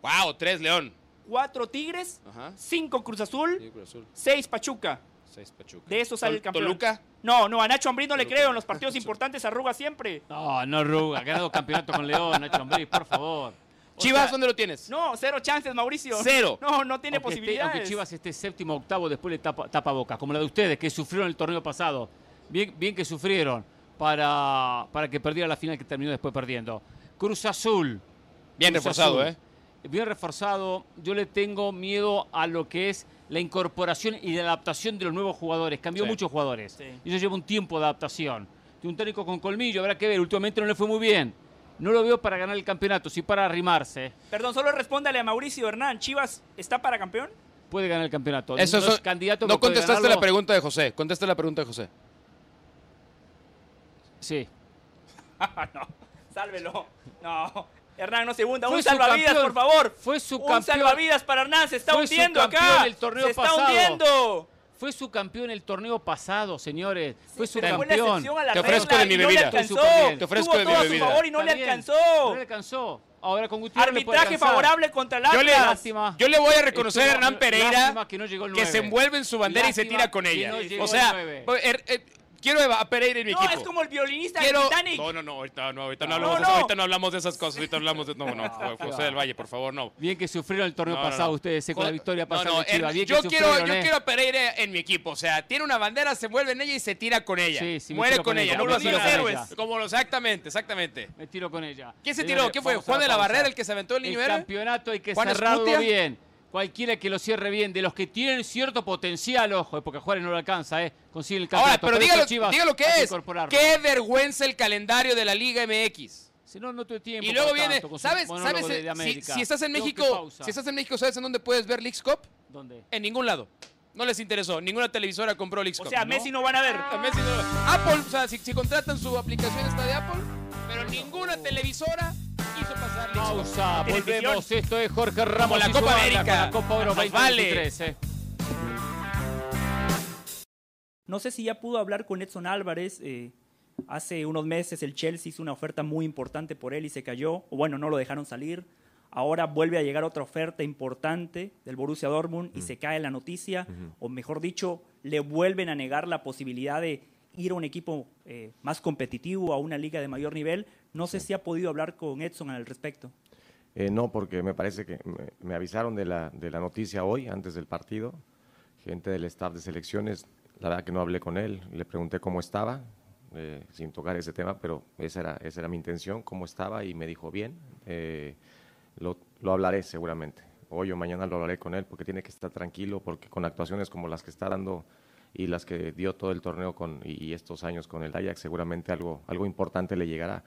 Wow, 3 León. 4 Tigres, Ajá. 5 Cruz Azul, Sí, Cruz Azul. 6 Pachuca. 6 Pachuca. De eso sale el campeón. Toluca. No, no, a Nacho Ambriz no le Toluca. creo. En los partidos importantes arruga siempre. No, no Ruga, ha ganado campeonato con León, Nacho Ambriz, por favor. O Chivas, sea, ¿dónde lo tienes? No, cero chances, Mauricio. Cero. No, no tiene aunque esté- posibilidades. aunque Chivas esté séptimo octavo, después le tapa, tapa boca, como la de ustedes, que sufrieron el torneo pasado. Bien, bien que sufrieron para, para que perdiera la final que terminó después perdiendo. Cruz Azul. Bien Cruz reforzado, Azul. ¿eh? Bien reforzado. Yo le tengo miedo a lo que es la incorporación y la adaptación de los nuevos jugadores. Cambió Sí. muchos jugadores. Sí. Y eso lleva un tiempo de adaptación. De un técnico con colmillo, habrá que ver. Últimamente no le fue muy bien. No lo veo para ganar el campeonato, sí para arrimarse. Perdón, solo respóndale a Mauricio Hernán. ¿Chivas está para campeón? Puede ganar el campeonato. Eso, no eso- es candidato no contestaste la pregunta de José. Contesta la pregunta de José. Sí. no, sálvelo. No. Hernán, no se hunda. Fue Un su salvavidas, campeón. por favor. Fue su Un campeón. salvavidas para Hernán. Se está Fue su hundiendo acá. el torneo se está pasado. hundiendo. Fue su campeón el torneo pasado, señores. Fue su Pero campeón. la Te ofrezco de mi no bebida. bien. Te ofrezco Tuvo de mi todo a su bebida. favor y no Está le alcanzó. No le alcanzó. Ahora con Gutiérrez le puede Arbitraje favorable contra el Yo le- Atlas. Lástima. Yo le voy a reconocer a Hernán Pereira que no llegó el que se envuelve en su bandera y se tira con ella. no o sea, el er- eh, quiero a Pereira en mi No, equipo. es como el violinista Quiero... de Titanic. No, no, no, ahorita no, ahorita no, No, hablamos, de no. eso, ahorita no hablamos de esas cosas, ahorita hablamos de... No, no, José del Valle, por favor, no. Bien que sufrieron el torneo No, no, pasado no. ustedes eh, con la victoria No, pasada no, Bien que yo quiero, sufrieron, yo ¿eh? quiero a Pereira en mi equipo. O sea, tiene una bandera, se envuelve en ella y se tira con ella. Sí, sí, Muere con, con ella. ella, No me lo tiro hacen con héroes. Como lo, exactamente, exactamente. Me tiro con ella. ¿Quién se tiró? ¿Quién fue? ¿Juan de la. Barrera el que se aventó el niño El era? campeonato hay que ¿Juan cerrarlo bien. Cualquiera que lo cierre bien, de los que tienen cierto potencial, ojo, eh, porque a Juárez no lo alcanza, ¿eh? Consigue el Ahora, campeonato. pero Por eso dígalo, dígalo que es. Qué vergüenza el calendario de la Liga MX. Si no, no tuve tiempo. Y luego viene, tanto, ¿sabes? ¿Sabes? de- eh, si, si estás en México, si estás en México, ¿sabes en dónde puedes ver Leagues Cup? ¿Dónde? En ningún lado. No les interesó. Ninguna televisora compró Leagues O Cup. sea, Messi no van a ver. A Messi no- Apple, o sea, si, si contratan su aplicación esta de Apple, pero ninguna televisora pasar. Pausa, volvemos. Esto es Jorge Ramos la y Copa América. con la Copa Oro Nos 2023. eh. No sé si ya pudo hablar con Edson Álvarez. eh, hace unos meses el Chelsea hizo una oferta muy importante por él y se cayó. O bueno, no lo dejaron salir. Ahora vuelve a llegar otra oferta importante del Borussia Dortmund y se cae la noticia. O mejor dicho, le vuelven a negar la posibilidad de ir a un equipo eh, más competitivo, a una liga de mayor nivel. No sé si ha podido hablar con Edson al respecto. Eh, no, porque me parece que me, me avisaron de la, de la noticia hoy, antes del partido. Gente del staff de selecciones, la verdad que no hablé con él, le pregunté cómo estaba, eh, sin tocar ese tema, pero esa era, esa era mi intención, cómo estaba, y me dijo bien. Eh, lo, lo hablaré seguramente. Hoy o mañana lo hablaré con él, porque tiene que estar tranquilo, porque con actuaciones como las que está dando y las que dio todo el torneo con, y, y estos años con el Ajax, seguramente algo, algo importante le llegará.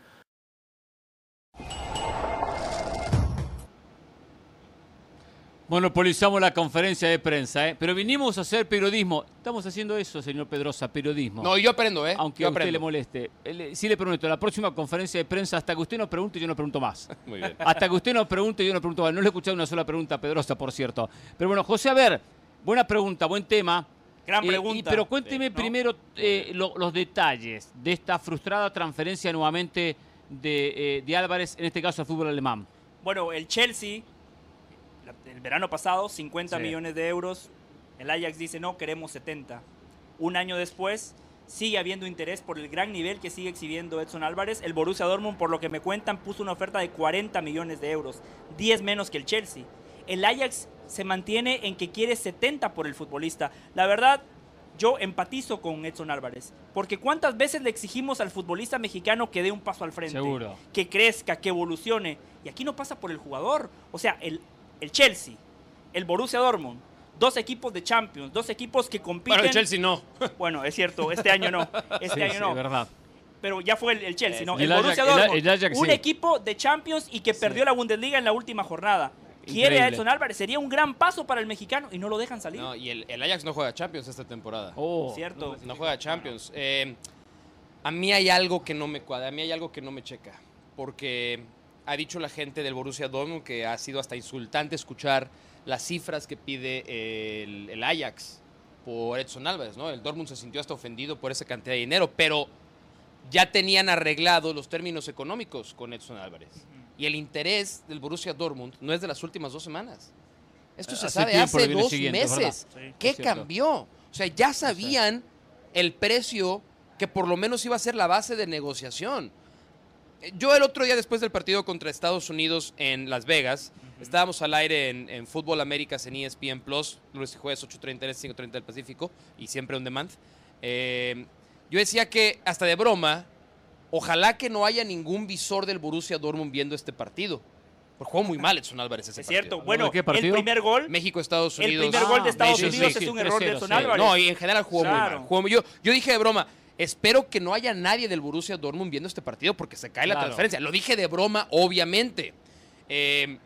Monopolizamos la conferencia de prensa, ¿eh? pero vinimos a hacer periodismo. Estamos haciendo eso, señor Pedrosa, periodismo. No, yo aprendo, ¿eh? Aunque yo a usted aprendo. le moleste. Eh, Sí le pregunto, la próxima conferencia de prensa, hasta que usted no pregunte, yo no pregunto más. Muy bien. Hasta que usted no pregunte, yo no pregunto más. No le he escuchado una sola pregunta a Pedrosa, por cierto. Pero bueno, José, a ver, buena pregunta, buen tema. Gran Eh, y- pregunta. pero cuénteme ¿no? primero eh, lo- los detalles de esta frustrada transferencia nuevamente de, eh, de Álvarez, en este caso al fútbol alemán. Bueno, el Chelsea, verano pasado, 50 Sí. millones de euros. El Ajax dice, no, queremos 70. Un año después, sigue habiendo interés por el gran nivel que sigue exhibiendo Edson Álvarez. El Borussia Dortmund, por lo que me cuentan, puso una oferta de 40 millones de euros, 10 menos que el Chelsea. El Ajax se mantiene en que quiere 70 por el futbolista. La verdad, yo empatizo con Edson Álvarez, porque cuántas veces le exigimos al futbolista mexicano que dé un paso al frente, Seguro. que crezca, que evolucione, y aquí no pasa por el jugador. O sea, el, el Chelsea, el Borussia Dortmund, dos equipos de Champions, dos equipos que compiten. Bueno, el Chelsea no. Bueno, es cierto, este año no, este Sí, año sí, no. verdad. pero ya fue el, el Chelsea, ¿no? El, el Borussia Ajax- Dortmund, el Ajax un sí. equipo de Champions y que perdió la Bundesliga en la última jornada. Quiere a. Edson Álvarez, sería un gran paso para el mexicano y no lo dejan salir. No, y el, el Ajax no juega Champions esta temporada. Oh, Cierto. No juega Champions. Eh, a mí hay algo que no me cuadra, a mí hay algo que no me checa. Porque ha dicho la gente del Borussia Dortmund que ha sido hasta insultante escuchar las cifras que pide el, el Ajax por Edson Álvarez, ¿no? El Dortmund se sintió hasta ofendido por esa cantidad de dinero, pero ya tenían arreglados los términos económicos con Edson Álvarez. Y el interés del Borussia Dortmund no es de las últimas dos semanas. Esto se Hace sabe hace dos meses. Sí, ¿Qué cambió? O sea, ya sabían el precio que por lo menos iba a ser la base de negociación. Yo el otro día después del partido contra Estados Unidos en Las Vegas, estábamos al aire en, en Fútbol Américas en ESPN Plus, lunes y jueves 8.30 del Este, 5.30 del Pacífico y siempre on demand. Eh, yo decía que hasta de broma, ojalá que no haya ningún visor del Borussia Dortmund viendo este partido. Porque jugó muy mal Edson Álvarez ese es cierto. partido. Bueno, ¿De qué el primer gol, México-Estados el Unidos. primer gol de Estados Nations Unidos League. es un error de 3-0, Edson sí. Álvarez. No, y en general jugó Claro. muy mal. Jugó yo, yo dije de broma, espero que no haya nadie del Borussia Dortmund viendo este partido porque se cae la transferencia. Lo dije de broma, obviamente. Eh,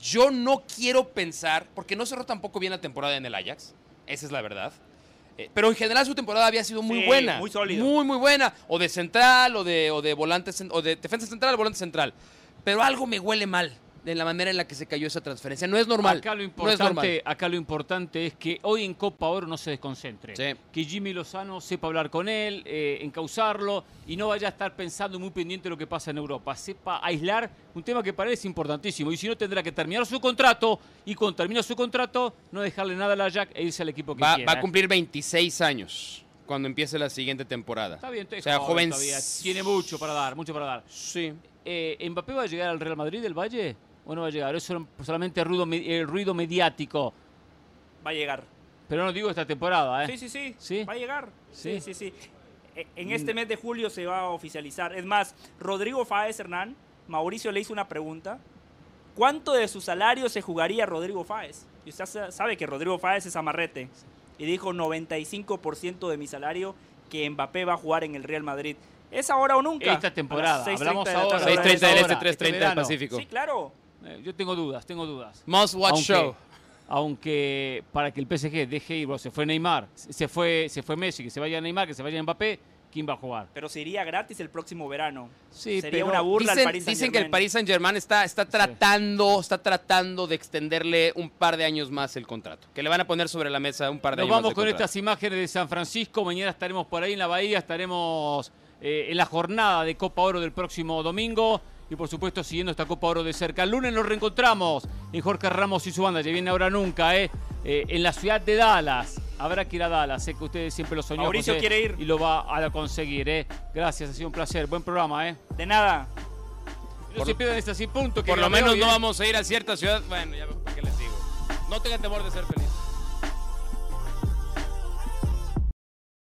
yo no quiero pensar, porque no cerró tampoco bien la temporada en el Ajax, esa es la verdad. Eh, pero en general su temporada había sido muy Sí, buena. muy sólido. Muy, muy buena. O de central, o de, o de volante, o de defensa central, volante central. Pero algo me huele mal de la manera en la que se cayó esa transferencia. No es normal. Acá lo no es normal. importante, acá lo importante es que hoy en Copa Oro no se desconcentre. Sí. Que Jimmy Lozano sepa hablar con él, eh, encauzarlo y no vaya a estar pensando muy pendiente de lo que pasa en Europa. Sepa aislar un tema que para él es importantísimo. Y si no, tendrá que terminar su contrato y cuando termina su contrato, no dejarle nada al Ajax e irse al equipo que Va, quiera. va a cumplir 26 años. cuando empiece la siguiente temporada. Está bien, O sea, joven. Tiene mucho para dar, mucho para dar. Sí. Eh, ¿Mbappé va a llegar al Real Madrid del Valle o no va a llegar? Es sol- solamente ruido, el ruido mediático. Va a llegar. Pero no digo esta temporada, ¿eh? Sí, sí, sí, ¿Sí? Va a llegar. Sí. Sí, sí, sí. E- En este mes de julio se va a oficializar. Es más, Rodrigo Fáez Hernán, Mauricio le hizo una pregunta. ¿Cuánto de su salario se jugaría Rodrigo Fáez? Y usted sa- sabe que Rodrigo Fáez es amarrete. Y dijo 95% de mi salario que Mbappé va a jugar en el Real Madrid. ¿Es ahora o nunca? Esta temporada. A las 6:30 Hablamos de la ahora. tarde. 6.30 del este, ahora, 3.30 del. Pacífico. Sí, claro. Eh, yo tengo dudas, tengo dudas. Must watch aunque, show. aunque para que el PSG deje ir, bueno, se fue Neymar, se fue, se fue Messi, que se vaya Neymar, que se vaya Mbappé, ¿quién va a jugar? Pero se iría gratis el próximo verano. Sí, Sería pero una burla al Dicen, Paris dicen que el Saint-Germain. Paris Saint Germain está, está tratando, está tratando de extenderle un par de años más el contrato. Que le van a poner sobre la mesa un par de Nos años vamos más. con contrato. estas imágenes de San Francisco. Mañana estaremos por ahí en la Bahía, estaremos eh, en la jornada de Copa Oro del próximo domingo. Y por supuesto, siguiendo esta Copa Oro de cerca. El lunes nos reencontramos en Jorge Ramos y su banda. Ya viene ahora nunca, ¿eh? Eh, en la ciudad de Dallas. Habrá que ir a Dallas. Sé que ustedes siempre lo soñó. Mauricio José, quiere ir. Y lo va a conseguir, ¿eh? Gracias, ha sido un placer. Buen programa, ¿eh? De nada. No Por- se pierdan este así punto. que Por lo menos no vamos a ir a cierta ciudad. Bueno, ya para qué les digo. No tengan temor de ser felices.